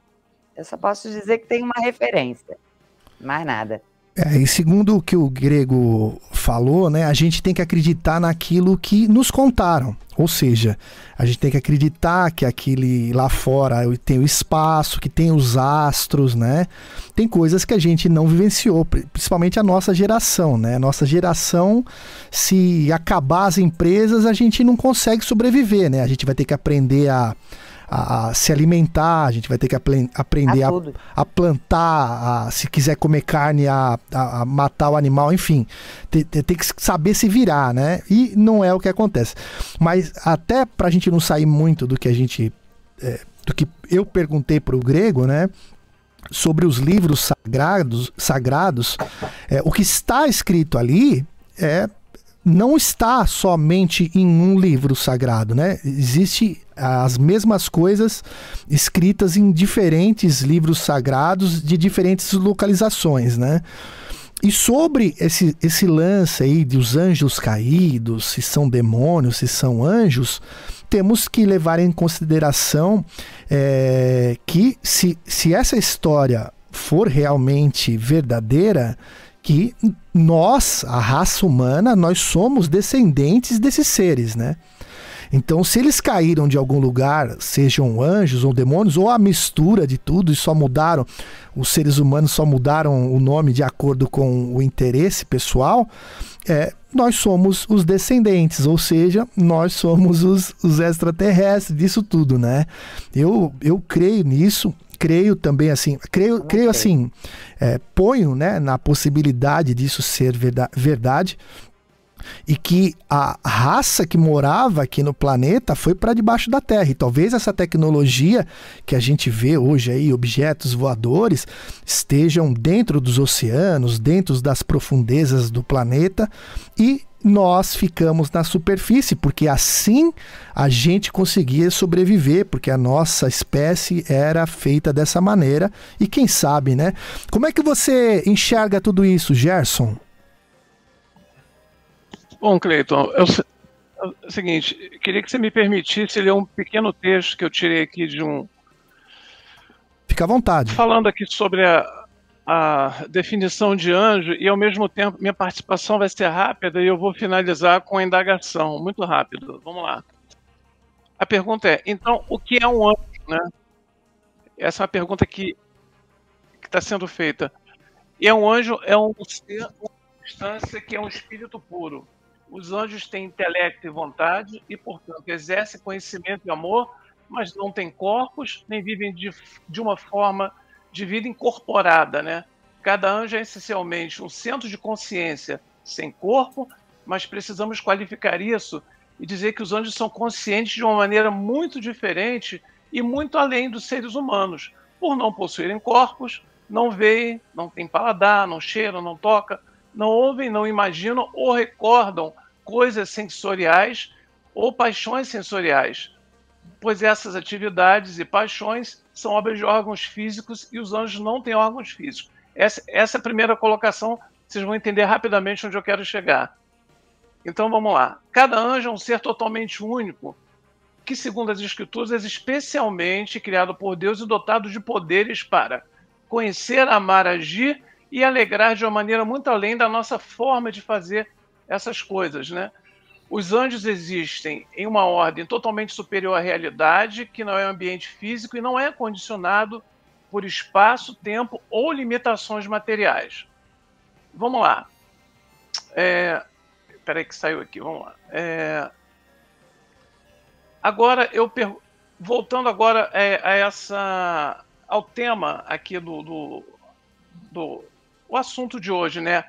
Eu só posso dizer que tem uma referência. Mais nada. É, e segundo o que o grego falou, né, a gente tem que acreditar naquilo que nos contaram. Ou seja, a gente tem que acreditar que aquele lá fora tem o espaço, que tem os astros, né? Tem coisas que a gente não vivenciou, principalmente a nossa geração, né? A nossa geração, se acabar as empresas, a gente não consegue sobreviver, né? A gente vai ter que aprender a a, a, se alimentar, a gente vai ter que aprender a, a, plantar, a, se quiser comer carne, a, a, matar o animal, enfim, tem, tem, que saber se virar, né? E não é o que acontece. Mas até para a gente não sair muito do que a gente. É, do que eu perguntei para o grego, né? Sobre os livros sagrados, sagrados é, o que está escrito ali é não está somente em um livro sagrado, né? Existe as mesmas coisas escritas em diferentes livros sagrados de diferentes localizações, né? E sobre esse, esse lance aí dos anjos caídos, se são demônios, se são anjos, temos que levar em consideração é, que se, se essa história for realmente verdadeira, que nós, a raça humana, nós somos descendentes desses seres, né? Então, se eles caíram de algum lugar, sejam anjos ou demônios, ou a mistura de tudo e só mudaram, os seres humanos só mudaram o nome de acordo com o interesse pessoal, é, nós somos os descendentes, ou seja, nós somos os, os extraterrestres disso tudo, né? Eu, eu creio nisso, creio também assim, creio, creio assim, é, ponho né, na possibilidade disso ser verdade e que a raça que morava aqui no planeta foi para debaixo da Terra. E talvez essa tecnologia que a gente vê hoje aí, objetos voadores, estejam dentro dos oceanos, dentro das profundezas do planeta e nós ficamos na superfície, porque assim a gente conseguia sobreviver, porque a nossa espécie era feita dessa maneira. E quem sabe, né? Como é que você enxerga tudo isso, Gerson? Bom, Cleiton, é o seguinte, queria que você me permitisse ler um pequeno texto que eu tirei aqui de um. Fica à vontade. Falando aqui sobre a, a definição de anjo e, ao mesmo tempo, minha participação vai ser rápida e eu vou finalizar com a indagação, muito rápido. Vamos lá. A pergunta é: então, o que é um anjo? Né? Essa é uma pergunta que está sendo feita. E é um anjo, é um ser, uma instância que é um espírito puro. Os anjos têm intelecto e vontade e, portanto, exercem conhecimento e amor, mas não têm corpos, nem vivem de, de uma forma de vida incorporada, né? Cada anjo é essencialmente um centro de consciência sem corpo, mas precisamos qualificar isso e dizer que os anjos são conscientes de uma maneira muito diferente e muito além dos seres humanos, por não possuírem corpos, não veem, não têm paladar, não cheiram, não tocam, não ouvem, não imaginam ou recordam coisas sensoriais ou paixões sensoriais, pois essas atividades e paixões são obras de órgãos físicos e os anjos não têm órgãos físicos. Essa, essa é a primeira colocação, vocês vão entender rapidamente onde eu quero chegar. Então vamos lá. Cada anjo é um ser totalmente único, que, segundo as Escrituras, é especialmente criado por Deus e dotado de poderes para conhecer, amar, agir e alegrar de uma maneira muito além da nossa forma de fazer essas coisas, né? Os anjos existem em uma ordem totalmente superior à realidade, que não é um ambiente físico e não é condicionado por espaço, tempo ou limitações materiais. Vamos lá. É... Peraí que saiu aqui, vamos lá. É... Agora, eu per... voltando agora é, a essa ao tema aqui do, do, do o assunto de hoje, né?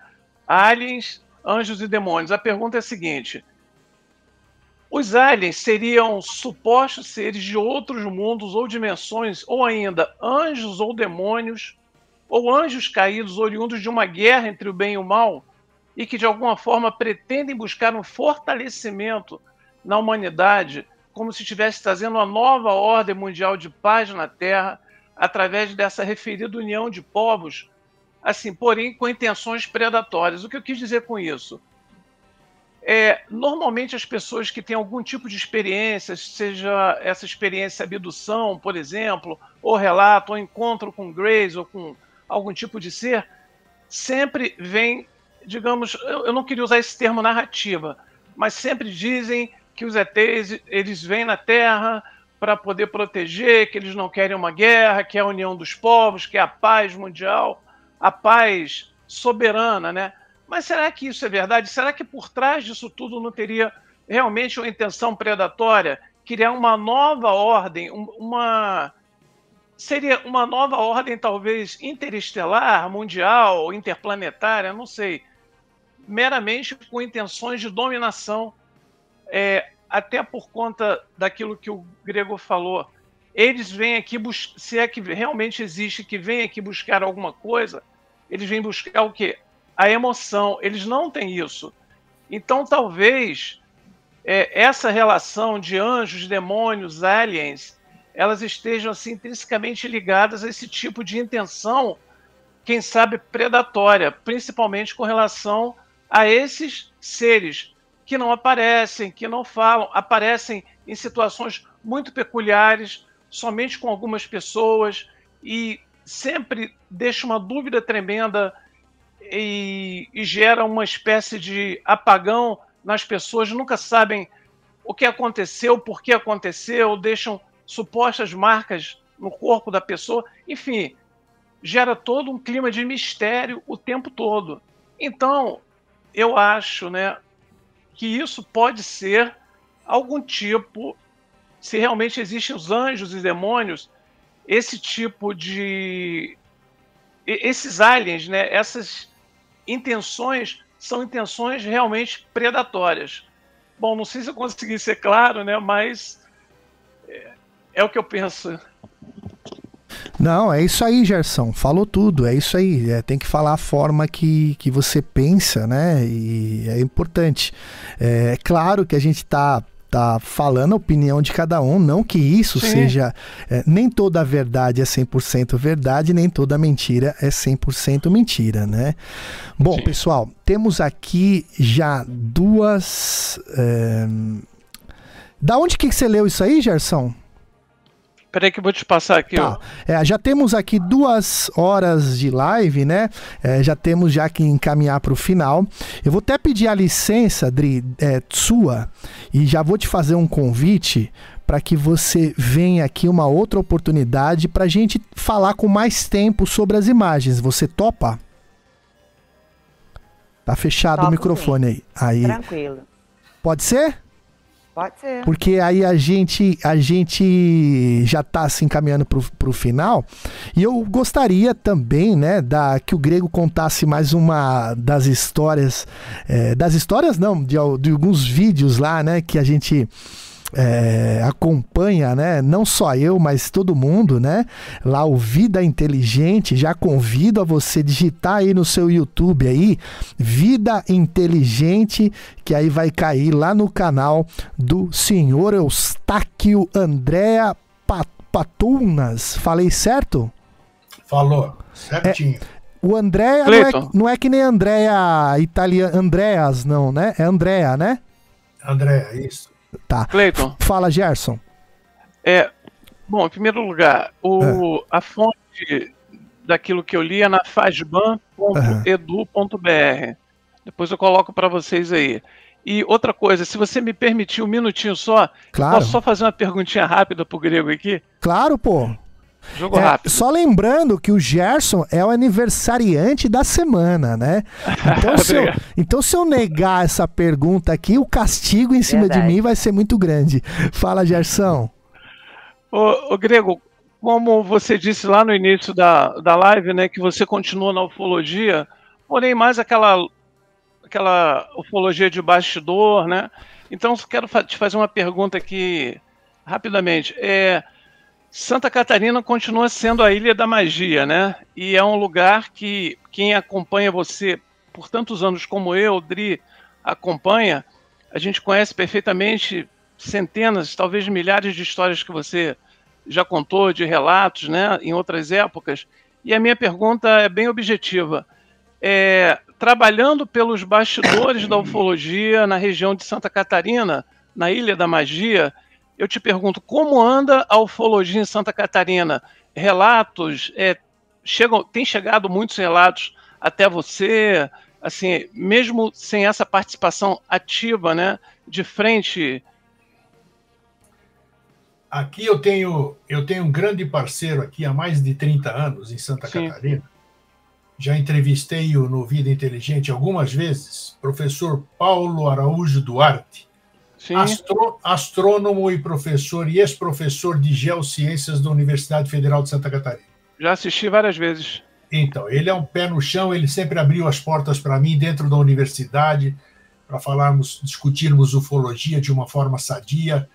Aliens, anjos e demônios. A pergunta é a seguinte: os aliens seriam supostos seres de outros mundos ou dimensões, ou ainda anjos ou demônios, ou anjos caídos oriundos de uma guerra entre o bem e o mal, e que de alguma forma pretendem buscar um fortalecimento na humanidade, como se estivesse trazendo uma nova ordem mundial de paz na Terra, através dessa referida união de povos, assim, porém com intenções predatórias. O que eu quis dizer com isso? É, normalmente as pessoas que têm algum tipo de experiência, seja essa experiência abdução, por exemplo, ou relato, ou encontro com Grace, ou com algum tipo de ser, sempre vem, digamos, eu, eu não queria usar esse termo narrativa, mas sempre dizem que os ETs eles vêm na Terra para poder proteger, que eles não querem uma guerra, que é a união dos povos, que é a paz mundial, a paz soberana, né? Mas será que isso é verdade? Será que por trás disso tudo não teria realmente uma intenção predatória? Criar uma nova ordem, uma. Seria uma nova ordem, talvez interestelar, mundial, interplanetária, não sei. Meramente com intenções de dominação, é, até por conta daquilo que o Grego falou. Eles vêm aqui, se é que realmente existe, que vem aqui buscar alguma coisa, eles vêm buscar o quê? A emoção. Eles não têm isso. Então, talvez é, essa relação de anjos, demônios, aliens, elas estejam assim, intrinsecamente ligadas a esse tipo de intenção, quem sabe predatória, principalmente com relação a esses seres que não aparecem, que não falam, aparecem em situações muito peculiares, somente com algumas pessoas e sempre deixa uma dúvida tremenda e, e gera uma espécie de apagão nas pessoas, nunca sabem o que aconteceu, por que aconteceu, deixam supostas marcas no corpo da pessoa, enfim, gera todo um clima de mistério o tempo todo. Então, eu acho, né, que isso pode ser algum tipo, se realmente existem os anjos e demônios, esse tipo de esses aliens, né, essas intenções são intenções realmente predatórias. Bom, não sei se eu consegui ser claro, né, mas é, é o que eu penso. Não, é isso aí, Gerson. Falou tudo, é isso aí. É, tem que falar a forma que, que você pensa, né? E é importante. É, é claro que a gente está tá falando a opinião de cada um, não que isso Sim. seja. É, nem toda a verdade é 100% verdade, nem toda mentira é 100% mentira, né? Bom, Sim. pessoal, temos aqui já duas. É... Da onde que você leu isso aí, Gerson? Peraí que eu vou te passar aqui. Tá. É, já temos aqui duas horas de live, né? É, já temos já que encaminhar para o final. Eu vou até pedir a licença, Dri, é, sua, e já vou te fazer um convite para que você venha aqui uma outra oportunidade para a gente falar com mais tempo sobre as imagens. Você topa? Tá fechado Topo, o microfone sim. aí. aí. Tranquilo. Pode ser? Pode ser. Porque aí a gente, a gente já está se encaminhando para o final. E eu gostaria também, né, da, que o Grego contasse mais uma das histórias. É, das histórias não, de, de alguns vídeos lá, né, que a gente é, acompanha, né? Não só eu, mas todo mundo, né? Lá o Vida Inteligente, já convido a você digitar aí no seu YouTube aí, Vida Inteligente, que aí vai cair lá no canal do senhor Eustáquio Andréa Patunas. Falei certo? Falou, certinho. É, o Andréa não é, não é, que nem Andréa italiana, Andréas, não, né? É Andréa, né? Andréa, isso. Tá. Cleiton. Fala, Gerson. É, bom, em primeiro lugar, o, é. a fonte daquilo que eu li é na fasban.edu.br. Depois eu coloco para vocês aí. E outra coisa, se você me permitir um minutinho só, claro. posso só fazer uma perguntinha rápida pro grego aqui? Claro, pô. Jogo é, rápido. Só lembrando que o Gerson é o aniversariante da semana, né? Então se, eu, então, se eu negar essa pergunta aqui, o castigo em cima Verdade. de mim vai ser muito grande. Fala, Gerson. Ô, ô, Grego, como você disse lá no início da, da live, né, que você continua na ufologia, porém mais aquela, aquela ufologia de bastidor, né? Então, quero te fazer uma pergunta aqui rapidamente. É, Santa Catarina continua sendo a ilha da magia, né? E é um lugar que quem acompanha você por tantos anos como eu, Dri, acompanha, a gente conhece perfeitamente centenas, talvez milhares de histórias que você já contou, de relatos, né, em outras épocas. E a minha pergunta é bem objetiva. É, trabalhando pelos bastidores da ufologia na região de Santa Catarina, na Ilha da Magia, eu te pergunto como anda a ufologia em Santa Catarina? Relatos, é, chegam, tem chegado muitos relatos até você, assim, mesmo sem essa participação ativa, né, de frente. Aqui eu tenho eu tenho um grande parceiro aqui há mais de 30 anos em Santa Sim. Catarina. Já entrevistei-o no Vida Inteligente algumas vezes, professor Paulo Araújo Duarte, Astro, astrônomo e professor e ex-professor de geociências da Universidade Federal de Santa Catarina. Já assisti várias vezes. Então, ele é um pé no chão, ele sempre abriu as portas para mim dentro da universidade para falarmos, discutirmos ufologia de uma forma sadia.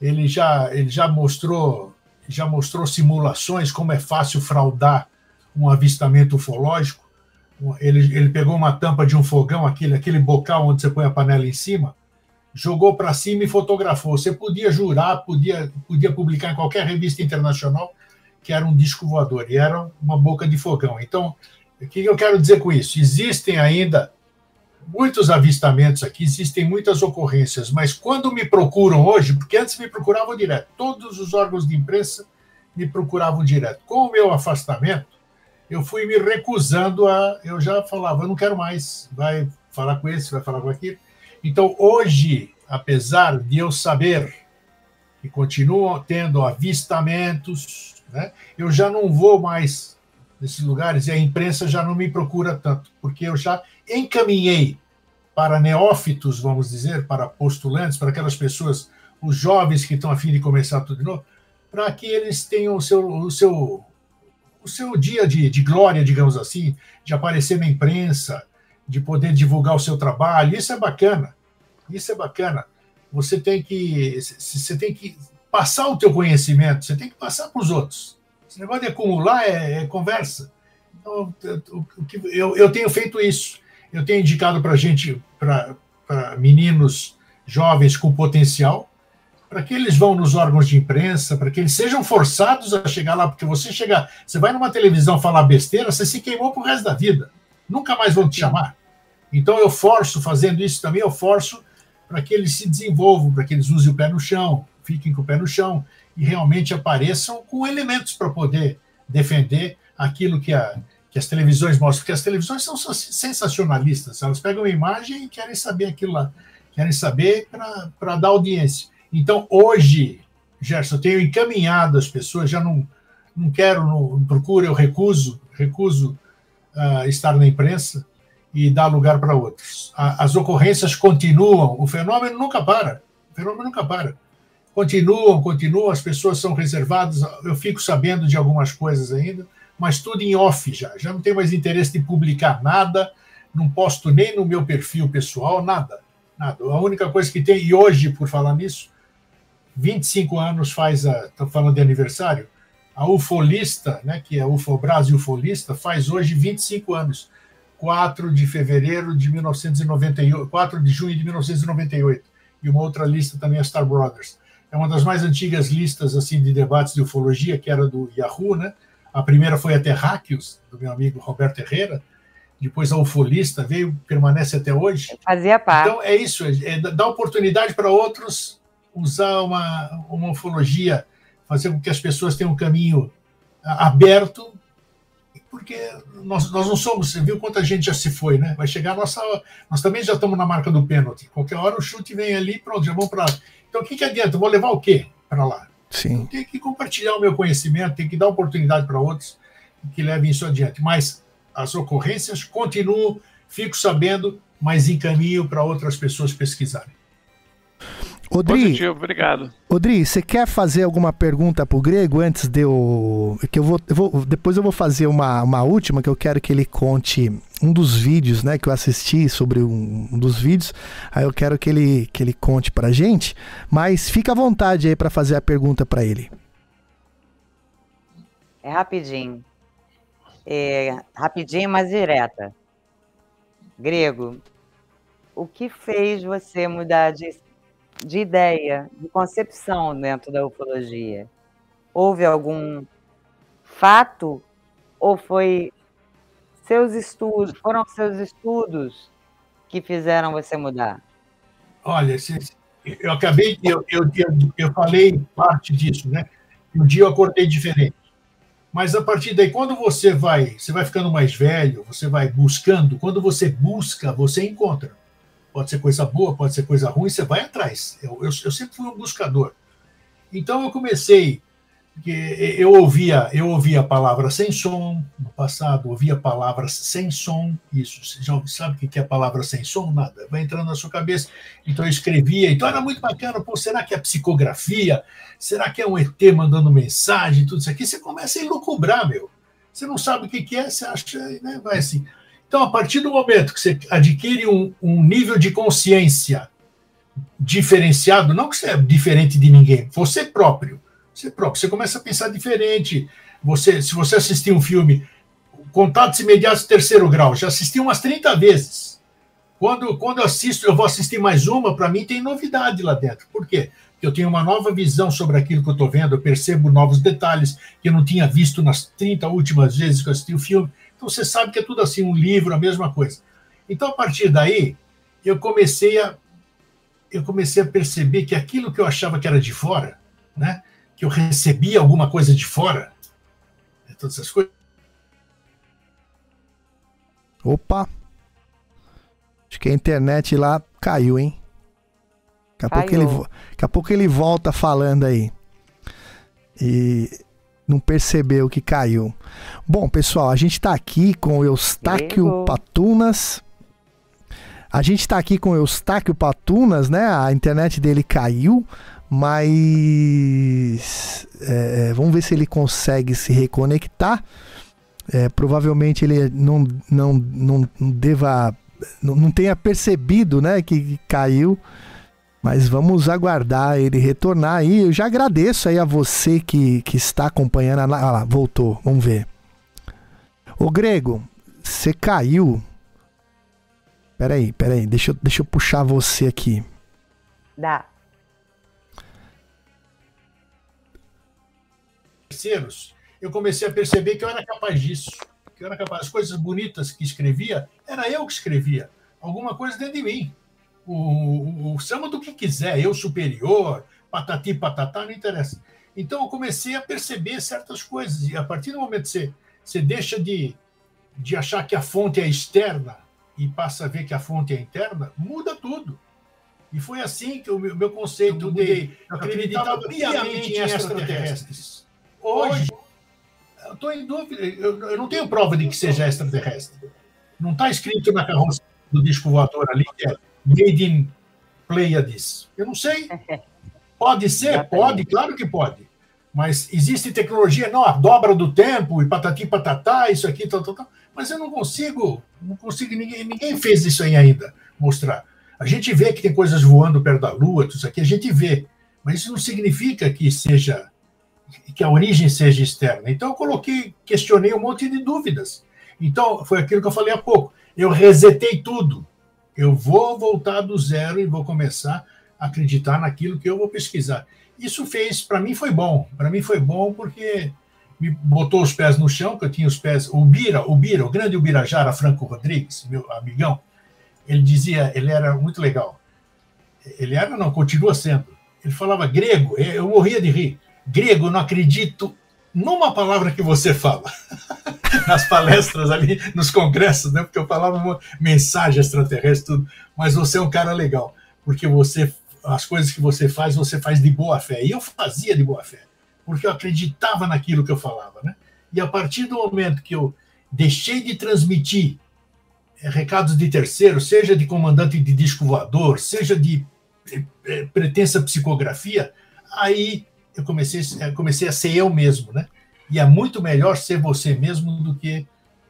Ele já, ele já mostrou, já mostrou simulações como é fácil fraudar um avistamento ufológico. Ele, ele pegou uma tampa de um fogão, aquele, aquele bocal onde você põe a panela em cima, jogou para cima e fotografou. Você podia jurar, podia, podia publicar em qualquer revista internacional que era um disco voador e era uma boca de fogão. Então, o que eu quero dizer com isso? Existem ainda muitos avistamentos aqui, existem muitas ocorrências, mas quando me procuram hoje, porque antes me procuravam direto, todos os órgãos de imprensa me procuravam direto. Com o meu afastamento, eu fui me recusando a. Eu já falava, eu não quero mais, vai falar com esse, vai falar com aquele. Então, hoje, apesar de eu saber que continuam tendo avistamentos, né? Eu já não vou mais nesses lugares e a imprensa já não me procura tanto, porque eu já encaminhei para neófitos, vamos dizer, para postulantes, para aquelas pessoas, os jovens que estão a fim de começar tudo de novo, para que eles tenham o seu, o seu, o seu dia de, de glória, digamos assim, de aparecer na imprensa, de poder divulgar o seu trabalho. Isso é bacana. Isso é bacana. Você tem que, você tem que passar o teu conhecimento, você tem que passar para os outros. Esse negócio de acumular é, é conversa. Então, eu, eu tenho feito isso. Eu tenho indicado para gente, para meninos jovens com potencial, para que eles vão nos órgãos de imprensa, para que eles sejam forçados a chegar lá, porque você chega, você vai numa televisão falar besteira, você se queimou pro resto da vida. Nunca mais vão te chamar. Então eu forço, fazendo isso também, eu forço para que eles se desenvolvam, para que eles usem o pé no chão, fiquem com o pé no chão e realmente apareçam com elementos para poder defender aquilo que, a, que as televisões mostram, porque as televisões são sensacionalistas, elas pegam a imagem e querem saber aquilo lá, querem saber para dar audiência. Então, hoje, Gerson, eu tenho encaminhado as pessoas, já não, não quero, não, não procuro, eu recuso, recuso uh, estar na imprensa e dar lugar para outros. A, as ocorrências continuam, o fenômeno nunca para, o fenômeno nunca para continuam, continuam, as pessoas são reservadas. Eu fico sabendo de algumas coisas ainda, mas tudo em off já. Já não tenho mais interesse de publicar nada, não posto nem no meu perfil pessoal, nada. Nada. A única coisa que tem, e hoje, por falar nisso, 25 anos faz a. Estou falando de aniversário. A Ufolista, né, que é a Ufobras e Ufolista, faz hoje 25 anos. 4 de fevereiro de 1998, 4 de junho de 1998. E uma outra lista também, a Star Brothers é uma das mais antigas listas assim de debates de ufologia, que era do Yahoo, né? A primeira foi a Terráqueos, do meu amigo Roberto Herrera, depois a Ufolista veio, permanece até hoje. Fazia parte. Então é isso, é, é dar oportunidade para outros usar uma, uma ufologia, fazer com que as pessoas tenham um caminho aberto, porque nós, nós não somos, você viu quanta gente já se foi, né? Vai chegar a nossa. Nós também já estamos na marca do pênalti. Qualquer hora o chute vem ali, pronto, já vamos para então, o que, que adianta? Eu vou levar o quê para lá? Sim. Tem que compartilhar o meu conhecimento, tem que dar oportunidade para outros que levem isso adiante. Mas as ocorrências continuam, fico sabendo, mas encaminho para outras pessoas pesquisarem. Odri, Positivo, obrigado. Odri, você quer fazer alguma pergunta para o Grego antes de eu. Que eu vou, eu vou, depois eu vou fazer uma, uma última que eu quero que ele conte um dos vídeos, né, que eu assisti sobre um, um dos vídeos. Aí eu quero que ele, que ele conte para gente. Mas fica à vontade aí para fazer a pergunta para ele. É rapidinho. É, rapidinho, mas direta. Grego, o que fez você mudar de de ideia, de concepção dentro da ufologia? Houve algum fato ou foi Seus estudos, foram seus estudos que fizeram você mudar? Olha, eu acabei, eu, eu, eu, falei parte disso, né? Um dia eu acordei diferente. Mas a partir daí, quando você vai, você vai ficando mais velho, você vai buscando, quando você busca, você encontra. Pode ser coisa boa, pode ser coisa ruim, você vai atrás. Eu, eu, eu sempre fui um buscador. Então eu comecei eu ouvia, eu ouvia a palavra sem som no passado, ouvia palavras sem som, isso, você já sabe o que é palavra sem som? Nada, vai entrando na sua cabeça. Então eu escrevia, então era muito bacana, pô, será que é psicografia? Será que é um ET mandando mensagem, tudo isso aqui? Você começa a elucubrar, meu. Você não sabe o que é, você acha, né, vai assim. Então, a partir do momento que você adquire um, um nível de consciência diferenciado, não que você é diferente de ninguém, você próprio, você próprio. Você começa a pensar diferente. Você, se você assistir um filme, Contatos Imediatos Terceiro Grau, já assisti umas 30 vezes. Quando, quando eu assisto, eu vou assistir mais uma, para mim tem novidade lá dentro. Por quê? Porque eu tenho uma nova visão sobre aquilo que eu estou vendo, eu percebo novos detalhes que eu não tinha visto nas 30 últimas vezes que eu assisti o filme. Então você sabe que é tudo assim, um livro, a mesma coisa. Então, a partir daí, eu comecei a eu comecei a perceber que aquilo que eu achava que era de fora, né, que eu recebia alguma coisa de fora. Né, todas essas coisas. Opa! Acho que a internet lá caiu, hein? Daqui a, pouco ele, daqui a pouco ele volta falando aí. E não percebeu que caiu. Bom, pessoal, a gente está aqui com o Eustáquio Patunas. A gente está aqui com o Eustáquio Patunas, né? A internet dele caiu, mas é, é, vamos ver se ele consegue se reconectar. É, provavelmente ele não, não, não, deva. Não, não tenha percebido né, que caiu. Mas vamos aguardar ele retornar aí. Eu já agradeço aí a você que, que está acompanhando. Ah lá, voltou. Vamos ver. Ô Grego, você caiu. Peraí, peraí. Deixa eu, deixa eu puxar você aqui. Dá. terceiros, eu comecei a perceber que eu era capaz disso. Que eu era capaz. As coisas bonitas que escrevia, era eu que escrevia. Alguma coisa dentro de mim. O, o, chama do que quiser, eu superior, patati patatá, não interessa. Então eu comecei a perceber certas coisas. E a partir do momento que você, você deixa de, de achar que a fonte é externa e passa a ver que a fonte é interna, muda tudo. E foi assim que o meu, meu conceito. Eu acreditava piamente em extraterrestres. Hoje, eu estou em dúvida, eu, eu, não tenho prova de que seja extraterrestre. Não está escrito na carroça do disco voador ali que é Made in Pleiades. Eu não sei. Pode ser? Pode, claro que pode. Mas existe tecnologia, não, a dobra do tempo, e patati patatá, isso aqui, tal, tal, tal. Mas eu não consigo, não consigo, ninguém, ninguém fez isso aí ainda, mostrar. A gente vê que tem coisas voando perto da Lua, tudo isso aqui, a gente vê. Mas isso não significa que seja que a origem seja externa. Então eu coloquei, questionei um monte de dúvidas. Então foi aquilo que eu falei há pouco. Eu resetei tudo. Eu vou voltar do zero e vou começar a acreditar naquilo que eu vou pesquisar. Isso fez, para mim foi bom. Para mim foi bom porque me botou os pés no chão, que eu tinha os pés. O Bira, o Bira, o grande Ubirajara Franco Rodrigues, meu amigão, ele dizia, ele era muito legal. Ele era, não, continua sendo. Ele falava grego, eu morria de rir grego, não acredito numa palavra que você fala. Nas palestras ali, nos congressos, né? Porque eu falava mensagem extraterrestre, tudo. Mas você é um cara legal, porque você, as coisas que você faz, você faz de boa fé. E eu fazia de boa fé, porque eu acreditava naquilo que eu falava, né? E a partir do momento que eu deixei de transmitir eh, recados de terceiro, seja de comandante de disco voador, seja de eh, eh, pretensa psicografia, aí eu comecei, comecei a ser eu mesmo, né? E é muito melhor ser você mesmo do que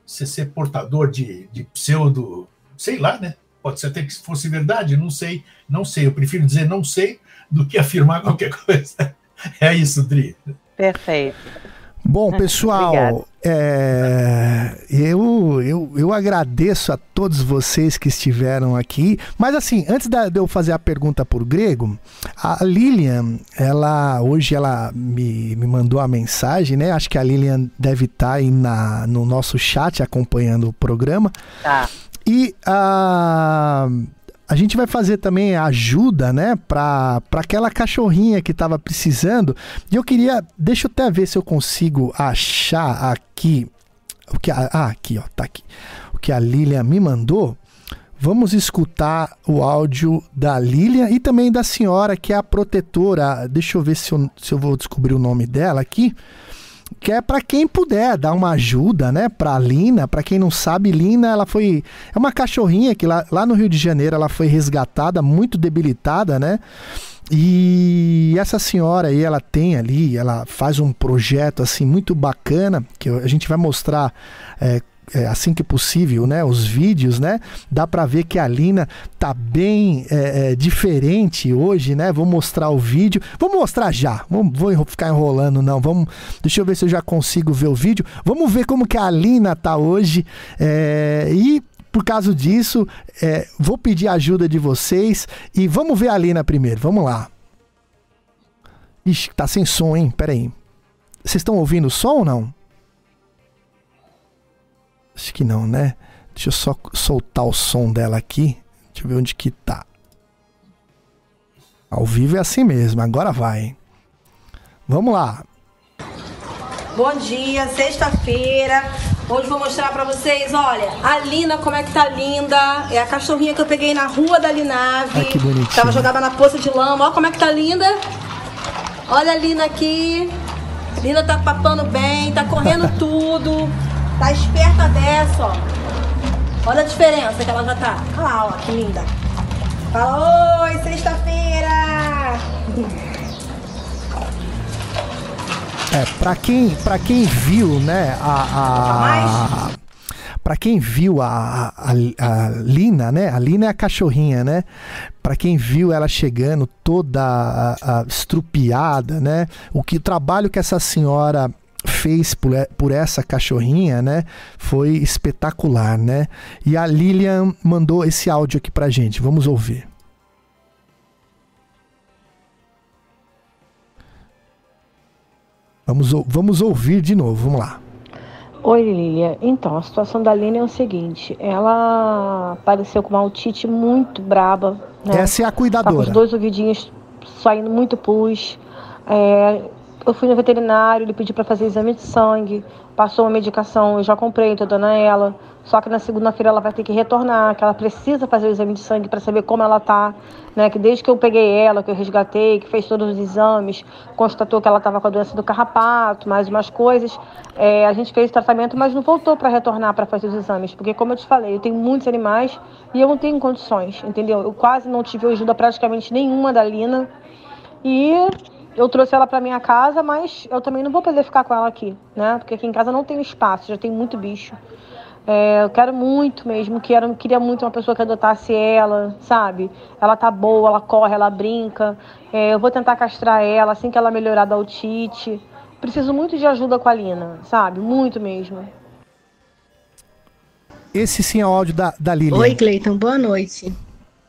ser, portador de, de pseudo, sei lá, né? Pode ser até que fosse verdade, não sei, não sei. Eu prefiro dizer não sei do que afirmar qualquer coisa. É isso, Dri. Perfeito. Bom, pessoal, é, eu, eu, eu agradeço a todos vocês que estiveram aqui. Mas assim, antes de eu fazer a pergunta por grego, a Lilian, ela hoje ela me, me mandou a mensagem, né? Acho que a Lilian deve estar aí na, no nosso chat acompanhando o programa. Tá. E a. Uh, a gente vai fazer também ajuda, né, para aquela cachorrinha que estava precisando. E eu queria, deixa eu até ver se eu consigo achar aqui o que a, ah, aqui, ó, tá aqui. O que a Lilian me mandou. Vamos escutar o áudio da Lilian e também da senhora que é a protetora. Deixa eu ver se eu, se eu vou descobrir o nome dela aqui que é para quem puder dar uma ajuda, né, para Lina. Para quem não sabe, Lina, ela foi é uma cachorrinha que lá, lá no Rio de Janeiro ela foi resgatada, muito debilitada, né? E essa senhora aí, ela tem ali, ela faz um projeto assim muito bacana que a gente vai mostrar é, é, assim que possível, né, os vídeos, né, dá para ver que a Lina tá bem é, é, diferente hoje, né? Vou mostrar o vídeo, vou mostrar já. Vou, vou ficar enrolando não. Vamos, deixa eu ver se eu já consigo ver o vídeo. Vamos ver como que a Lina tá hoje é, e por causa disso, é, vou pedir a ajuda de vocês e vamos ver a Lina primeiro. Vamos lá. Ixi, tá sem som, hein? Pera aí. Vocês estão ouvindo o som ou não? Acho que não, né? Deixa eu só soltar o som dela aqui. Deixa eu ver onde que tá. Ao vivo é assim mesmo, agora vai. Vamos lá. Bom dia, sexta-feira. Hoje vou mostrar pra vocês, olha, a Lina como é que tá linda. É a cachorrinha que eu peguei na rua da Linave. Ai, que bonitinha. Tava jogada na poça de lama. Olha como é que tá linda. Olha a Lina aqui. Lina tá papando bem, tá correndo tudo. Tá esperta dessa, ó. Olha a diferença que ela já tá. Olha lá, ó, que linda. Fala, oi, sexta-feira! É, pra quem, pra quem viu, né, a... a para quem viu a, a, a, Lina, né? A Lina é a cachorrinha, né? Para quem viu ela chegando toda a, estrupiada, né? O que o trabalho que essa senhora fez por, por essa cachorrinha, né? Foi espetacular, né? E a Lilian mandou esse áudio aqui pra gente. Vamos ouvir. Vamos, vamos ouvir de novo, vamos lá. Oi, Lilia. Então, a situação da Lilian é o seguinte: ela apareceu com uma otite muito braba. Né? Essa é a cuidadora. Tá com os dois ouvidinhos saindo muito pus. É, eu fui no veterinário, ele pediu para fazer exame de sangue, passou uma medicação, eu já comprei, tô dando a ela. Só que na segunda-feira ela vai ter que retornar, que ela precisa fazer o exame de sangue para saber como ela tá, né? Que desde que eu peguei ela, que eu resgatei, que fez todos os exames, constatou que ela estava com a doença do carrapato, mais umas coisas. É, a gente fez o tratamento, mas não voltou para retornar para fazer os exames, porque como eu te falei, eu tenho muitos animais e eu não tenho condições, entendeu? Eu quase não tive ajuda praticamente nenhuma da Lina. E eu trouxe ela para minha casa, mas eu também não vou poder ficar com ela aqui, né? Porque aqui em casa não tem espaço, já tem muito bicho. É, eu quero muito mesmo, quero, queria muito uma pessoa que adotasse ela, sabe? Ela tá boa, ela corre, ela brinca. É, eu vou tentar castrar ela assim que ela melhorar da otite. Preciso muito de ajuda com a Lina, sabe? Muito mesmo. Esse sim é o áudio da, da Lilian. Oi, Cleiton, boa noite.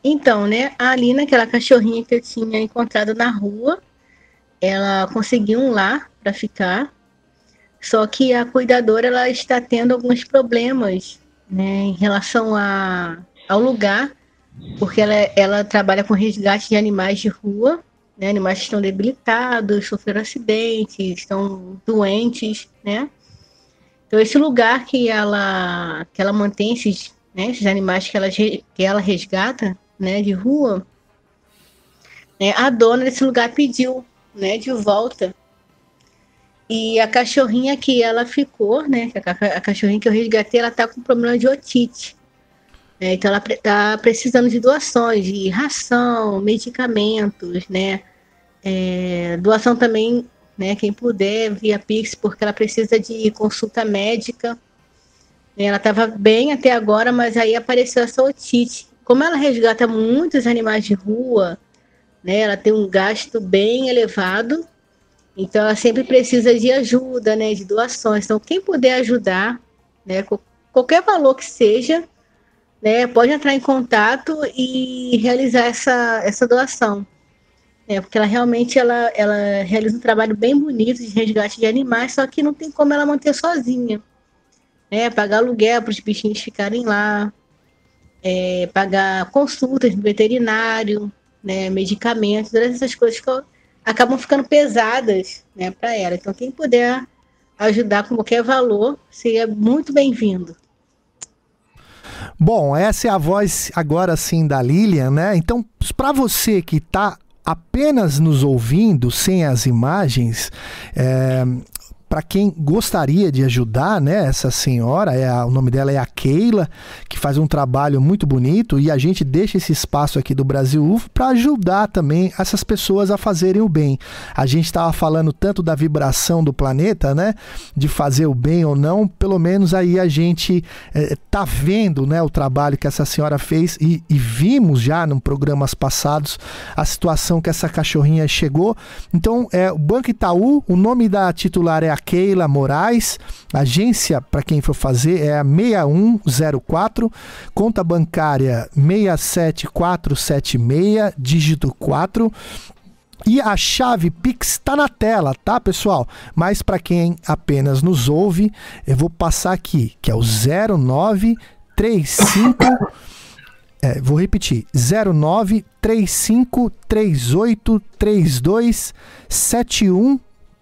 Então, né, a Lina, aquela cachorrinha que eu tinha encontrado na rua, ela conseguiu um lar para ficar, só que a cuidadora ela está tendo alguns problemas né, em relação a, ao lugar, porque ela, ela trabalha com resgate de animais de rua, né, animais que estão debilitados, sofreram acidentes, estão doentes, né? Então esse lugar que ela que ela mantém esses, né, esses animais que ela que ela resgata, né, de rua, né, a dona desse lugar pediu né, de volta. E a cachorrinha que ela ficou, né, a cachorrinha que eu resgatei, ela tá com problema de otite. Né, então ela tá precisando de doações, de ração, medicamentos, né, é, doação também, né, quem puder via Pix, porque ela precisa de consulta médica. Ela estava bem até agora, mas aí apareceu essa otite. Como ela resgata muitos animais de rua, né? Ela tem um gasto bem elevado Então ela sempre precisa de ajuda, né, de doações. Então quem puder ajudar, né, qualquer valor que seja, né, pode entrar em contato e realizar essa, essa doação. Né, porque ela realmente ela, ela realiza um trabalho bem bonito de resgate de animais, só que não tem como ela manter sozinha. Né, pagar aluguel para os bichinhos ficarem lá, é, pagar consultas no veterinário, né, medicamentos, todas essas coisas que acabam ficando pesadas né, para ela. Então, quem puder ajudar com qualquer valor, seria muito bem-vindo. Bom, essa é a voz agora sim da Lilian, né? Então, para você que está apenas nos ouvindo, sem as imagens, é, para quem gostaria de ajudar, né, essa senhora, é a, o nome dela é a Keila, que faz um trabalho muito bonito e a gente deixa esse espaço aqui do Brasil UFO para ajudar também essas pessoas a fazerem o bem. A gente estava falando tanto da vibração do planeta, né, de fazer o bem ou não, pelo menos aí a gente é, tá vendo, né, o trabalho que essa senhora fez e, e vimos já em programas passados a situação que essa cachorrinha chegou. Então, é o Banco Itaú, o nome da titular é a Keila Moraes. Agência, para quem for fazer, é a 6104, conta bancária 67476, dígito 4. E a chave Pix está na tela, tá, pessoal? Mas para quem apenas nos ouve, eu vou passar aqui, que é o 0935 é, vou repetir: 0935383271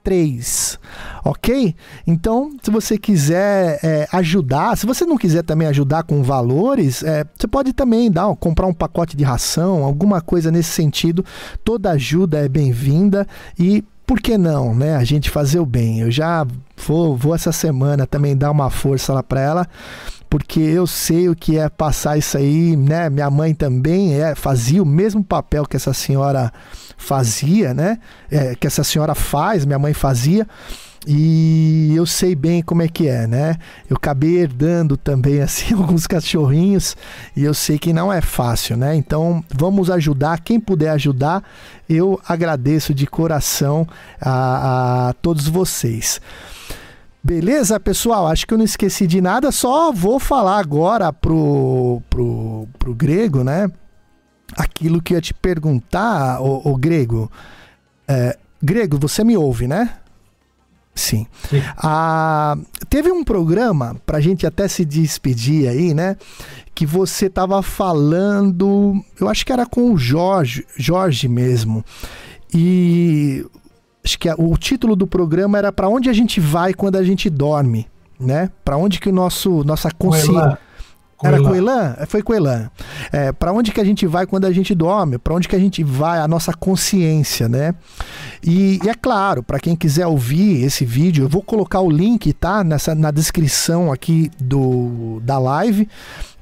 3. Ok? Então, se você quiser é, ajudar, se você não quiser também ajudar com valores, é, você pode também dar, comprar um pacote de ração, alguma coisa nesse sentido. Toda ajuda é bem-vinda e por que não, né? A gente fazer o bem. Eu já vou, vou essa semana também dar uma força lá para ela porque eu sei o que é passar isso aí, né? Minha mãe também é, fazia o mesmo papel que essa senhora fazia, né? É, que essa senhora faz, minha mãe fazia. E eu sei bem como é que é, né? Eu acabei herdando também assim alguns cachorrinhos e eu sei que não é fácil, né? Então vamos ajudar, quem puder ajudar, eu agradeço de coração a, a todos vocês. Beleza, pessoal? Acho que eu não esqueci de nada, só vou falar agora pro, pro, pro grego, né? Aquilo que eu ia te perguntar, o, grego. É, grego, você me ouve, né? Sim. Sim. Ah, teve um programa, pra gente até se despedir aí, né? Que você tava falando, eu acho que era com o Jorge, Jorge mesmo. E acho que o título do programa era para onde a gente vai quando a gente dorme, né? Para onde que o nosso nossa consciência era com Elan? É, foi com Elan. É, para onde que a gente vai quando a gente dorme? Para onde que a gente vai a nossa consciência, né? E, e é claro, para quem quiser ouvir esse vídeo, eu vou colocar o link, tá? Nessa, na descrição aqui do, da live.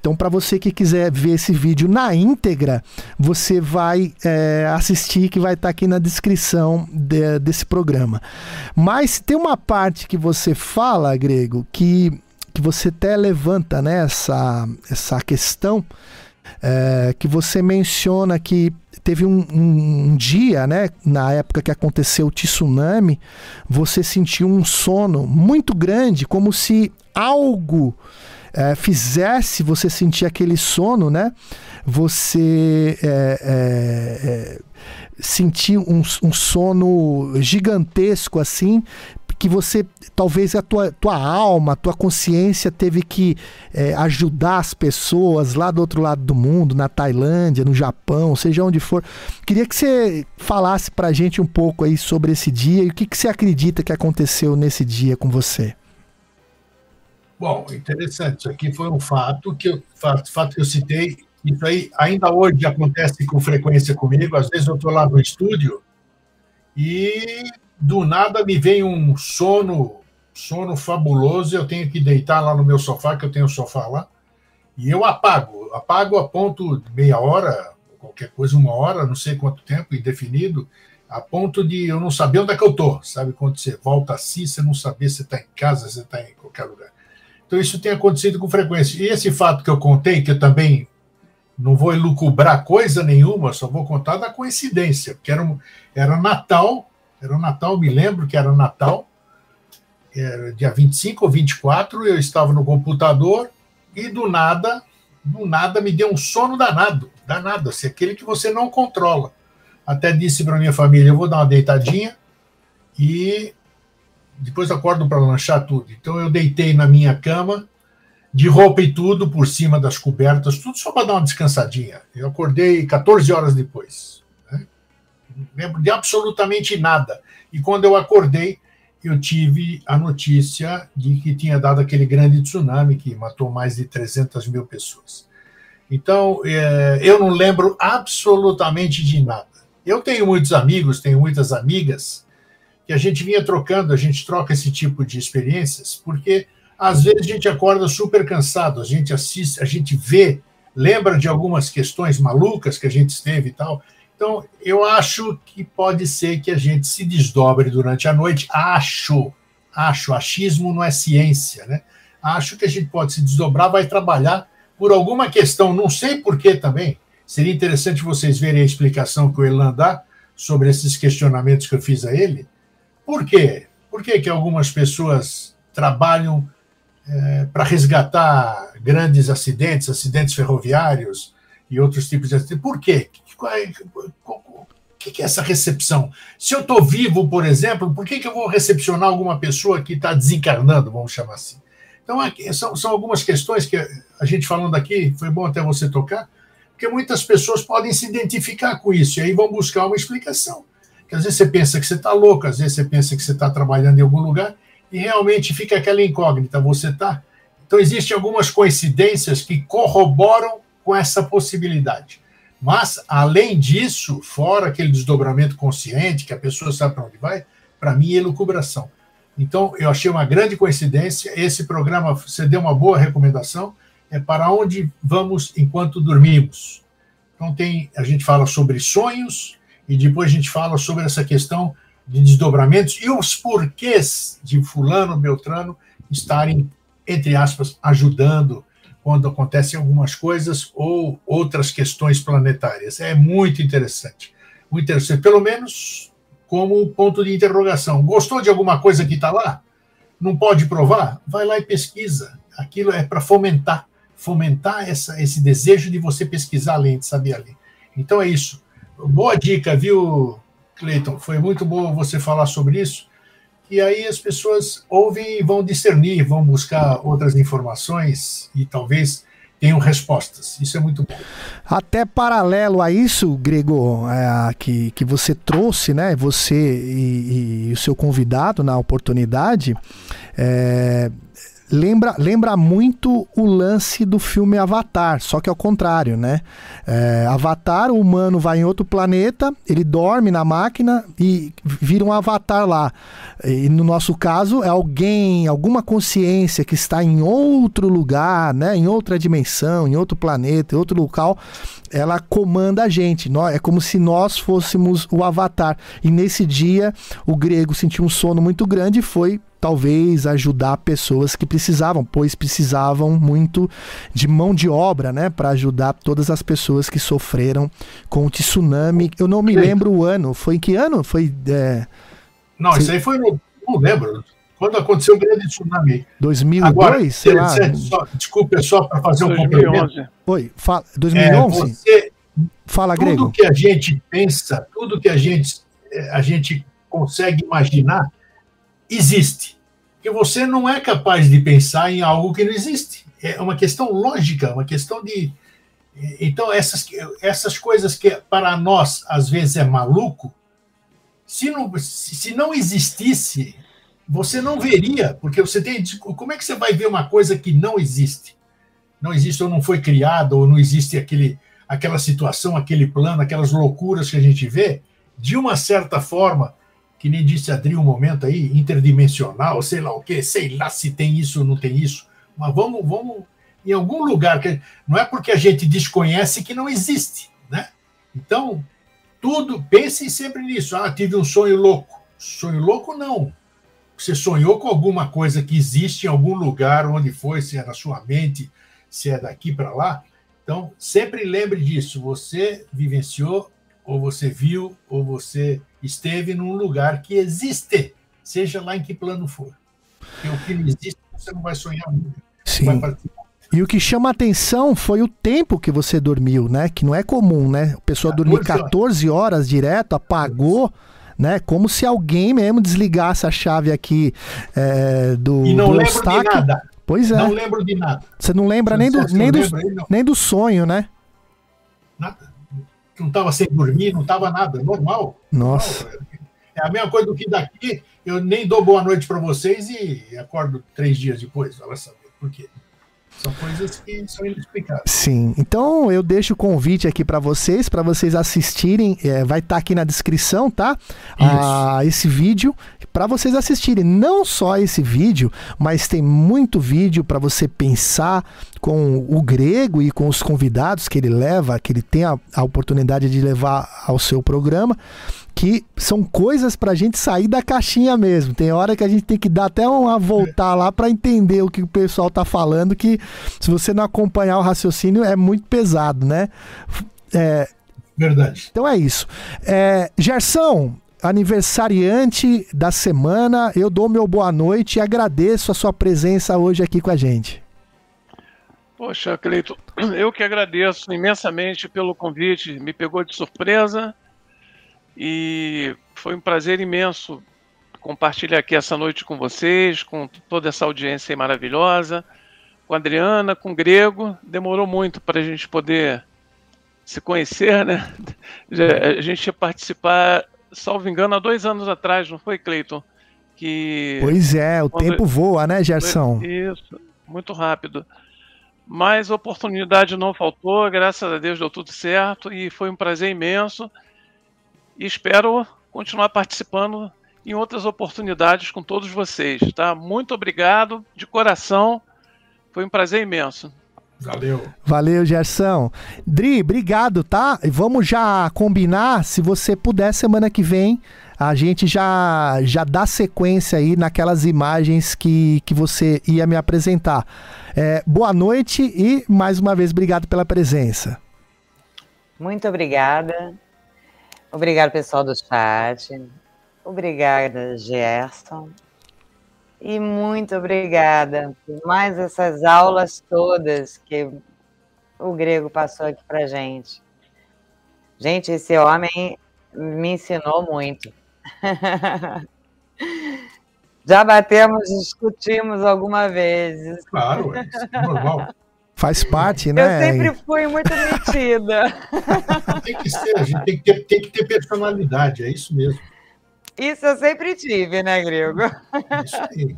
Então, para você que quiser ver esse vídeo na íntegra, você vai é, assistir, que vai estar tá aqui na descrição de, desse programa. Mas tem uma parte que você fala, Grego, que, que você até levanta né, essa, essa questão, é, que você menciona que teve um, um, um, dia, né, na época que aconteceu o tsunami, você sentiu um sono muito grande, como se algo é, fizesse você sentir aquele sono, né? Você é, é, é, sentir um, um sono gigantesco assim, que você talvez a tua, tua alma, a tua consciência teve que é, ajudar as pessoas lá do outro lado do mundo, na Tailândia, no Japão, seja onde for. Queria que você falasse pra gente um pouco aí sobre esse dia e o que, que você acredita que aconteceu nesse dia com você. Bom, interessante. Isso aqui foi um fato que eu, fato que eu citei. Isso aí ainda hoje acontece com frequência comigo. Às vezes eu estou lá no estúdio e do nada me vem um sono, sono fabuloso. Eu tenho que deitar lá no meu sofá, que eu tenho um sofá lá, e eu apago. Apago a ponto de meia hora, qualquer coisa, uma hora, não sei quanto tempo, indefinido, a ponto de eu não saber onde é que eu estou. Sabe quando você volta assim, você não saber se está em casa, se está em qualquer lugar. Então, isso tem acontecido com frequência. E esse fato que eu contei, que eu também não vou elucubrar coisa nenhuma, só vou contar da coincidência, porque era, era Natal Era o Natal, me lembro que era Natal, era dia 25 ou 24, eu estava no computador e do nada, do nada me deu um sono danado, danado, assim, aquele que você não controla. Até disse para minha família, eu vou dar uma deitadinha e depois acordo para lanchar tudo. Então eu deitei na minha cama, de roupa e tudo, por cima das cobertas, tudo só para dar uma descansadinha. Eu acordei 14 horas depois. Lembro de absolutamente nada. E quando eu acordei, eu tive a notícia de que tinha dado aquele grande tsunami que matou mais de 300 mil pessoas. Então, é, eu não lembro absolutamente de nada. Eu tenho muitos amigos, tenho muitas amigas, que a gente vinha trocando, a gente troca esse tipo de experiências, porque às vezes a gente acorda super cansado, a gente assiste, a gente vê, lembra de algumas questões malucas que a gente esteve e tal, então, eu acho que pode ser que a gente se desdobre durante a noite. Acho, acho, achismo não é ciência, né? Acho que a gente pode se desdobrar, vai trabalhar por alguma questão, não sei por que também. Seria interessante vocês verem a explicação que o Elan dá sobre esses questionamentos que eu fiz a ele. Por quê? Por que, que algumas pessoas trabalham é, para resgatar grandes acidentes, acidentes ferroviários e outros tipos de acidentes? Por quê? O que é essa recepção? Se eu estou vivo, por exemplo, por que, que eu vou recepcionar alguma pessoa que está desencarnando, vamos chamar assim? Então, são, são algumas questões que a gente falando aqui, foi bom até você tocar, porque muitas pessoas podem se identificar com isso, e aí vão buscar uma explicação. Que às vezes você pensa que você está louco, às vezes você pensa que você está trabalhando em algum lugar, e realmente fica aquela incógnita, você está. Então, existem algumas coincidências que corroboram com essa possibilidade. Mas, além disso, fora aquele desdobramento consciente, que a pessoa sabe para onde vai, para mim é lucubração. Então, eu achei uma grande coincidência. Esse programa, você deu uma boa recomendação, é para onde vamos enquanto dormimos. Então, tem, a gente fala sobre sonhos e depois a gente fala sobre essa questão de desdobramentos e os porquês de Fulano, Beltrano estarem, entre aspas, ajudando quando acontecem algumas coisas ou outras questões planetárias. É muito interessante. Muito interessante, pelo menos como ponto de interrogação. Gostou de alguma coisa que está lá? Não pode provar? Vai lá e pesquisa. Aquilo é para fomentar fomentar essa, esse desejo de você pesquisar além, de saber além. Então é isso. Boa dica, viu, Cleiton? Foi muito bom você falar sobre isso e aí as pessoas ouvem e vão discernir, vão buscar outras informações e talvez tenham respostas. Isso é muito bom. Até paralelo a isso, Grego, é, que, que você trouxe, né? Você e, e, o seu convidado na oportunidade, é, lembra, lembra muito o lance do filme Avatar, só que ao contrário, né? É, Avatar, o humano vai em outro planeta, ele dorme na máquina e vira um avatar lá. E no nosso caso, é alguém, alguma consciência que está em outro lugar, né? Em outra dimensão, em outro planeta, em outro local, ela comanda a gente. É como se nós fôssemos o avatar. E nesse dia, o grego sentiu um sono muito grande e foi talvez ajudar pessoas que precisavam, pois precisavam muito de mão de obra, né, para ajudar todas as pessoas que sofreram com o tsunami. Eu não me lembro o ano. Foi em que ano? Foi. É... Não, Você... isso aí foi no. Não lembro. Quando aconteceu o grande tsunami. 2002, Agora, sei lá. Só, desculpa, é só para fazer um complemento. Oi, fala, 2011? É, você, fala, tudo Grego. Tudo que a gente pensa, tudo que a gente, é, a gente consegue imaginar, existe. Porque você não é capaz de pensar em algo que não existe. É uma questão lógica, uma questão de. Então, essas, essas coisas que para nós às vezes é maluco, se não, se não existisse, você não veria, porque você tem. Como é que você vai ver uma coisa que não existe? Não existe ou não foi criada, ou não existe aquele, aquela situação, aquele plano, aquelas loucuras que a gente vê, de uma certa forma, que nem disse Adri um momento aí, interdimensional, sei lá o quê, sei lá se tem isso ou não tem isso, mas vamos, vamos em algum lugar, que não é porque a gente desconhece que não existe, né? Então, tudo, pensem sempre nisso. Ah, tive um sonho louco. Sonho louco não. Você sonhou com alguma coisa que existe em algum lugar, onde foi, se é na sua mente, se é daqui para lá. Então, sempre lembre disso. Você vivenciou ou você viu, ou você esteve num lugar que existe, seja lá em que plano for. Porque o que não existe, você não vai sonhar nunca. Sim. E o que chama atenção foi o tempo que você dormiu, né? Que não é comum, né? A pessoa dormir 14 horas direto, apagou, né? Como se alguém mesmo desligasse a chave aqui é, do, e não do lembro Eustáquio. de nada. Pois é. Não lembro de nada. Você não lembra nem do, nem, do, não. nem do sonho, né? Nada. Não estava sem dormir, não estava nada. Normal. Nossa. É a mesma coisa do que daqui. Eu nem dou boa noite para vocês e acordo três dias depois. Vai saber por quê. São coisas que são inexplicáveis. Sim, então eu deixo o convite aqui para vocês, para vocês assistirem, é, vai estar aqui na descrição, tá? Ah, esse vídeo para vocês assistirem. Não só esse vídeo, mas tem muito vídeo para você pensar com o grego e com os convidados que ele leva, que ele tem a, a oportunidade de levar ao seu programa que são coisas pra gente sair da caixinha mesmo. Tem hora que a gente tem que dar até uma voltar lá para entender o que o pessoal tá falando, que se você não acompanhar o raciocínio é muito pesado, né? É, Verdade. Então é isso. É, Gerson, aniversariante da semana, eu dou meu boa noite e agradeço a sua presença hoje aqui com a gente. Poxa, Cleito, eu que agradeço imensamente pelo convite, me pegou de surpresa e foi um prazer imenso compartilhar aqui essa noite com vocês, com toda essa audiência maravilhosa, com a Adriana, com o Grego. Demorou muito para a gente poder se conhecer, né? A gente ia participar, salvo engano, há dois anos atrás, não foi, Cleiton? Que Pois é, o quando- tempo voa, né, Gerson? Isso, muito rápido. Mas oportunidade não faltou, graças a Deus deu tudo certo e foi um prazer imenso. E espero continuar participando em outras oportunidades com todos vocês, tá? Muito obrigado de coração. Foi um prazer imenso. Valeu. Valeu, Gerson. Dri, obrigado, tá? E vamos já combinar, se você puder, semana que vem, a gente já, já dá sequência aí naquelas imagens que, que você ia me apresentar. É, boa noite e, mais uma vez, obrigado pela presença. Muito obrigada. Obrigado, pessoal do chat. Obrigada, Gerson. E muito obrigada por mais essas aulas todas que o grego passou aqui pra gente. Gente, esse homem me ensinou muito. Já batemos, discutimos alguma vez. Claro, é normal. Faz parte, Eu né? sempre fui muito metida. Tem que ser, a gente tem que ter, tem que ter personalidade, é isso mesmo. Isso eu sempre tive, né, Grego? Isso aí.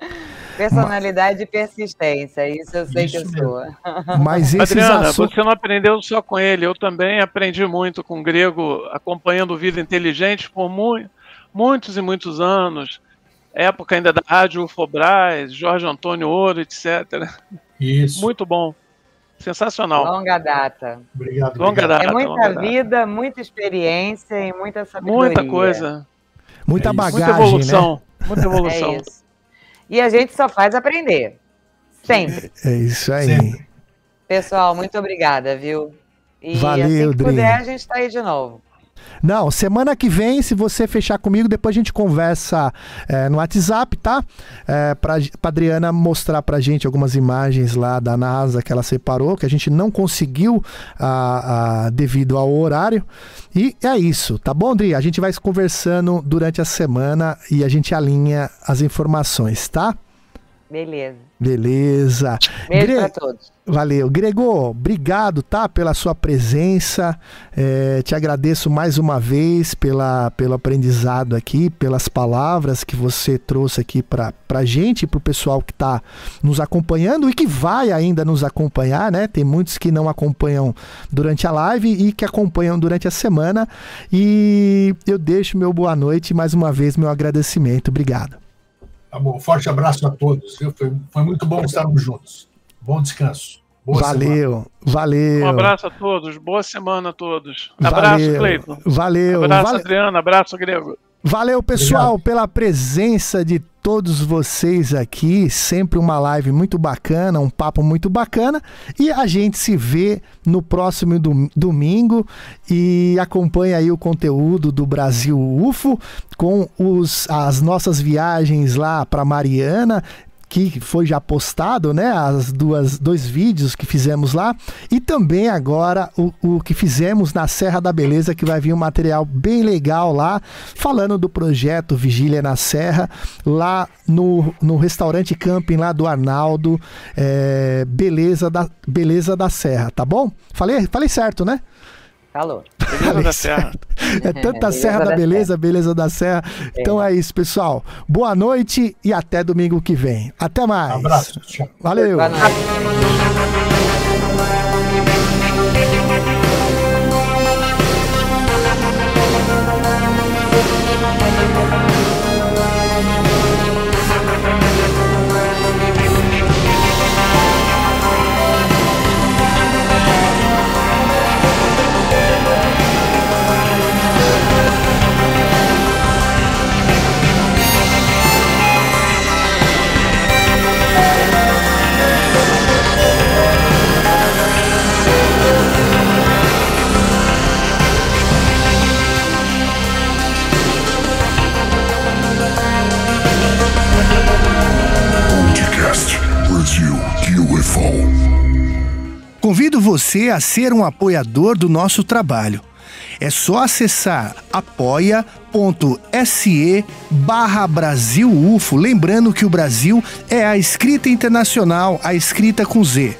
Personalidade e persistência, isso eu sei Isso que eu sou. Mas esses Adriana, assuntos- você não aprendeu só com ele, eu também aprendi muito com o grego, acompanhando Vida Inteligente por mu muitos e muitos anos. Época ainda da Rádio Ufobras, Jorge Antônio Ouro, etc. Isso. Muito bom. Sensacional. Longa data. Obrigado. Longa obrigado. data. É muita longa data. vida, muita experiência e muita sabedoria. Muita coisa. Muita É bagagem, Muita evolução. né? Muita evolução. É isso. E a gente só faz aprender. Sempre. É isso aí. Sempre. Pessoal, muito obrigada, viu? E Valeu, assim que Dri. puder, a gente tá aí de novo. Não, semana que vem, se você fechar comigo, depois a gente conversa é, no WhatsApp, tá? É, pra, pra Adriana mostrar pra gente algumas imagens lá da NASA que ela separou, que a gente não conseguiu ah, ah, devido ao horário. E é isso, tá bom, Adri? A gente vai se conversando durante a semana e a gente alinha as informações, tá? Beleza. Beleza. Beijo Gre- pra todos. Valeu. Grego, obrigado, tá? Pela sua presença. É, te agradeço mais uma vez pela, pelo aprendizado aqui, pelas palavras que você trouxe aqui pra, pra gente e pro pessoal que tá nos acompanhando e que vai ainda nos acompanhar, né? Tem muitos que não acompanham durante a live e que acompanham durante a semana. E eu deixo meu boa noite e mais uma vez meu agradecimento. Obrigado. Tá bom, forte abraço a todos. Foi, foi muito bom estarmos juntos. Bom descanso. Boa semana. valeu, valeu. Um abraço a todos. Boa semana a todos. Abraço, Valeu, Cleiton. Valeu. Abraço, vale- Adriana. Abraço, Grego. Valeu, pessoal, Obrigado. pela presença de todos vocês aqui. Sempre uma live muito bacana, um papo muito bacana. E a gente se vê no próximo dom domingo e acompanha aí o conteúdo do Brasil UFO com os, as nossas viagens lá para Mariana que foi já postado, né? As duas dois vídeos que fizemos lá e também agora o, o que fizemos na Serra da Beleza, que vai vir um material bem legal lá, falando do projeto Vigília na Serra, lá no, no restaurante camping lá do Arnaldo, é, Beleza da Beleza da Serra, tá bom? Falei, falei certo, né? Calor. Beleza da Serra. É tanta Serra da Beleza, beleza da Serra. Então é. é isso, pessoal. Boa noite e até domingo que vem. Até mais. Um abraço. Tchau. Valeu. Convido você a ser um apoiador do nosso trabalho. É só acessar apoia.se barra Brasil UFO, lembrando que o Brasil é a escrita internacional, a escrita com Z.